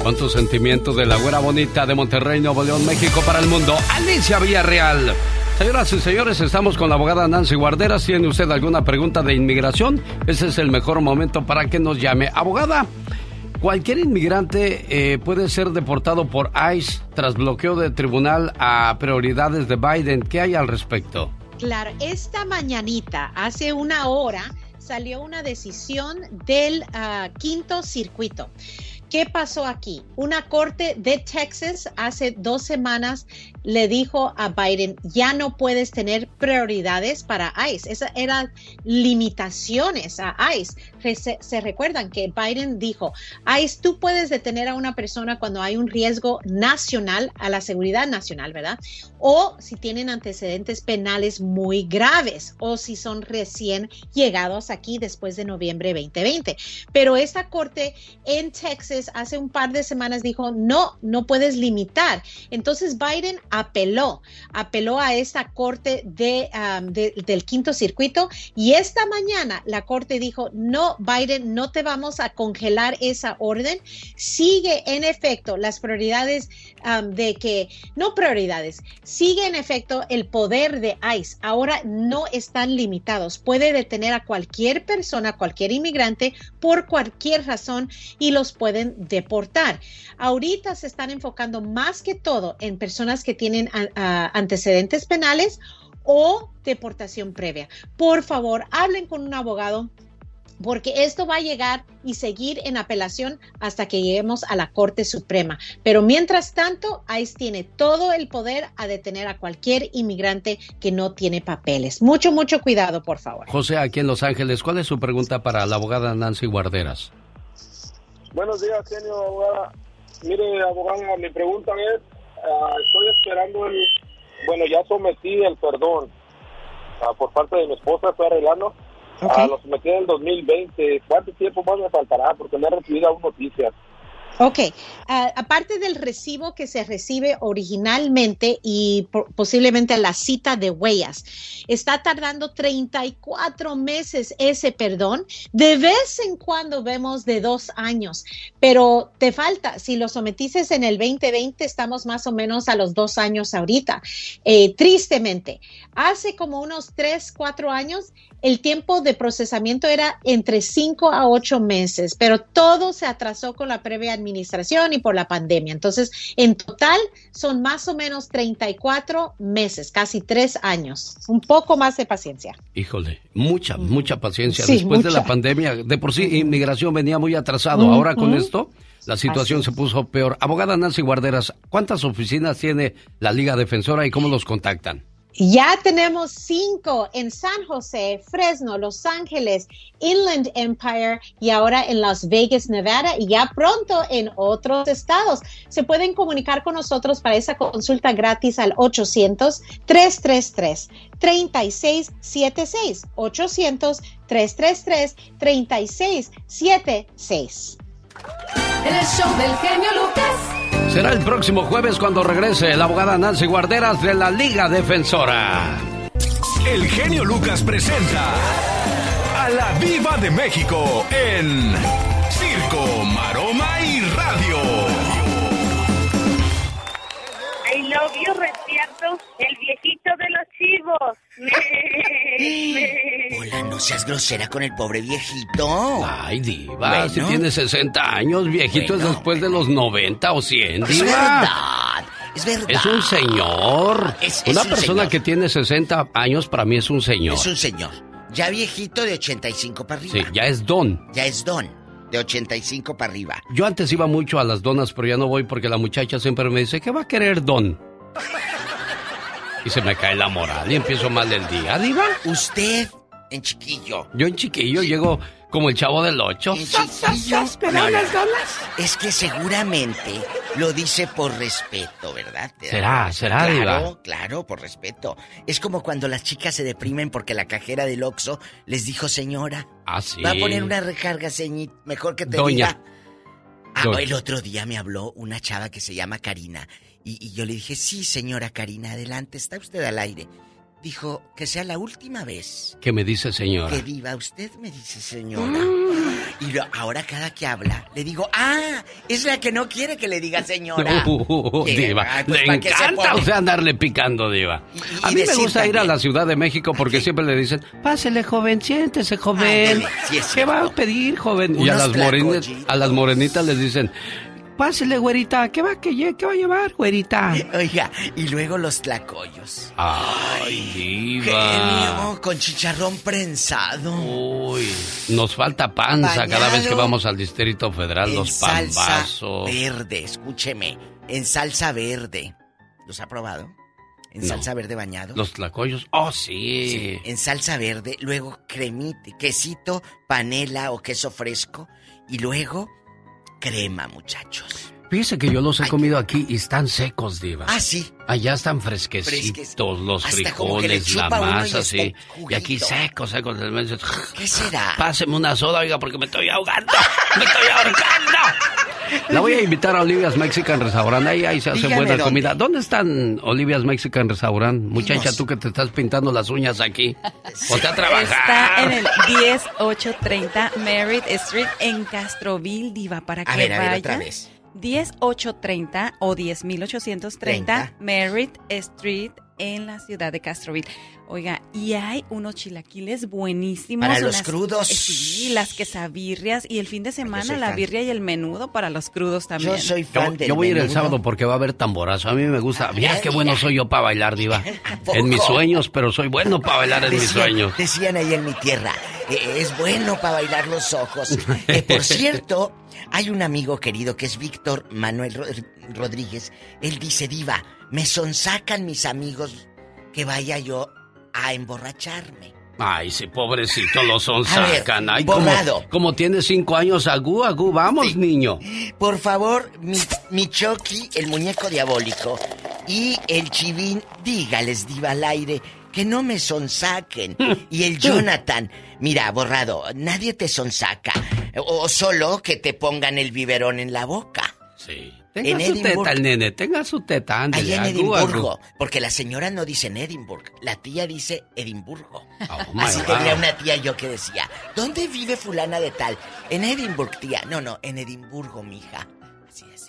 Con tu sentimiento de la güera bonita de Monterrey, Nuevo León, México para el mundo, Alicia Villarreal. Señoras y señores, estamos con la abogada Nancy Guarderas. ¿Tiene usted alguna pregunta de inmigración? Ese es el mejor momento para que nos llame. Abogada, cualquier inmigrante eh, puede ser deportado por ICE tras bloqueo de tribunal a prioridades de Biden. ¿Qué hay al respecto? Claro, esta mañanita, hace una hora, salió una decisión del ah, quinto circuito. ¿Qué pasó aquí? Una corte de Texas hace dos semanas le dijo a Biden, ya no puedes tener prioridades para ICE. Esas eran limitaciones a ICE. Se recuerdan que Biden dijo, ICE, tú puedes detener a una persona cuando hay un riesgo nacional a la seguridad nacional, ¿verdad? O si tienen antecedentes penales muy graves o si son recién llegados aquí después de noviembre 2020. Pero esta corte en Texas hace un par de semanas dijo, no, no puedes limitar. Entonces Biden apeló, apeló a esta corte de, de- del quinto circuito y esta mañana la corte dijo, no, Biden, no te vamos a congelar esa orden. Sigue en efecto las prioridades de que, no prioridades, sigue en efecto el poder de ICE. Ahora no están limitados. Puede detener a cualquier persona, cualquier inmigrante por cualquier razón y los pueden deportar. Ahorita se están enfocando más que todo en personas que tienen antecedentes penales o deportación previa. Por favor, hablen con un abogado porque esto va a llegar y seguir en apelación hasta que lleguemos a la Corte Suprema. Pero mientras tanto, ICE tiene todo el poder a detener a cualquier inmigrante que no tiene papeles. Mucho, mucho cuidado, por favor. José, aquí en Los Ángeles, ¿cuál es su pregunta para la abogada Nancy Guarderas? Buenos días, genio, abogada. Mire, abogada, mi pregunta es, ah, estoy esperando el, bueno, ya sometí el perdón ah, por parte de mi esposa, estoy arreglando. Ah, lo sometí en el 2020. ¿Cuánto tiempo más me faltará? Porque no he recibido aún noticias. Ok, aparte del recibo que se recibe originalmente y po- posiblemente la cita de huellas, está tardando 34 meses ese perdón. De vez en cuando vemos de dos años, pero te falta. Si lo sometiste en el 2020, estamos más o menos a los dos años ahorita. Eh, tristemente, hace como unos tres, cuatro años, el tiempo de procesamiento era entre cinco a ocho meses, pero todo se atrasó con la previa administración y por la pandemia. Entonces, en total son más o menos 34 meses, casi tres años. Un poco más de paciencia. Híjole, mucha, mucha paciencia. Sí, Después de la pandemia, de por sí inmigración venía muy atrasado. Ahora con esto, la situación se puso peor. Abogada Nancy Guarderas, ¿cuántas oficinas tiene la Liga Defensora y cómo los contactan? Ya tenemos cinco en San José, Fresno, Los Ángeles, Inland Empire y ahora en Las Vegas, Nevada y ya pronto en otros estados. Se pueden comunicar con nosotros para esa consulta gratis al 800-333-3676. 800-333-3676. El show del genio Lucas. Será el próximo jueves cuando regrese la abogada Nancy Guarderas de la Liga Defensora. El genio Lucas presenta a la Viva de México en Circo, Maroma y Radio. I love you, el viejito de los chivos. Hola, no seas grosera con el pobre viejito. Ay, diva, Bueno. si tiene 60 años, viejito es Bueno. después de los 90 o 100, Es diva. verdad, es verdad. Es un señor. Es- es Una un persona señor. que tiene 60 años para mí es un señor. Es un señor. Ya viejito de 85 para arriba. Sí, ya es don. Ya es don. De 85 para arriba. Yo antes iba mucho a las donas, pero ya no voy porque la muchacha siempre me dice, ¿qué va a querer don? Y se me cae la moral y empiezo mal el día, diva. Usted, en chiquillo. Yo en chiquillo llego como el chavo del ocho. En chiquillo. ¿Me unas donas? Es que seguramente lo dice por respeto, ¿verdad? ¿Te da Será, será, Claro, diva. claro, por respeto. Es como cuando las chicas se deprimen porque la cajera del Oxxo les dijo, señora, Ah, sí. va a poner una recarga, ceñit, mejor que te Doña. diga. Ah, Doña. el otro día me habló una chava que se llama Karina y, y yo le dije, sí, señora Karina, adelante, está usted al aire. Dijo, que sea la última vez ¿Qué me dice señora? que viva usted, me dice señora. Y lo- ahora cada que habla, le digo, ah, es la que no quiere que le diga señora. Uh, ¿Qué? diva, Ay, pues, le ¿para qué se encanta usted andarle picando, diva. y a mí me gusta ir a también. la Ciudad de México porque siempre le dicen, pásele joven, siéntese joven. Ándale, sí ¿Qué va a pedir joven? Y a Unos las, morenitas, a las morenitas les dicen, pásele güerita, ¿qué va, que qué va a llevar güerita? Oiga, y luego los tlacoyos. Ay, diva. Genio, con chicharrón prensado. Uy, nos falta panza cada vez que vamos al Distrito Federal, en los salsa pambazos. verde, escúcheme, en salsa verde. ¿Los ha probado? En No. salsa verde bañado. Los tlacoyos, oh sí. Sí, en salsa verde, luego cremite, quesito, panela o queso fresco y luego crema, muchachos. Fíjese que yo los he comido aquí y están secos, diva. Ah, sí. Allá están fresquecitos Fresques- los hasta frijoles, la y masa, sí. Y aquí secos, secos. ¿Qué será? Páseme una soda, oiga, porque me estoy ahogando. ¡Me estoy ahorcando! La voy a invitar a Olivia's Mexican Restaurant. Ahí, ahí se hace Dígame buena dónde. comida. ¿Dónde están Olivia's Mexican Restaurant? Muchacha, No tú que te estás pintando las uñas aquí. Ponte a trabajar. Está en el 10830 Merritt Street en Castroville, Diva, para que A ver, a ver, vaya. otra vez. 10830 o 10830 30. Merritt Street en la ciudad de Castroville. Oiga, y hay unos chilaquiles buenísimos. Para los unas- crudos. eh, Sí, las quesabirrias y el fin de semana la fan. birria y el menudo para los crudos también. Yo soy Yo, fan del yo voy a ir el sábado porque va a haber tamborazo. A mí me gusta. Mira qué bueno soy yo para bailar, diva. En mis sueños, pero soy bueno para bailar en mis sueños. Decían ahí en mi tierra, eh, es bueno para bailar los ojos. Eh, por cierto, hay un amigo querido que es Víctor Manuel Rod- Rodríguez. Él dice, Diva, me sonsacan mis amigos que vaya yo a emborracharme. Ay, sí, pobrecito, lo son A ver, sacan. Ay, como, borrado. como tiene cinco años, agú, agú, vamos, niño. Por favor, mi, mi Chucky, el muñeco diabólico, y el chivín, dígales, diva al aire, que no me sonsaquen. Y el Jonathan, mira, borrado, nadie te sonsaca. O, o solo que te pongan el biberón en la boca. Sí. Tenga En su Edimburgo. teta el nene, tenga su teta, ándele. Allá en. Edimburgo, porque la señora no dice en Edimburgo, la tía dice Edimburgo. Oh, Así tenía una tía yo que decía, ¿dónde vive fulana de tal? En Edimburgo, tía. No, no, en Edimburgo, mija.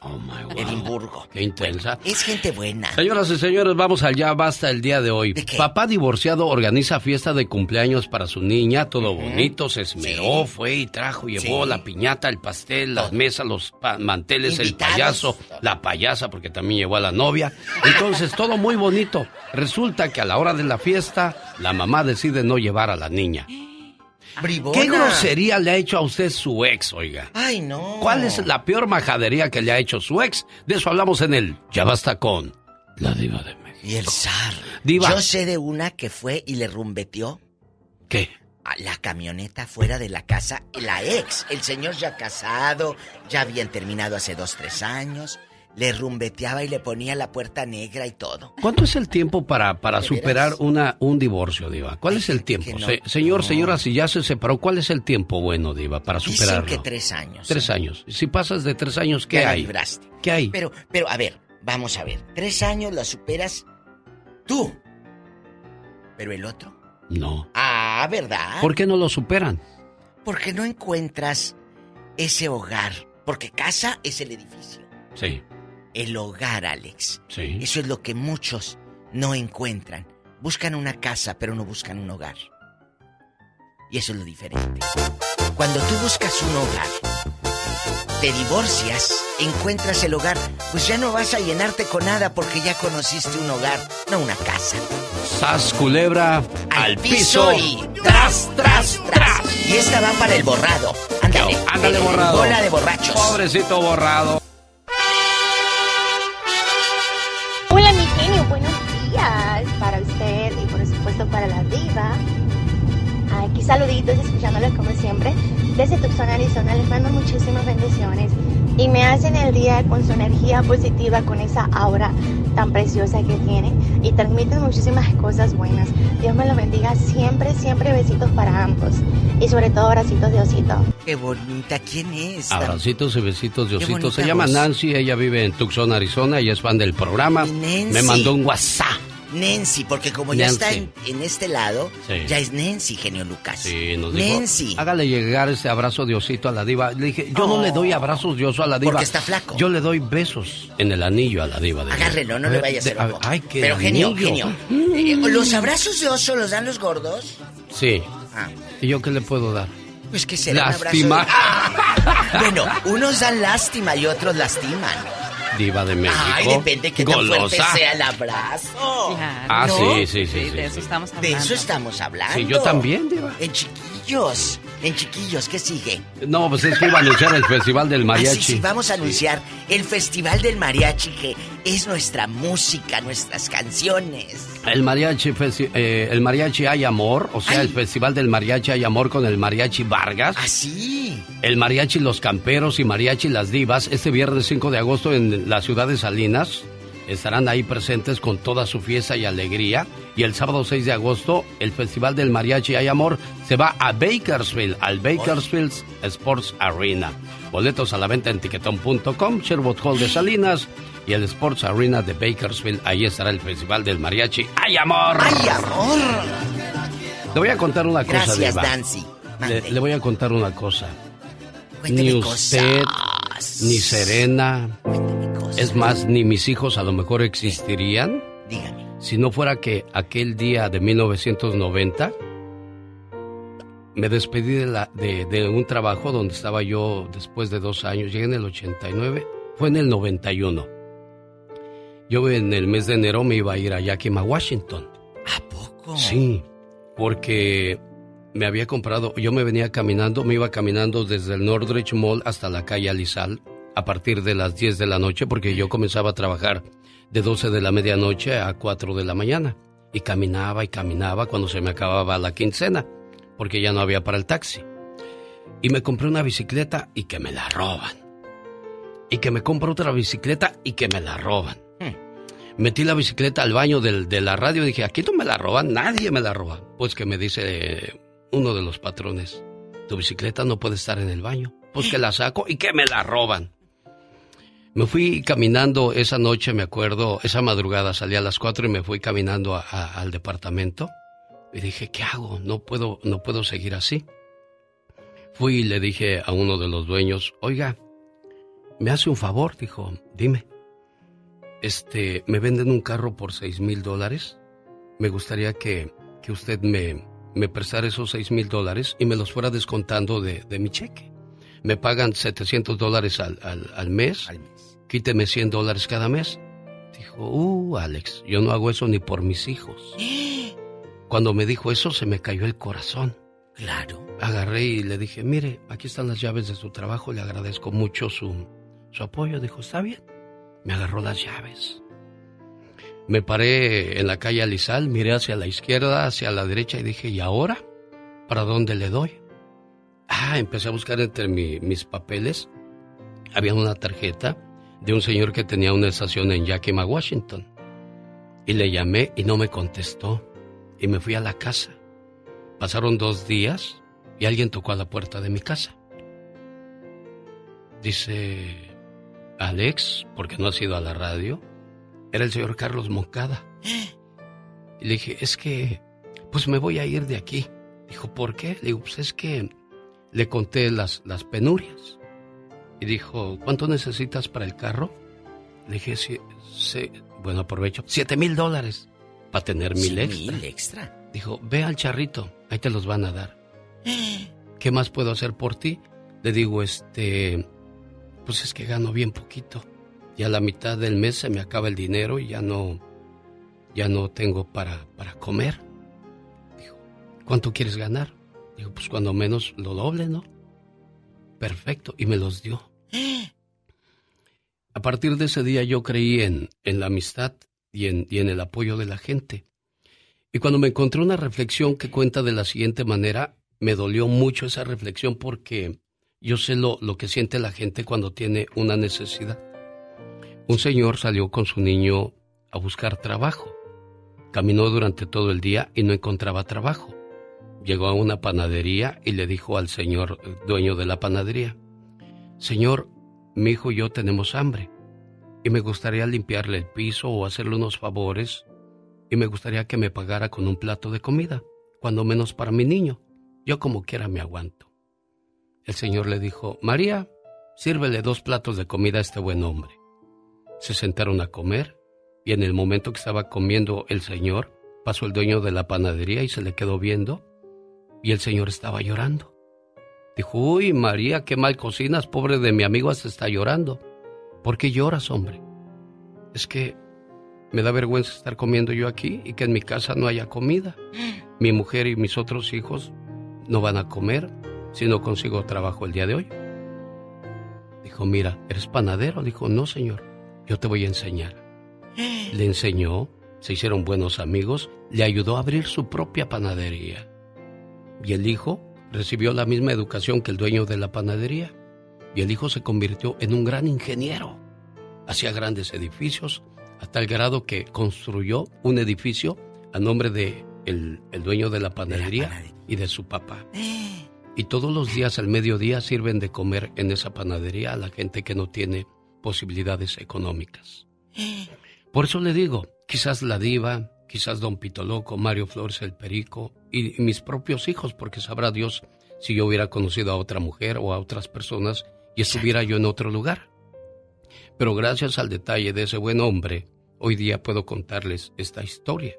Oh, my God. Edimburgo. Qué intensa. Es gente buena. Señoras y señores, vamos al ya basta el día de hoy. Papá divorciado organiza fiesta de cumpleaños para su niña, todo bonito, se esmeró, fue y trajo, llevó Sí. la piñata, el pastel, las mesas, los manteles, Invitados. el payaso, la payasa, porque también llevó a la novia. Entonces, todo muy bonito. Resulta que a la hora de la fiesta, la mamá decide no llevar a la niña. Bribona. ¿Qué grosería le ha hecho a usted su ex, oiga? Ay, no. ¿Cuál es la peor majadería que le ha hecho su ex? De eso hablamos en el Ya basta con la diva de México. Y el zar. Diva. Yo sé de una que fue y le rumbeteó ¿Qué? a la camioneta fuera de la casa. La ex, el señor ya casado, ya habían terminado hace dos, tres años. Le rumbeteaba y le ponía la puerta negra y todo. ¿Cuánto es el tiempo para, para ¿De superar una, un divorcio, Diva? ¿Cuál es el tiempo? no- Se- señor, señora, si ya se separó, ¿cuál es el tiempo bueno, Diva, para Dicen superarlo? que tres años. Tres años. Si pasas de tres años, ¿qué hay? libraste. ¿Qué hay? Pero, pero, a ver, vamos a ver. Tres años la superas tú. Pero el otro. No. Ah, ¿verdad? ¿Por qué no lo superan? Porque no encuentras ese hogar. Porque casa es el edificio. Sí, El hogar, Alex. sí. Eso es lo que muchos no encuentran. Buscan una casa, pero no buscan un hogar. Y eso es lo diferente. Cuando tú buscas un hogar, te divorcias, encuentras el hogar, pues ya no vas a llenarte con nada porque ya conociste un hogar, no una casa. Sas, culebra, al, Piso y tras, tras, tras. Y esta va para el borrado. Ándale. Ándale, borrado. Bola de borrachos. Pobrecito borrado. Aquí saluditos, escuchándolos como siempre. Desde Tucson, Arizona, les mando muchísimas bendiciones y me hacen el día con su energía positiva, con esa aura tan preciosa que tienen y transmiten muchísimas cosas buenas. Dios me los bendiga siempre, siempre besitos para ambos y sobre todo abracitos de osito. Qué bonita, ¿quién es? Abracitos y besitos, Diosito. bonita Se llama voz. Nancy, ella vive en Tucson, Arizona, y es fan del programa. Nancy. Me mandó un WhatsApp. Nancy, porque como ya está en, en este lado, Sí. ya es Nancy, genio Lucas. Sí, nos dijo, Nancy. hágale llegar ese abrazo de osito a la diva. Le dije, yo no Oh. le doy abrazos de oso a la diva. Porque está flaco. Yo le doy besos en el anillo a la diva. De Agárrelo, no A le ver, vaya a hacer de-. Ay, qué Pero genio, anillo. genio. Eh, ¿Los abrazos de oso los dan los gordos? Sí. Ah. ¿Y yo qué le puedo dar? Pues que será un Lástima. abrazo. de- Bueno, unos dan lástima y otros lastiman. Diva de México. Ay, depende que tan fuerte sea el abrazo. Ah, ¿No? sí, sí, sí. sí, de sí. eso estamos De hablando. eso estamos hablando. Sí, yo también, Diva. En chiquillos. En chiquillos, ¿qué sigue? No, pues es que iba a anunciar el Festival del Ah, Mariachi. sí, sí, vamos a anunciar el Festival del Mariachi, que es nuestra música, nuestras canciones. El mariachi, eh, el mariachi hay amor, o sea, el festival del mariachi hay amor con el mariachi Vargas. Así. El mariachi Los Camperos y mariachi Las Divas, este viernes 5 de agosto en la ciudad de Salinas. Estarán ahí presentes con toda su fiesta y alegría. Y el sábado 6 de agosto, el Festival del Mariachi Hay Amor se va a Bakersfield, al Bakersfield Sports Arena. Boletos a la venta en tiquetón.com, Sherwood Hall de Salinas y el Sports Arena de Bakersfield. Ahí estará el Festival del Mariachi Hay Amor. ¡Ay, amor! Le voy a contar una cosa, Gracias, Diva. Nancy. Le, le voy a contar una cosa. Cuénteme Ni usted, ni Serena, es más, ni mis hijos a lo mejor existirían. Dígame. Si no fuera que aquel día de 1990 me despedí de, la, de, de un trabajo donde estaba yo después de dos años. Llegué en el 89, fue en el 91. Yo en el mes de enero me iba a ir a Yakima, Washington. ¿A poco? Sí, porque me había comprado, yo me venía caminando, me iba caminando desde el Nordrich Mall hasta la calle Alizal a partir de las 10 de la noche porque yo comenzaba a trabajar de 12 de la medianoche a 4 de la mañana y caminaba y caminaba cuando se me acababa la quincena porque ya no había para el taxi. Y me compré una bicicleta y que me la roban. Y que me compro otra bicicleta y que me la roban. Metí la bicicleta al baño del- de la radio y dije, aquí no me la roban, nadie me la roba. Pues que me dice uno de los patrones, tu bicicleta no puede estar en el baño. Pues que la saco y que me la roban. Me fui caminando esa noche, me acuerdo, esa madrugada salí a las 4 y me fui caminando al departamento. Y dije, ¿qué hago? No puedo, no puedo seguir así. Fui y le dije a uno de los dueños, oiga, me hace un favor, dijo, dime. Este, me venden un carro por seis mil dólares. Me gustaría que, que usted me, me prestara esos seis mil dólares y me los fuera descontando de, de mi cheque. Me pagan 700 dólares al, al, al mes. Quíteme 100 dólares cada mes. Dijo, uh, Alex, yo no hago eso ni por mis hijos. Cuando me dijo eso se me cayó el corazón. Claro. Agarré y le dije, mire, aquí están las llaves de su trabajo, le agradezco mucho su, su apoyo. Dijo, está bien. Me agarró las llaves. Me paré en la calle Alizal, miré hacia la izquierda, hacia la derecha y dije, ¿y ahora? ¿Para dónde le doy? Ah, empecé a buscar entre mi- mis papeles. Había una tarjeta de un señor que tenía una estación en Yakima, Washington. Y le llamé y no me contestó. Y me fui a la casa. Pasaron dos días y alguien tocó a la puerta de mi casa. Dice, Alex, ¿por qué no has ido a la radio? Era el señor Carlos Moncada. Y le dije, es que, pues me voy a ir de aquí. Dijo, ¿por qué? Le digo, pues es que le conté las, las penurias. Y dijo, ¿cuánto necesitas para el carro? Le dije, sí, sí, bueno, aprovecho, siete mil dólares para tener mil extra. mil extra. Dijo, ve al charrito, ahí te los van a dar. ¿Qué más puedo hacer por ti? Le digo, este, pues es que gano bien poquito. Y a la mitad del mes se me acaba el dinero y ya no, ya no tengo para, para comer. Dijo, ¿cuánto quieres ganar? Pues cuando menos lo doble, ¿no? Perfecto, y me los dio. A partir de ese día yo creí en, en la amistad y en, y en el apoyo de la gente. Y cuando me encontré una reflexión que cuenta de la siguiente manera, me dolió mucho esa reflexión porque yo sé lo, lo que siente la gente cuando tiene una necesidad. Un señor salió con su niño a buscar trabajo. Caminó durante todo el día y no encontraba trabajo. Llegó a una panadería y le dijo al señor dueño de la panadería, Señor, mi hijo y yo tenemos hambre y me gustaría limpiarle el piso o hacerle unos favores y me gustaría que me pagara con un plato de comida, cuando menos para mi niño. Yo como quiera me aguanto. El señor le dijo, María, sírvele dos platos de comida a este buen hombre. Se sentaron a comer y en el momento que estaba comiendo el señor, pasó el dueño de la panadería y se le quedó viendo y el señor estaba llorando. Dijo, uy, María, qué mal cocinas, pobre de mi amigo, hasta está llorando. ¿Por qué lloras, hombre? Es que me da vergüenza estar comiendo yo aquí y que en mi casa no haya comida. Mi mujer y mis otros hijos no van a comer si no consigo trabajo el día de hoy. Dijo, mira, ¿eres panadero? Dijo, no, señor, yo te voy a enseñar. Le enseñó, se hicieron buenos amigos, le ayudó a abrir su propia panadería. Y el hijo recibió la misma educación que el dueño de la panadería. Y el hijo se convirtió en un gran ingeniero. Hacía grandes edificios, hasta el grado que construyó un edificio a nombre de el, el dueño de la panadería y de su papá. Y todos los días al mediodía sirven de comer en esa panadería a la gente que no tiene posibilidades económicas. Por eso le digo, quizás la diva, quizás Don Pito Loco, Mario Flores el Perico y, mis propios hijos, porque sabrá Dios si yo hubiera conocido a otra mujer o a otras personas y estuviera yo en otro lugar. Pero gracias al detalle de ese buen hombre, hoy día puedo contarles esta historia.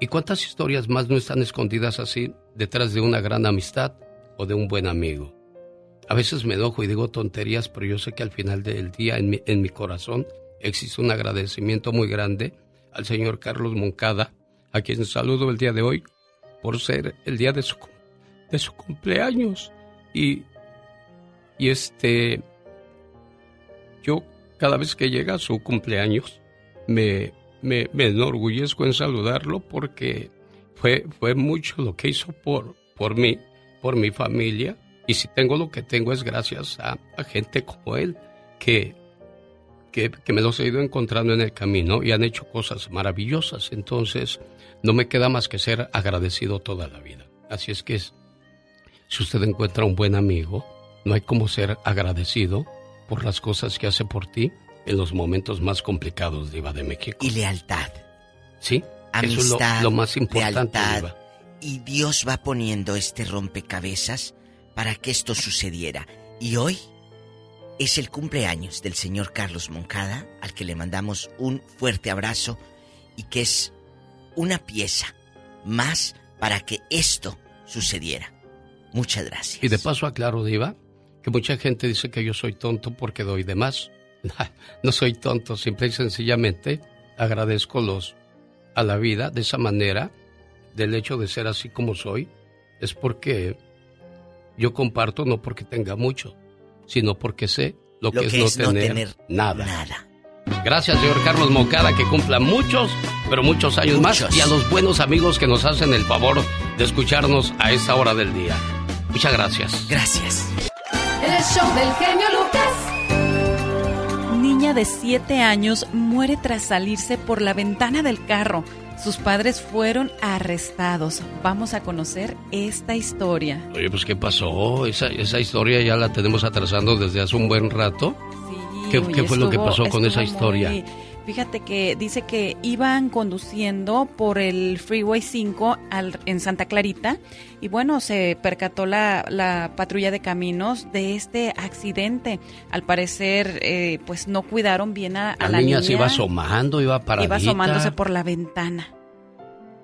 ¿Y cuántas historias más no están escondidas así detrás de una gran amistad o de un buen amigo? A veces me enojo y digo tonterías, pero yo sé que al final del día en mi corazón existe un agradecimiento muy grande al señor Carlos Moncada, a quien saludo el día de hoy por ser el día de su, de su cumpleaños. Y, y este, yo cada vez que llega su cumpleaños, me, me, me enorgullezco en saludarlo porque fue, fue mucho lo que hizo por, por mí, por mi familia. Y si tengo lo que tengo es gracias a, a gente como él, que, que, que, me los he ido encontrando en el camino y han hecho cosas maravillosas. Entonces, no me queda más que ser agradecido toda la vida. Así es que si usted encuentra un buen amigo, no hay como ser agradecido por las cosas que hace por ti en los momentos más complicados, Diva de México. Y lealtad. Sí, Amistad, eso es lo, lo más importante, lealtad. Diva. Y Dios va poniendo este rompecabezas para que esto sucediera. Y hoy es el cumpleaños del señor Carlos Moncada, al que le mandamos un fuerte abrazo y que es una pieza más para que esto sucediera. Muchas gracias. Y de paso aclaro, Diva, que mucha gente dice que yo soy tonto porque doy de más. No soy tonto, simple y sencillamente agradezco los a la vida de esa manera, del hecho de ser así como soy, es porque yo comparto no porque tenga mucho, sino porque sé lo, Lo que, que es, es no, no tener, tener nada. nada. Gracias, señor Carlos Moncada, que cumpla muchos, pero muchos años más. Y a los buenos amigos que nos hacen el favor de escucharnos a esta hora del día. Muchas gracias. Gracias. El show del genio Lucas. Niña de 7 años muere tras salirse por la ventana del carro. Sus padres fueron arrestados. Vamos a conocer esta historia. Oye, pues ¿qué pasó? Esa, esa historia ya la tenemos atrasando desde hace un buen rato. ¿Qué, oye, qué fue lo que pasó con esa historia? muy- Fíjate que dice que iban conduciendo por el Freeway 5 al- en Santa Clarita y bueno, se percató la, la patrulla de caminos de este accidente. Al parecer, eh, pues no cuidaron bien a, a La, la, niña, se iba asomando, iba paradita. Iba asomándose por la ventana.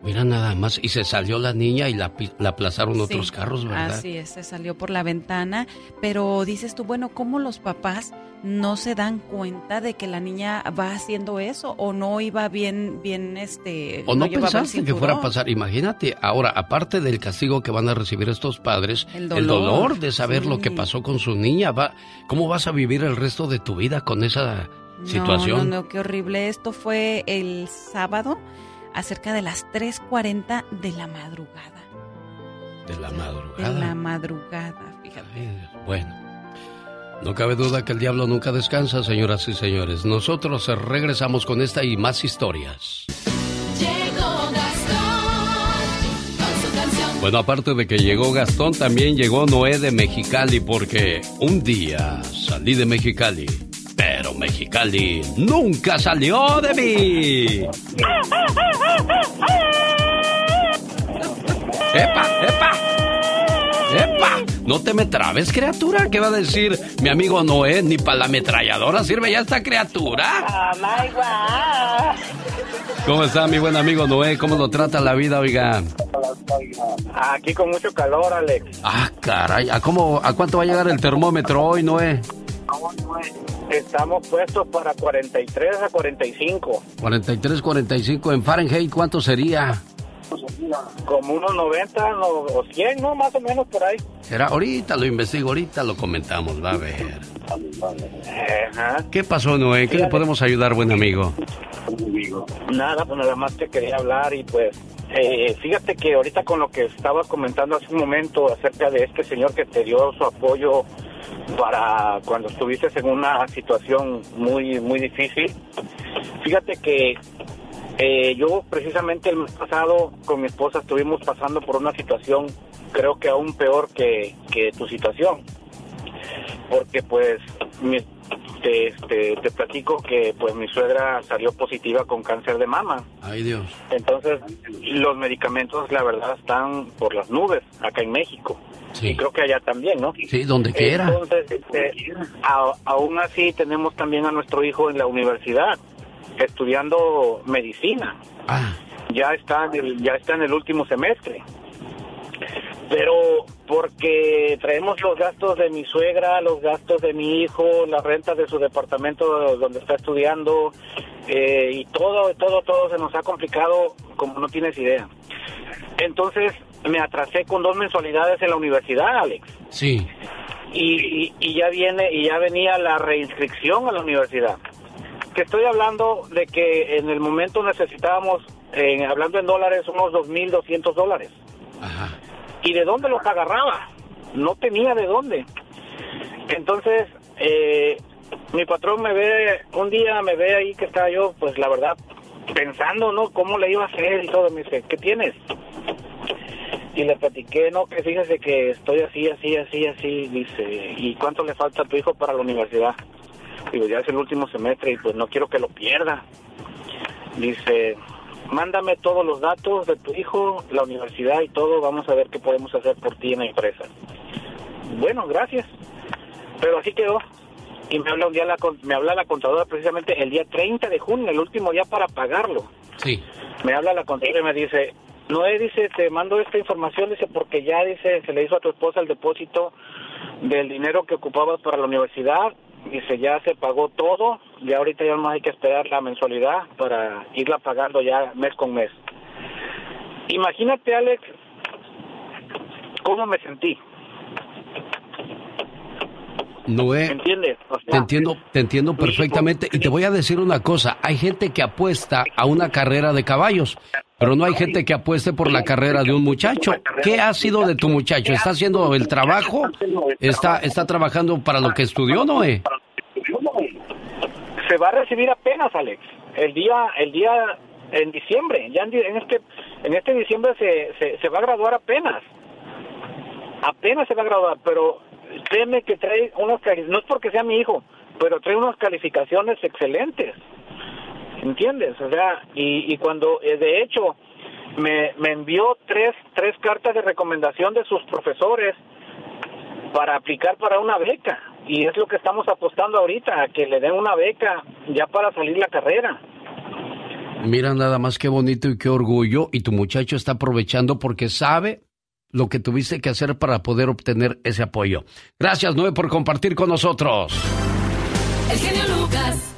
Mira nada más, y se salió la niña y la, aplazaron Sí, otros carros, ¿verdad? Así es, se salió por la ventana, pero dices tú, bueno, ¿cómo los papás no se dan cuenta de que la niña va haciendo eso o no iba bien, bien, este... ¿O no, el pensaste que fuera a pasar? Imagínate, ahora, aparte del castigo que van a recibir estos padres, El el dolor, de saber sí. lo que pasó con su niña, va, ¿cómo vas a vivir el resto de tu vida con esa situación? No, no, no, qué horrible. Esto fue el sábado, acerca de las 3.40 de la madrugada. De la De madrugada. la madrugada, fíjate. Bueno, no cabe duda que el diablo nunca descansa, señoras y señores. Nosotros regresamos con esta y más historias. Llegó Gastón con su canción. Bueno, aparte de que llegó Gastón, también llegó Noé de Mexicali, porque un día salí de Mexicali, pero Mexicali nunca salió de mí. ¡Epa, epa! ¡Epa! No te me trabes, criatura. ¿Qué va a decir mi amigo Noé? Ni para la ametralladora sirve ya esta criatura. Oh my God. ¿Cómo está mi buen amigo Noé? ¿Cómo lo trata la vida, oiga? Aquí con mucho calor, Alex. Ah, caray. ¿A, cómo, ¿A cuánto va a llegar el termómetro hoy, Noé? Estamos puestos para 43 a 45. 43, 45 en Fahrenheit, ¿cuánto sería? Como unos 90 no- o 100, ¿no? Más o menos por ahí. Será ahorita lo investigo, ahorita lo comentamos, va a ver. Ajá. ¿Qué pasó, Noé? ¿Qué le podemos ayudar, buen amigo? Nada, pues nada más te quería hablar y pues eh, fíjate que ahorita con lo que estaba comentando hace un momento acerca de este señor que te dio su apoyo para cuando estuviste en una situación muy muy difícil. Fíjate que eh, yo precisamente el mes pasado con mi esposa estuvimos pasando por una situación creo que aún peor que, que tu situación. Porque pues mi- te, te, te platico que pues mi suegra salió positiva con cáncer de mama. Ay, Dios. Entonces los medicamentos la verdad están por las nubes acá en México. Sí. Y creo que allá también, ¿no? Sí, donde quiera. Entonces, este, a- aún así tenemos también a nuestro hijo en la universidad estudiando medicina. Ah. Ya está en el, ya está en el último semestre. Pero porque traemos los gastos de mi suegra, los gastos de mi hijo, la renta de su departamento donde está estudiando eh, y todo, todo, todo se nos ha complicado como no tienes idea. Entonces, me atrasé con dos mensualidades en la universidad, Alex. Sí. Y, y, y ya viene y ya venía la reinscripción a la universidad. Que estoy hablando de que en el momento necesitábamos, eh, hablando en dólares, unos 2.200 dólares. ¿Y de dónde los agarraba? No tenía de dónde. Entonces, eh, mi patrón me ve, un día me ve ahí que estaba yo, pues la verdad, pensando, ¿no? ¿Cómo le iba a hacer y todo? Me dice, ¿qué tienes? Y le platiqué, no, que fíjese que estoy así, así, así, así. Dice, ¿y cuánto le falta a tu hijo para la universidad? Digo, ya es el último semestre y pues no quiero que lo pierda. Dice, mándame todos los datos de tu hijo, la universidad y todo, vamos a ver qué podemos hacer por ti en la empresa. Bueno, gracias. Pero así quedó. Y me habla un día la, me habla la contadora precisamente el día 30 de junio, el último día para pagarlo. Sí. Me habla la contadora y me dice, Noé dice, te mando esta información, dice, porque ya dice, se le hizo a tu esposa el depósito del dinero que ocupabas para la universidad, dice, ya se pagó todo, y ahorita ya más hay que esperar la mensualidad para irla pagando ya mes con mes. Imagínate, Alex, cómo me sentí, Noé, ¿entiendes? O sea, te entiendo, te entiendo perfectamente y te voy a decir una cosa, hay gente que apuesta a una carrera de caballos, pero no hay gente que apueste por la carrera de un muchacho. ¿Qué ha sido de tu muchacho? ¿Está haciendo el trabajo? ¿Está, está trabajando para lo que estudió, Noé? se va a recibir apenas, Alex. El día, el día en diciembre, ya en, este, en este diciembre se, se, se va a graduar apenas. Apenas se va a graduar, pero créeme que trae unas no es porque sea mi hijo, pero trae unas calificaciones excelentes. ¿Entiendes? O sea, y, y cuando, eh, de hecho, me, me envió tres, tres cartas de recomendación de sus profesores para aplicar para una beca. Y es lo que estamos apostando ahorita, a que le den una beca ya para salir la carrera. Mira nada más qué bonito y qué orgullo y tu muchacho está aprovechando porque sabe lo que tuviste que hacer para poder obtener ese apoyo. Gracias, Noé, por compartir con nosotros. El genio Lucas.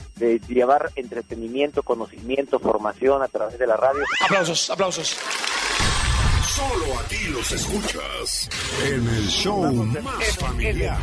de llevar entretenimiento, conocimiento, formación a través de la radio. Aplausos, aplausos. Solo aquí los escuchas en el show más familiar.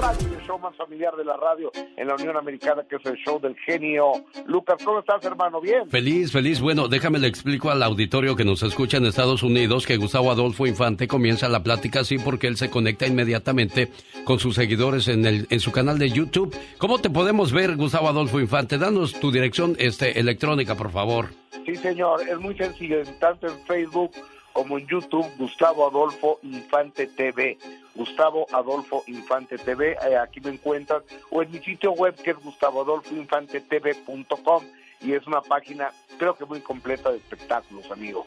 Radio, el show más familiar de la radio en la Unión Americana, que es el show del genio. Lucas, ¿cómo estás, hermano? Bien. Feliz, feliz. Bueno, déjame le explico al auditorio que nos escucha en Estados Unidos que Gustavo Adolfo Infante comienza la plática así porque él se conecta inmediatamente con sus seguidores en, el, en su canal de YouTube. ¿Cómo te podemos ver, Gustavo Adolfo Infante? Danos tu dirección este, electrónica, por favor. Sí, señor, es muy sencillo, tanto en Facebook como en YouTube, Gustavo Adolfo Infante TV. Gustavo Adolfo Infante TV, eh, aquí me encuentras, o en mi sitio web que es gustavoadolfoinfantetv.com y es una página creo que muy completa de espectáculos, amigo.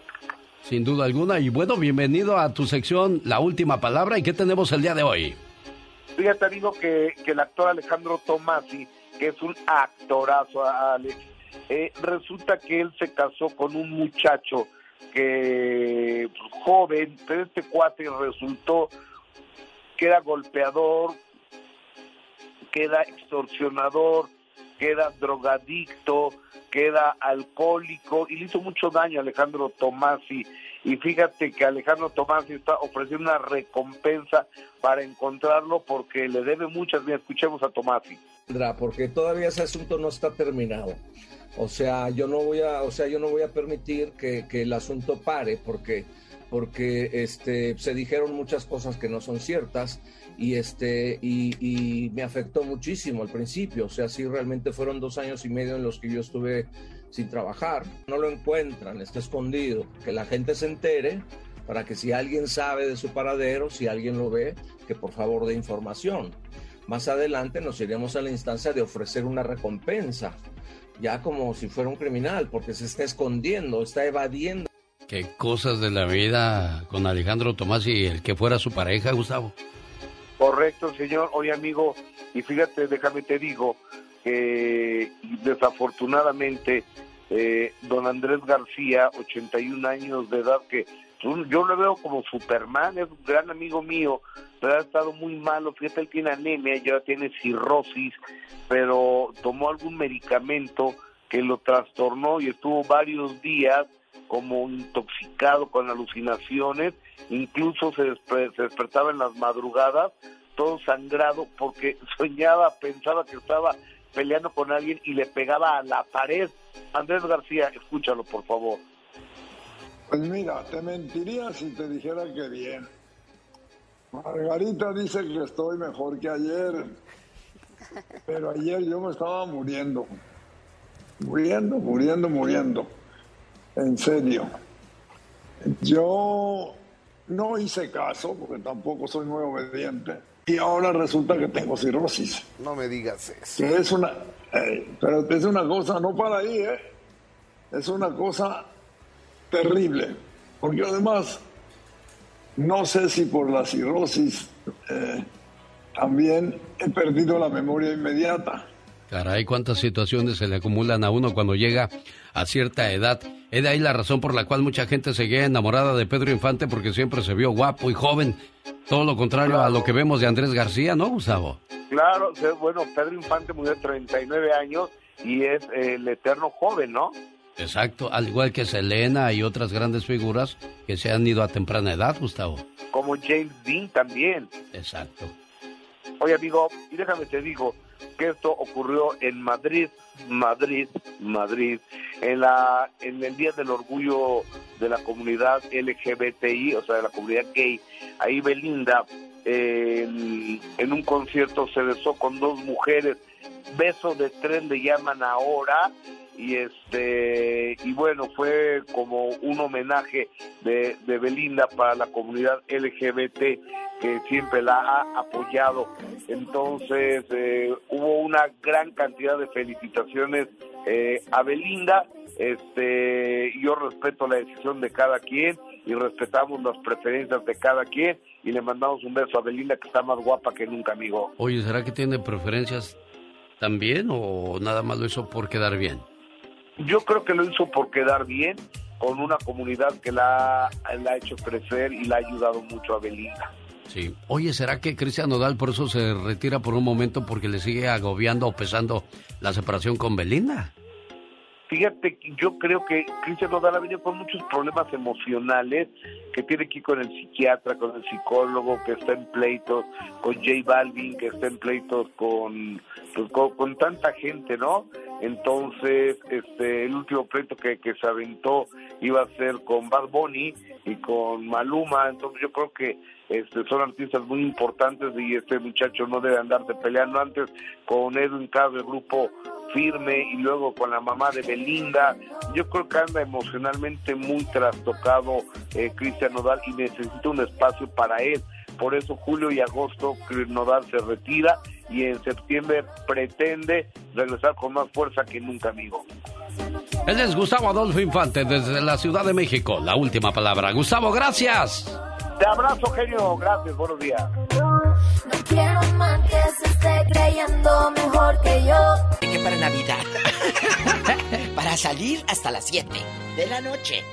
Sin duda alguna. Y bueno, bienvenido a tu sección La Última Palabra. ¿Y qué tenemos el día de hoy? Fíjate, amigo, que, que el actor Alejandro Tomasi, que es un actorazo, Alex, eh, resulta que él se casó con un muchacho que joven, pero este cuate resultó que era golpeador, que era extorsionador, que era drogadicto, que era alcohólico y le hizo mucho daño a Alejandro Tomasi. Y fíjate que Alejandro Tomasi está ofreciendo una recompensa para encontrarlo porque le debe muchas. Mira, escuchemos a Tomasi. Porque todavía ese asunto no está terminado. O sea, yo no voy a, o sea, yo no voy a permitir que, que el asunto pare porque porque este se dijeron muchas cosas que no son ciertas y este y, me afectó muchísimo al principio. O sea, sí realmente fueron dos años y medio en los que yo estuve sin trabajar. No lo encuentran, está escondido. Que la gente se entere para que si alguien sabe de su paradero, si alguien lo ve, que por favor dé información. Más adelante nos iremos a la instancia de ofrecer una recompensa, ya como si fuera un criminal, porque se está escondiendo, está evadiendo. Qué cosas de la vida con Alejandro Tomás y el que fuera su pareja, Gustavo. Correcto, señor. Oye, amigo, y fíjate, déjame te digo que desafortunadamente eh, don Andrés García, 81 años de edad, que yo lo veo como Superman, es un gran amigo mío, pero ha estado muy malo, fíjate, él tiene anemia, ya tiene cirrosis, pero tomó algún medicamento que lo trastornó y estuvo varios días como intoxicado con alucinaciones, incluso se, se despertaba en las madrugadas, todo sangrado, porque soñaba, pensaba que estaba peleando con alguien y le pegaba a la pared. Andrés García, escúchalo, por favor. Pues mira, te mentiría si te dijera que bien. Margarita dice que estoy mejor que ayer, pero ayer yo me estaba muriendo. Muriendo, muriendo, muriendo. En serio. Yo no hice caso, porque tampoco soy muy obediente, y ahora resulta que tengo cirrosis. No me digas eso. Que es una, eh, pero es una cosa, no para ahí, ¿eh? Es una cosa terrible, porque además no sé si por la cirrosis eh, también he perdido la memoria inmediata. Caray, cuántas situaciones se le acumulan a uno cuando llega a cierta edad. Es de ahí la razón por la cual mucha gente seguía enamorada de Pedro Infante porque siempre se vio guapo y joven. Todo lo contrario a lo que vemos de Andrés García, ¿no, Gustavo? Claro, bueno, Pedro Infante murió de 39 años y es el eterno joven, ¿no? Exacto, al igual que Selena y otras grandes figuras que se han ido a temprana edad, Gustavo. Como James Dean también. Exacto. Oye, amigo, y déjame te digo que esto ocurrió en Madrid, Madrid, Madrid, en la en el Día del Orgullo de la comunidad LGBTI, o sea, de la comunidad gay. Ahí Belinda en, en un concierto se besó con dos mujeres. Beso de tren le llaman ahora y este y bueno fue como un homenaje de, de, Belinda para la comunidad LGBT que siempre la ha apoyado. Entonces eh, hubo una gran cantidad de felicitaciones eh, a Belinda. Este yo respeto la decisión de cada quien y respetamos las preferencias de cada quien y le mandamos un beso a Belinda que está más guapa que nunca amigo. Oye será que tiene preferencias también o nada más lo hizo por quedar bien yo creo que lo hizo por quedar bien con una comunidad que la, la ha hecho crecer y la ha ayudado mucho a Belinda. Sí. Oye, ¿será que Cristian Nodal por eso se retira por un momento porque le sigue agobiando o pesando la separación con Belinda? Fíjate, yo creo que Cristian Nodal ha venido con muchos problemas emocionales, que tiene que ir con el psiquiatra, con el psicólogo, que está en pleitos, con J Balvin, que está en pleitos con, pues, con, con, tanta gente, ¿no? Entonces, este, el último pleito que, que se aventó iba a ser con Bad Bunny y con Maluma, entonces yo creo que este, son artistas muy importantes y este muchacho no debe andarse peleando antes con Edwin Cabo, el grupo firme y luego con la mamá de Belinda. Yo creo que anda emocionalmente muy trastocado eh, Cristian Nodal y necesita un espacio para él. Por eso julio y agosto Nodal se retira y en septiembre pretende regresar con más fuerza que nunca, amigo. Él es Gustavo Adolfo Infante desde la Ciudad de México. La última palabra. Gustavo, gracias. Te abrazo, genio. Gracias. Buenos días. No quiero más que se esté creyendo mejor que yo. que para Navidad. para salir hasta las 7 de la noche.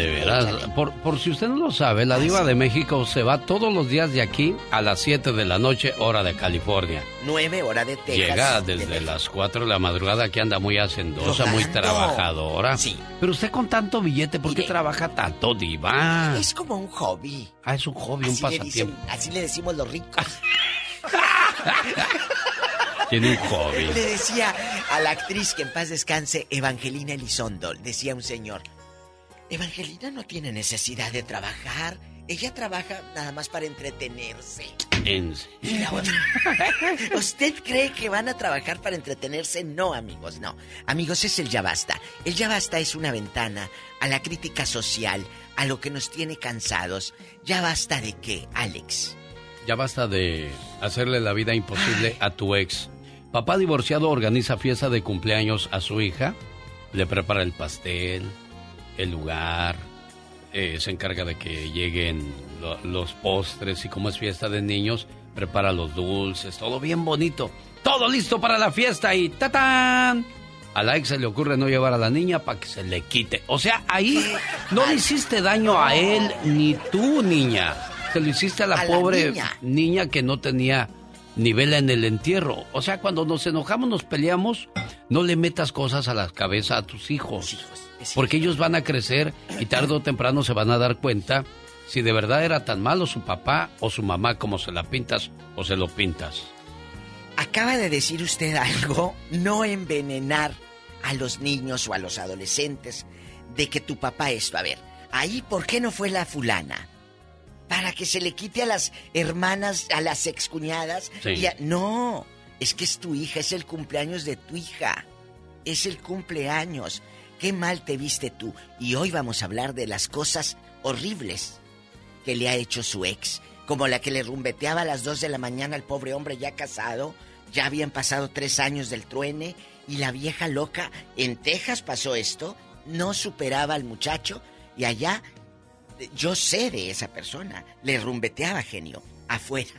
De veras, por, por si usted no lo sabe, la diva de México se va todos los días de aquí a las 7 de la noche, hora de California. 9 hora de Texas. Llega desde de las 4 de la madrugada que anda muy hacendosa, muy trabajadora. Sí. Pero usted con tanto billete, ¿por qué trabaja tanto, diva? Es como un hobby. Ah, es un hobby, así un pasatiempo. Le dicen, así le decimos los ricos. Tiene un hobby. Le decía a la actriz que en paz descanse, Evangelina Elizondo, decía un señor, Evangelina no tiene necesidad de trabajar. Ella trabaja nada más para entretenerse. ¿En Y la otra, ¿Usted cree que van a trabajar para entretenerse? No, amigos, no. Amigos, es el ya basta. El ya basta es una ventana a la crítica social, a lo que nos tiene cansados. ¿Ya basta de qué, Alex? Ya basta de hacerle la vida imposible a tu ex. Papá divorciado organiza fiesta de cumpleaños a su hija, le prepara el pastel, el lugar, eh, se encarga de que lleguen lo- los postres y como es fiesta de niños, prepara los dulces, todo bien bonito. Todo listo para la fiesta y ¡tatán! A la ex se le ocurre no llevar a la niña para que se le quite. O sea, ahí no le hiciste daño a él ni tú, niña. Se lo hiciste a la A la pobre niña. niña que no tenía ni vela en el entierro. O sea, cuando nos enojamos, nos peleamos, no le metas cosas a la cabeza a tus hijos. Porque ellos van a crecer y tarde o temprano se van a dar cuenta si de verdad era tan malo su papá o su mamá como se la pintas o se lo pintas. Acaba de decir usted algo, no envenenar a los niños o a los adolescentes de que tu papá esto. A ver, ahí, ¿por qué no fue la fulana? Para que se le quite a las hermanas, a las excuñadas. Sí. y a- No, es que es tu hija, es el cumpleaños de tu hija. Es el cumpleaños. Qué mal te viste tú. Y hoy vamos a hablar de las cosas horribles que le ha hecho su ex, como la que le rumbeteaba a las 2 de la mañana al pobre hombre ya casado, ya habían pasado tres años del truene, y la vieja loca, en Texas pasó esto, no superaba al muchacho, y allá, yo sé de esa persona, le rumbeteaba genio, afuera,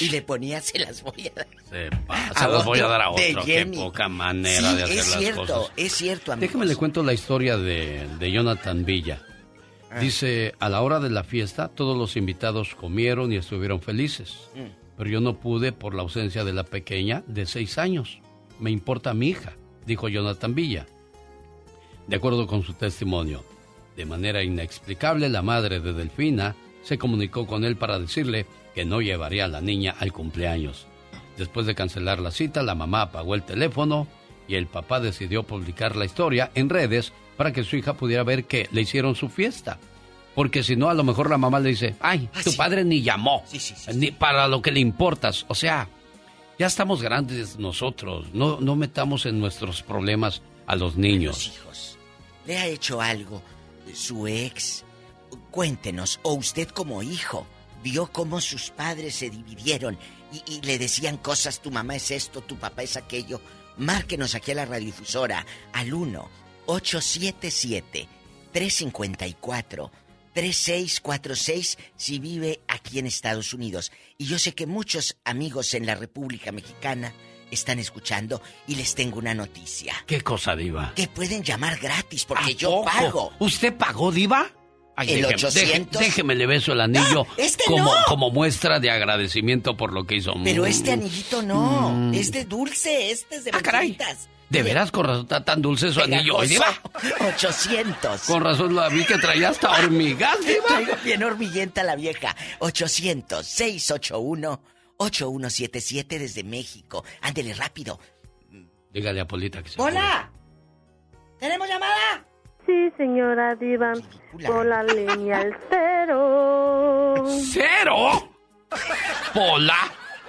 y le ponía, se las voy a dar. Se pasa, se las voy a dar a de otro. Qué poca manera Sí, de hacer es las cierto, cosas. es cierto, amigos. Déjame le cuento la historia de, de Jonathan Villa. Ah. Dice, a la hora de la fiesta, todos los invitados comieron y estuvieron felices. Mm. Pero yo no pude por la ausencia de la pequeña de seis años. Me importa mi hija, dijo Jonathan Villa. De acuerdo con su testimonio, de manera inexplicable, la madre de Delfina se comunicó con él para decirle que no llevaría a la niña al cumpleaños. Después de cancelar la cita, la mamá apagó el teléfono y el papá decidió publicar la historia en redes para que su hija pudiera ver que le hicieron su fiesta. Porque si no, a lo mejor la mamá le dice, ay, tu padre ni llamó, ni para lo que le importas. O sea, ya estamos grandes nosotros, no, no metamos en nuestros problemas a los niños. ¿Le ha hecho algo su ex? Cuéntenos, o usted como hijo vio cómo sus padres se dividieron y, le decían cosas, tu mamá es esto, tu papá es aquello. Márquenos aquí a la radiodifusora al 1-877-354-3646 si vive aquí en Estados Unidos. Y yo sé que muchos amigos en la República Mexicana están escuchando y les tengo una noticia. ¿Qué cosa, Diva? Que pueden llamar gratis porque ¿A yo poco? pago. ¿Usted pagó, Diva? Ay, ¿El déjeme- 800? deje- déjeme le beso el anillo este como, no. como muestra de agradecimiento por lo que hizo. Pero Mm. este anillito no, Mm. es de dulce, este es de Ah, caray. ¿De veras con razón está tan dulce su anillo? Diva? 800. Con razón la vi que traía hasta hormigas, Diva. Traigo bien hormiguenta la vieja. 800-681-8177 desde México. Ándele rápido. Dígale a Polita que se ¡Hola! ¿Tenemos llamada? Sí, señora Diva. Con la línea al cero. ¿Cero? Pola.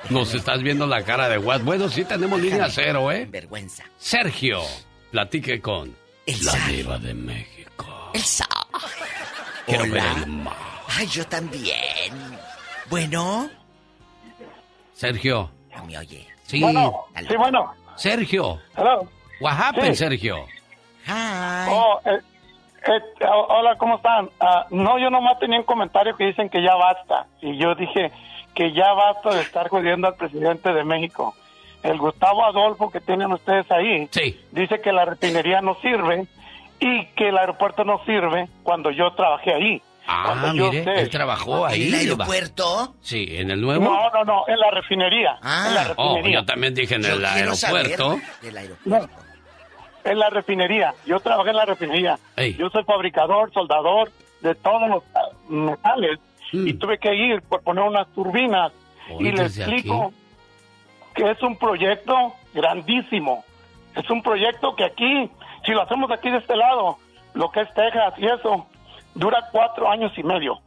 Nos estás viendo la cara de Watt. Bueno, sí tenemos línea cero, ¿eh? Vergüenza. Sergio, platique con El la diva de México. El zar. Quiero ver Hola. el mar. Ay, yo también. Bueno. Sergio. No me oye. Sí. Bueno, sí, bueno. Sergio. Hello. What happened, Sí. Sergio? Oh, eh, eh, oh, hola, ¿cómo están? Ah, no, yo nomás tenía un comentario que dicen que ya basta. Y yo dije que ya basta de estar jodiendo al presidente de México. El Gustavo Adolfo que tienen ustedes ahí dice que la refinería no sirve y que el aeropuerto no sirve cuando yo trabajé ahí. Ah, mire, sé- él trabajó ahí. ¿En el aeropuerto? Sí, ¿en el nuevo? No, no, no, en la refinería. Ah. en la Oh, refinería. yo también dije en Yo el aeropuerto. del aeropuerto. No, en la refinería. Yo trabajé en la refinería. Ey. Yo soy fabricador, soldador de todos los ah, metales Mm. y tuve que ir por poner unas turbinas Hoy y le explico aquí. que es un proyecto grandísimo. Es un proyecto que aquí, si lo hacemos aquí de este lado, lo que es Texas y eso, dura cuatro años y medio.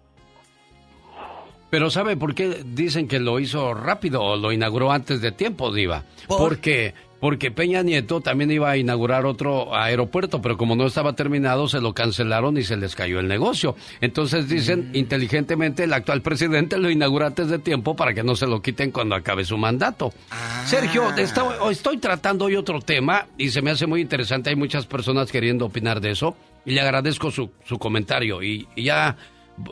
Pero ¿sabe por qué dicen que lo hizo rápido o lo inauguró antes de tiempo, Diva? Porque porque Peña Nieto también iba a inaugurar otro aeropuerto, pero como no estaba terminado, se lo cancelaron y se les cayó el negocio. Entonces dicen, inteligentemente, el actual presidente lo inaugura antes de tiempo para que no se lo quiten cuando acabe su mandato. Sergio, está- estoy tratando hoy otro tema y se me hace muy interesante. Hay muchas personas queriendo opinar de eso. Y le agradezco su, su comentario. Y, y ya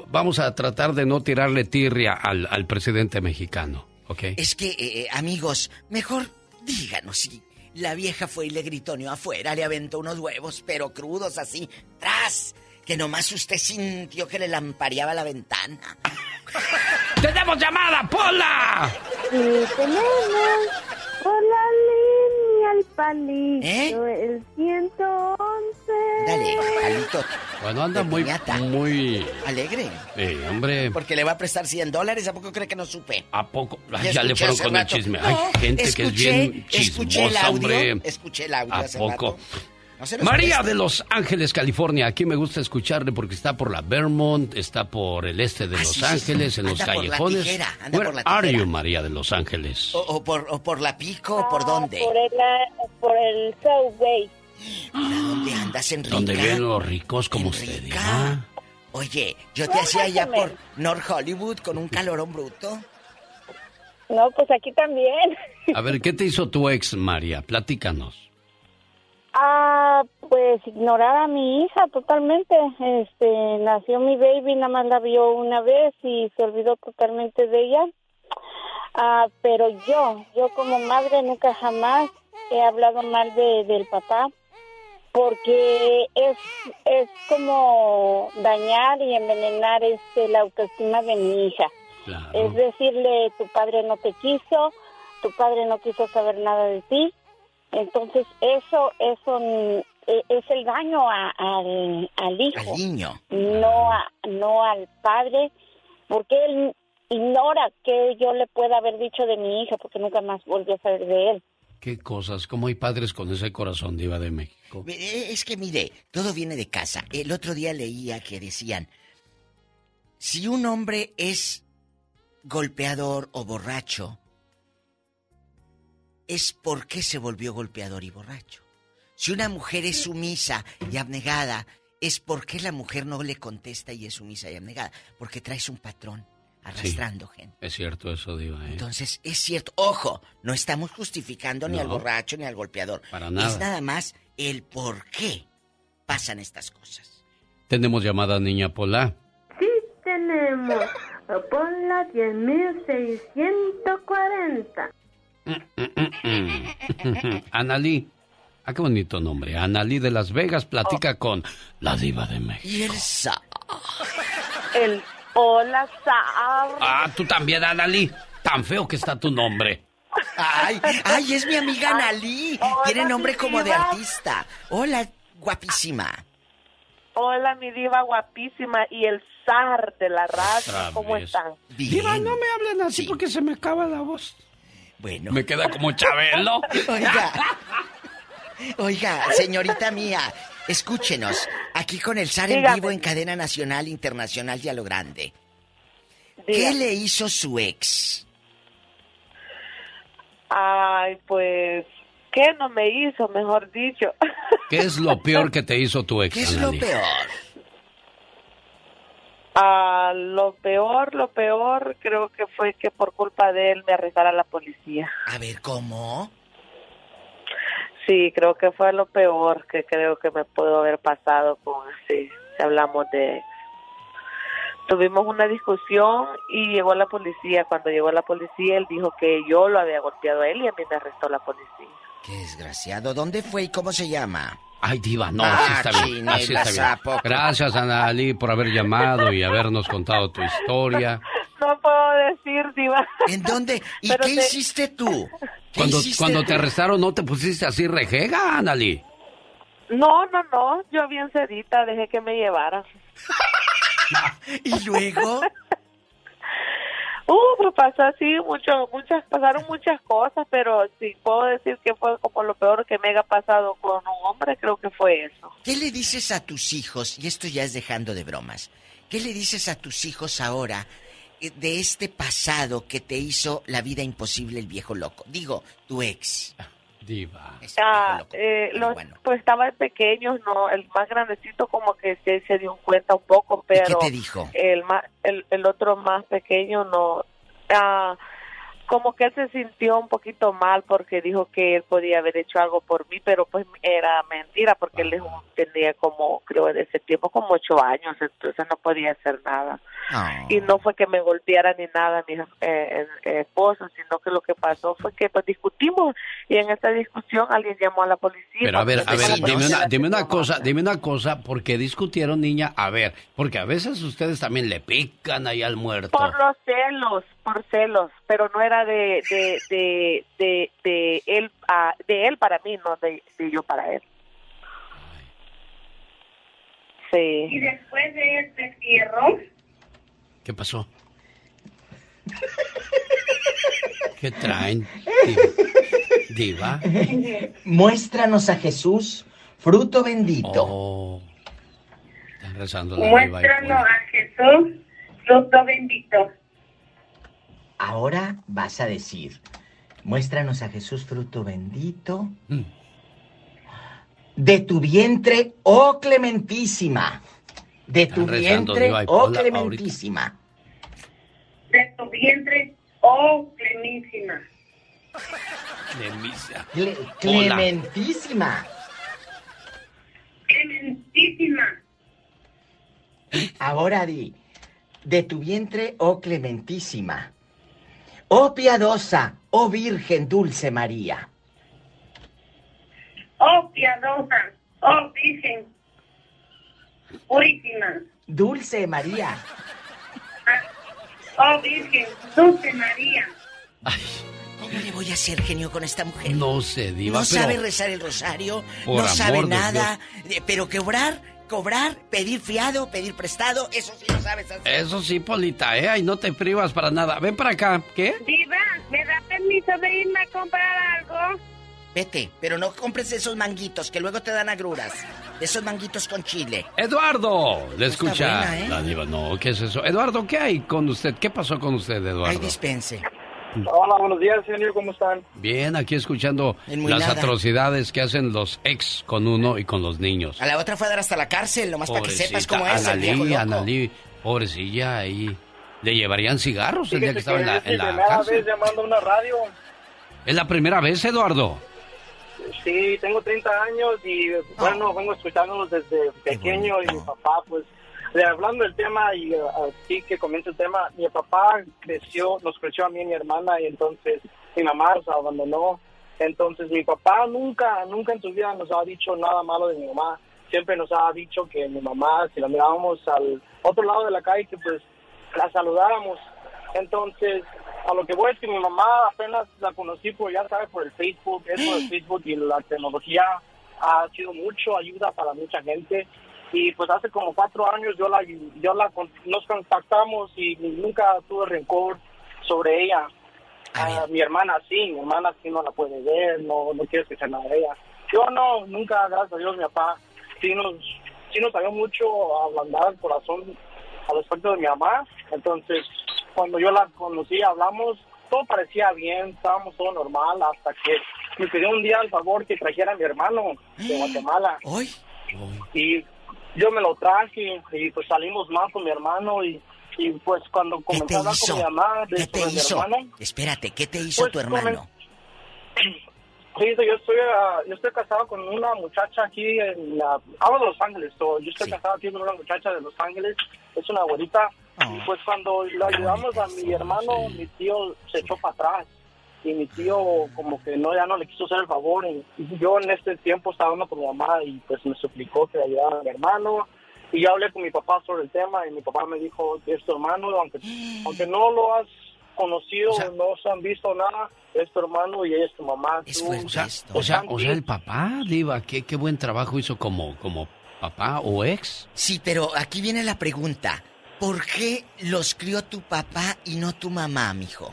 vamos a tratar de no tirarle tirria al, al presidente mexicano. ¿Ok? Es que, eh, eh, amigos, mejor díganos si la vieja fue y le gritoneó afuera, le aventó unos huevos, pero crudos así, tras, que nomás usted sintió que le lampareaba la ventana. ¡Tenemos llamada, Pola! Sí, tenemos por el palito, ¿Eh? el 111. Dale, palito. Bueno, anda muy, muy... Alegre. Eh, hombre, Porque le va a prestar 100 dólares, ¿a poco cree que no supe? ¿a poco? Ay, Ya le escuché fueron con el rato. chisme. No, Hay gente que es escuché- bien escuché el chismosa, audio, hombre. escuché el audio ¿A hace poco? rato. No María de Los Ángeles, California. Aquí me gusta escucharle porque está por la Vermont, está por el este de Ah, Los sí, Ángeles, sí. en los Anda por la callejones. tijera, anda Where por la are tijera. you, María de Los Ángeles? O, o por, o por la pico, o por dónde. Por el, por el Subway. Mira, ¿dónde andas, Enrica? Donde viven los ricos como usted. diga. Oye, yo te No, hacía allá por North Hollywood con un calorón bruto. No, pues aquí también. A ver, ¿qué te hizo tu ex, María? Platícanos. Ah, pues ignorar a mi hija totalmente. Este, nació mi baby, nada más la vio una vez y se olvidó totalmente de ella. Ah, pero yo, yo como madre nunca jamás he hablado mal de, del papá porque es es como dañar y envenenar este la autoestima de mi hija. Es decirle, tu padre no te quiso, tu padre no quiso saber nada de ti. Entonces, eso eso mm, e- es el daño a- al, al hijo. Al niño. No, a- no al padre, porque él ignora que yo le pueda haber dicho de mi hija, porque nunca más volvió a saber de él. ¿Qué cosas? ¿Cómo hay padres con ese corazón, diva de México? Eh, Es que mire, todo viene de casa. El otro día leía que decían, si un hombre es golpeador o borracho, es porque se volvió golpeador y borracho. Si una mujer es sumisa y abnegada, es porque la mujer no le contesta y es sumisa y abnegada. Porque traes un patrón arrastrando gente. Es cierto eso, diva. ¿eh? Entonces, es cierto, ojo, no estamos justificando ni al borracho ni al golpeador. Para nada. Es nada más el por qué pasan estas cosas. Tenemos llamada, niña Pola. Sí, tenemos por la 10640. Analí. Ah, qué bonito nombre. Analí de Las Vegas platica con la diva de México. Y el sa... El hola, Sar. Ah, tú también, Analí. Tan feo que está tu nombre. Ay, ay, es mi amiga Nalí. Tiene nombre como de artista. Hola, guapísima. Hola, mi diva guapísima y el zar de la radio. ¿Cómo están? Diva, no me hablen así porque se me acaba la voz. Bueno. Me queda como Chabelo. Oiga. Oiga, señorita mía, escúchenos. Aquí con el SAR en Dígame. vivo en cadena nacional, internacional y a lo grande. ¿Qué le hizo su ex? Ay, pues, ¿qué no me hizo, mejor dicho? ¿Qué es lo peor que te hizo tu ex, ¿Qué es lo peor? Ah, lo peor, lo peor, creo que fue que por culpa de él me arrestara la policía. A ver, ¿cómo? Sí, creo que fue lo peor que creo que me pudo haber pasado con así, si hablamos de. Tuvimos una discusión y llegó la policía. Cuando llegó la policía, él dijo que yo lo había golpeado a él y a mí me arrestó la policía. Qué desgraciado. ¿Dónde fue y cómo se llama? Ay, diva, no, Ah, así está bien. Así está bien. Gracias, Analí, por haber llamado y habernos contado tu historia. No puedo decir, diva. ¿En dónde? ¿Y Pero qué te- hiciste tú? ¿Qué Cuando, hiciste cuando tú? te arrestaron, ¿no te pusiste así rejega, Analí? No, no, no, yo bien sedita, dejé que me llevaran. ¿Y luego? Uh, pues pasó así, mucho, muchas, pasaron muchas cosas, pero si puedo decir que fue como lo peor que me haya pasado con un hombre, creo que fue eso. ¿Qué le dices a tus hijos? Y esto ya es dejando de bromas. ¿Qué le dices a tus hijos ahora eh, de este pasado que te hizo la vida imposible el viejo loco? Digo, tu ex. Diva. Ah, eh, los, pues estaban pequeños, no, el más grandecito como que se, se dio cuenta un poco, pero te dijo? el más, el, el otro más pequeño no. Ah, como que él se sintió un poquito mal porque dijo que él podía haber hecho algo por mí, pero pues era mentira porque él es un- tenía como, creo en ese tiempo, como ocho años, entonces no podía hacer nada. Ah. Y no fue que me golpeara ni nada mi eh, esposo, sino que lo que pasó fue que pues discutimos y en esta discusión alguien llamó a la policía. Pero a ver, a ver, Porque- dime una, dime una cosa, dime una cosa, ¿por qué discutieron, niña? A ver, porque a veces ustedes también le pican ahí al muerto. Por los celos, por celos, pero no era de de de de, de él ah, de él para mí, no de, de yo para él. Y Sí. después de este entierro, ¿Qué pasó? ¿Qué traen? Diva. Muéstranos a Jesús, fruto bendito. Oh. Están rezando la diva. y muéstranos a Jesús, fruto bendito. Ahora vas a decir, muéstranos a Jesús, fruto bendito. Mm. De tu vientre, oh clementísima. De tu vientre, oh clementísima. De tu vientre, oh clemísima. De misa. Cle- Hola. clementísima. Clementísima. Ahora di, de tu vientre, oh clementísima. Oh piadosa, oh Virgen dulce María. Oh piadosa, oh virgen purísima. Dulce María. Oh virgen, dulce María. ¿Cómo le voy a hacer genio con esta mujer? No sé, diva, no pero... sabe rezar el rosario, Por no amor sabe de nada, eh, pero cobrar, cobrar, pedir fiado, pedir prestado, eso sí lo sabes hacer. Eso sí, Polita, ¿eh? Ahí no te privas para nada. Ven para acá. ¿Qué? Diva, ¿me da permiso de irme a comprar algo? Vete, pero no compres esos manguitos que luego te dan agruras. Esos manguitos con chile. Eduardo, le escucha. buena, ¿eh? La diva, no, ¿qué es eso? Eduardo, ¿qué hay con usted? ¿Qué pasó con usted, Eduardo? Ay, dispense. Hola, buenos días, señor, ¿cómo están? Bien, aquí escuchando las nada. atrocidades que hacen los ex con uno y con los niños. A la otra fue a dar hasta la cárcel, nomás para que sepas cómo es el viejo Analí. Analí, pobrecilla ahí. Le llevarían cigarros el día que estaba en la, en la primera cárcel. vez llamando a una radio. ¿Es la primera vez, Eduardo? Sí, tengo 30 años y bueno, vengo escuchándolos desde pequeño y mi papá, pues, hablando del tema y así que comienza el tema, mi papá creció, nos creció a mí y mi hermana y entonces mi mamá nos abandonó. Entonces mi papá nunca, nunca en su vida nos ha dicho nada malo de mi mamá. Siempre nos ha dicho que mi mamá, si la mirábamos al otro lado de la calle, que pues la saludáramos. Entonces, a lo que voy es que mi mamá apenas la conocí por, ya sabes, por el Facebook, eso del Facebook y la tecnología ha sido mucho ayuda para mucha gente. Y pues hace como cuatro años yo la, yo la, nos contactamos y nunca tuve rencor sobre ella. Ah, mi hermana sí, mi hermana sí no la puede ver, no, no quiere escuchar nada de ella. Yo no, nunca, gracias a Dios, mi papá sí nos, sí nos salió mucho a ablandar el corazón al respecto de mi mamá. Entonces, cuando yo la conocí, hablamos, todo parecía bien, estábamos todo normal, hasta que me pidió un día el favor que trajera a mi hermano de Guatemala. Y yo me lo traje y pues salimos más con mi hermano y, y pues cuando ¿Qué comencé te a hablar hizo? con mi mamá de ¿Qué te sobre mi hizo? hermano, Espérate, ¿qué te hizo Pues, tu hermano? Sí, yo estoy, ah, yo estoy casado con una muchacha aquí en la... Hablo de Los Ángeles, so, yo estoy casado aquí con una muchacha de Los Ángeles, es una abuelita. Y pues cuando le ayudamos a mi hermano, mi tío se echó para atrás. Y mi tío como que no ya no le quiso hacer el favor. Y, y yo en este tiempo estaba hablando con mi mamá y pues me suplicó que le ayudara a mi hermano. Y yo hablé con mi papá sobre el tema y mi papá me dijo, es tu hermano, aunque, aunque no lo has conocido, no se han visto nada, es tu hermano y ella es tu mamá. Tú- O sea, o sea, o sea, el papá, Diva, ¿qué, qué buen trabajo hizo como, como papá o ex. Sí, pero aquí viene la pregunta. ¿Por qué los crió tu papá y no tu mamá, mijo?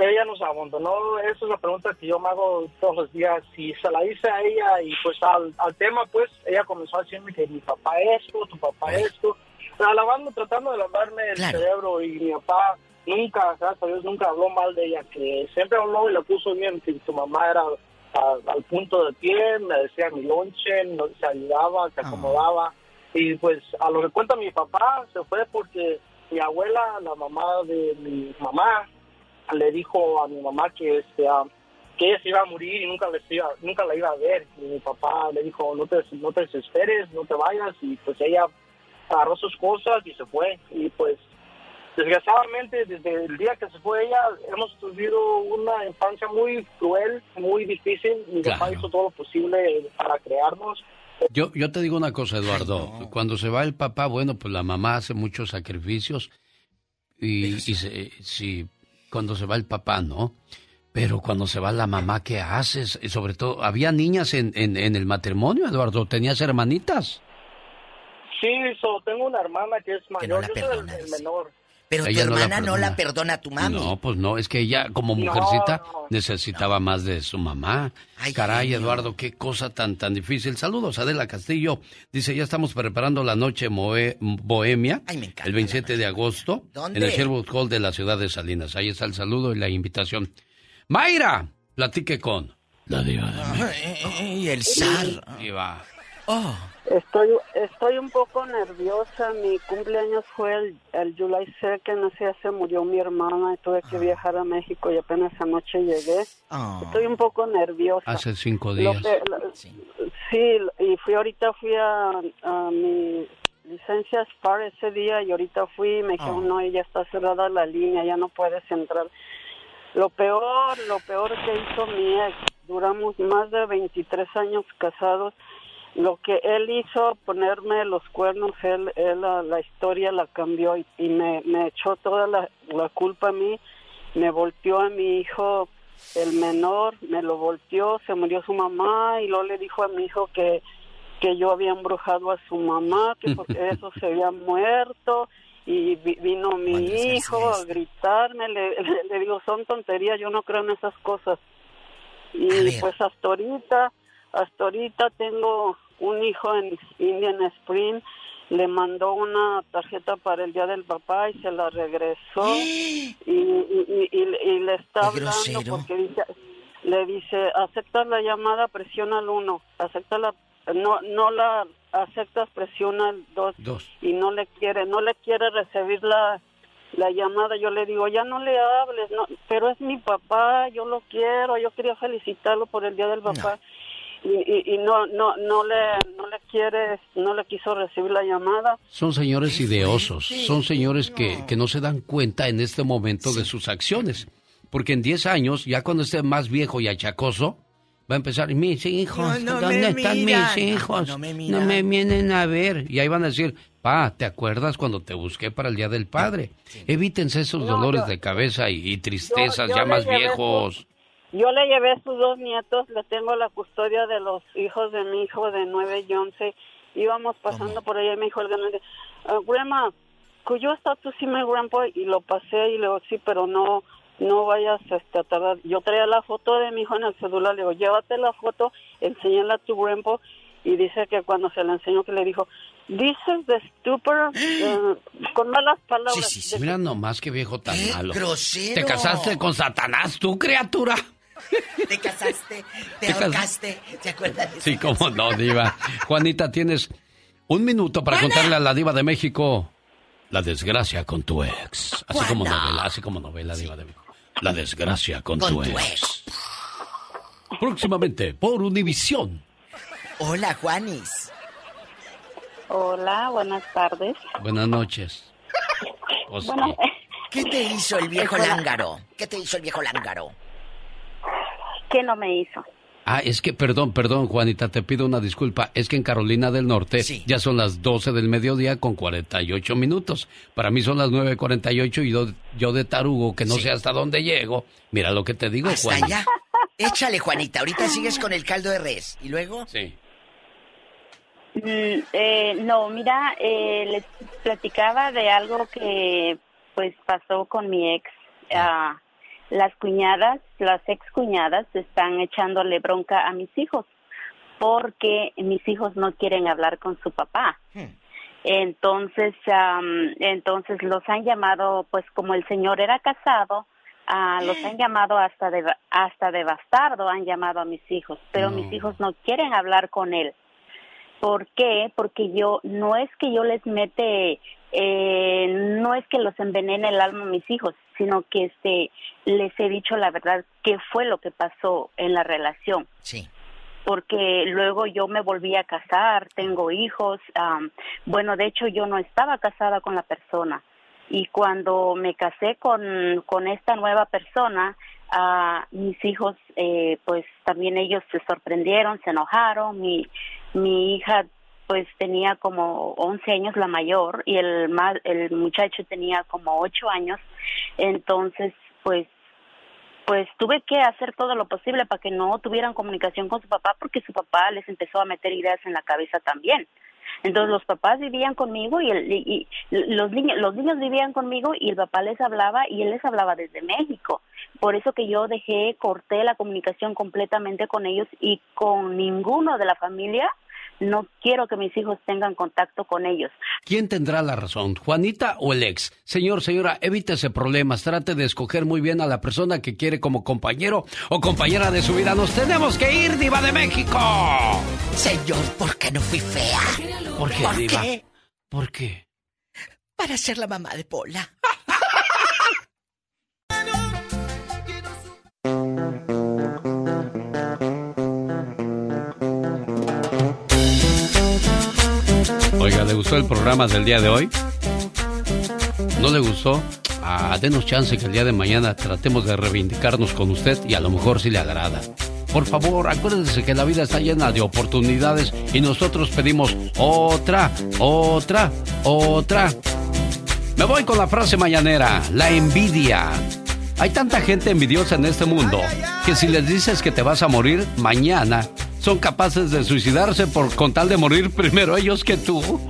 Ella nos abandonó, esa es la pregunta que yo me hago todos los días. Y se la hice a ella y pues al, al tema, pues ella comenzó a decirme que mi papá esto, tu papá esto. Pero lavando, tratando de lavarme el cerebro y mi papá nunca, gracias a Dios, nunca habló mal de ella, que siempre habló y le puso bien que tu mamá era a- al punto de pie, me decía mi lonche, se ayudaba, se acomodaba. Y pues a lo que cuenta mi papá se fue porque mi abuela, la mamá de mi mamá, le dijo a mi mamá que este ah, que ella se iba a morir y nunca les iba, nunca la iba a ver. Y mi papá le dijo, no te, no te desesperes, no te vayas. Y pues ella agarró sus cosas y se fue. Y pues desgraciadamente desde el día que se fue ella hemos vivido una infancia muy cruel, muy difícil. Mi papá hizo todo lo posible para crearnos. Yo, yo te digo una cosa, Eduardo. Cuando se va el papá, bueno, pues la mamá hace muchos sacrificios. Y, y se- sí, cuando se va el papá, ¿no? Pero cuando se va la mamá, ¿qué haces? Y sobre todo, ¿había niñas en, en, en el matrimonio, Eduardo? ¿Tenías hermanitas? Sí, so, tengo una hermana que es mayor, yo soy el, el menor. Pero tu Ella no la hermana no la perdona. a tu mami. No, pues no, es que ella como mujercita no, necesitaba más de su mamá. Caray, Eduardo, qué cosa tan tan difícil. Saludos, Adela Castillo. Dice, ya estamos preparando la noche moe- bohemia el 27 de agosto ¿Dónde? en el Sherwood Hall de la ciudad de Salinas. Ahí está el saludo y la invitación. Mayra, platique con la diva de Y el zar. Diva. Oh. Estoy, estoy un poco nerviosa. Mi cumpleaños fue el, el July 2nd. Ese día se murió mi hermana y tuve que viajar a México y apenas anoche llegué. Ah. Estoy un poco nerviosa. Hace cinco Lo días. que- la- sí. y fui ahorita, fui a, a mi licencia SPAR ese día y ahorita fui y me dijeron, Ah. no, ya está cerrada la línea, ya no puedes entrar. Lo peor, lo peor que hizo mi ex, duramos más de 23 años casados. Lo que él hizo, ponerme los cuernos, él, él la, la historia la cambió y, y me, me echó toda la, la culpa a mí, me volteó a mi hijo, el menor, me lo volteó, se murió su mamá y luego le dijo a mi hijo que, que yo había embrujado a su mamá, que porque eso se había muerto. Y vi- vino mi hijo a gritarme, le, le- le digo, son tonterías, yo no creo en esas cosas. Y pues hasta ahorita, hasta ahorita tengo un hijo en Indian Spring, le mandó una tarjeta para el día del papá y se la regresó. Y, y, y- y- y le está hablando porque dice, le dice, aceptas la llamada, presiona el 1, acepta la, no, no la aceptas, presiona el 2 Dos. y no le quiere, no le quiere recibir la, la llamada, yo le digo, ya no le hables, no, pero es mi papá, yo lo quiero, yo quería felicitarlo por el día del papá. Y, y, y no no no le no le quiere no le quiso recibir la llamada Son señores ideosos, son señores que, que no se dan cuenta en este momento de sus acciones. Porque en 10 años, ya cuando esté más viejo y achacoso, va a empezar, mis hijos, No, no ¿dónde me están miran. mis hijos? No, no me No miran". me vienen a ver. Y ahí van a decir, pa, ¿te acuerdas cuando te busqué para el Día del Padre? Evítense esos No, dolores yo- de cabeza y, y tristezas yo ya más viejos. Yo le llevé sus dos nietos, le tengo la custodia de los hijos de mi hijo de 9 y 11. Íbamos pasando por ahí y me dijo el grande, "Ah, grandma, could you stop to see my grandpa? Y lo pasé y le digo, sí, pero no no vayas este, a tardar. Yo traía la foto de mi hijo en el celular, le digo, llévate la foto, enséñala a tu grandpa. Y dice que cuando se la enseñó que le dijo, this is the stupid, eh, con malas palabras. De- Mira nomás qué viejo tan malo. grosero! ¿Te casaste con Satanás tú, criatura? Te casaste, te Te cas- ahorcaste, ¿te acuerdas de Sí, esa cómo no, diva. Juanita, tienes un minuto para contarle a la diva de México la desgracia con tu ex. Así como novela, así como novela, diva de México. La desgracia con, Con tu, tu ex. Próximamente por Univisión. Hola, Juanis. Hola, buenas tardes. Buenas noches. Bueno, ¿Qué te hizo el viejo lángaro? ¿Qué te hizo el viejo lángaro? ¿Qué no me hizo? Ah, es que, perdón, perdón, Juanita, te pido una disculpa. Es que en Carolina del Norte ya son las 12 del mediodía con 48 minutos. Para mí son las 9.48 y yo, yo de tarugo, que no sé hasta dónde llego. Mira lo que te digo, Hasta Juan. allá. Échale, Juanita. Ahorita sigues con el caldo de res. ¿Y luego? Sí. Mm, eh, no, mira, eh, les platicaba de algo que pues pasó con mi ex. Ah, las cuñadas, las ex cuñadas están echándole bronca a mis hijos porque mis hijos no quieren hablar con su papá. Entonces, am, entonces los han llamado, pues como el señor era casado, ah, los han llamado hasta de hasta de bastardo, han llamado a mis hijos, pero mis hijos no quieren hablar con él. ¿Por qué? Porque yo, no es que yo les mete, eh, no es que los envenene el alma a mis hijos, sino que este les he dicho la verdad qué fue lo que pasó en la relación. Sí. Porque luego yo me volví a casar, tengo hijos. bueno, de hecho yo no estaba casada con la persona y cuando me casé con, con esta nueva persona, mis hijos, eh, pues también ellos se sorprendieron, se enojaron. Mi, mi hija, pues tenía como 11 años la mayor y el, el muchacho tenía como 8 años. Entonces, pues pues tuve que hacer todo lo posible para que no tuvieran comunicación con su papá porque su papá les empezó a meter ideas en la cabeza también. Entonces los papás vivían conmigo y, el, y, y los niños los niños vivían conmigo y el papá les hablaba y él les hablaba desde México. Por eso que yo dejé corté la comunicación completamente con ellos y con ninguno de la familia. No quiero que mis hijos tengan contacto con ellos. ¿Quién tendrá la razón, Juanita o el ex? Señor, señora, evítese problemas, trate de escoger muy bien a la persona que quiere como compañero o compañera de su vida. Nos tenemos que ir, diva de México. Señor, ¿por qué no fui fea? ¿Por qué, ¿Por diva? qué? ¿Por qué? Para ser la mamá de Pola. ¿Le gustó el programa del día de hoy? ¿No le gustó? Ah, denos chance que el día de mañana tratemos de reivindicarnos con usted y a lo mejor si le agrada. Por favor, acuérdense que la vida está llena de oportunidades y nosotros pedimos otra, otra, otra. Me voy con la frase mañanera, la envidia. Hay tanta gente envidiosa en este mundo que si les dices que te vas a morir mañana, son capaces de suicidarse por con tal de morir primero ellos que tú.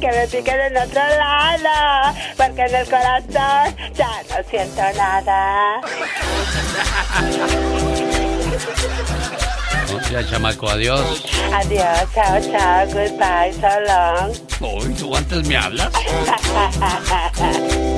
Que me piquen en otro lado, porque en el corazón ya no siento nada. Ya, chamaco, adiós. Adiós, chao, chao, goodbye, so long. Uy, ¿tú antes me hablas?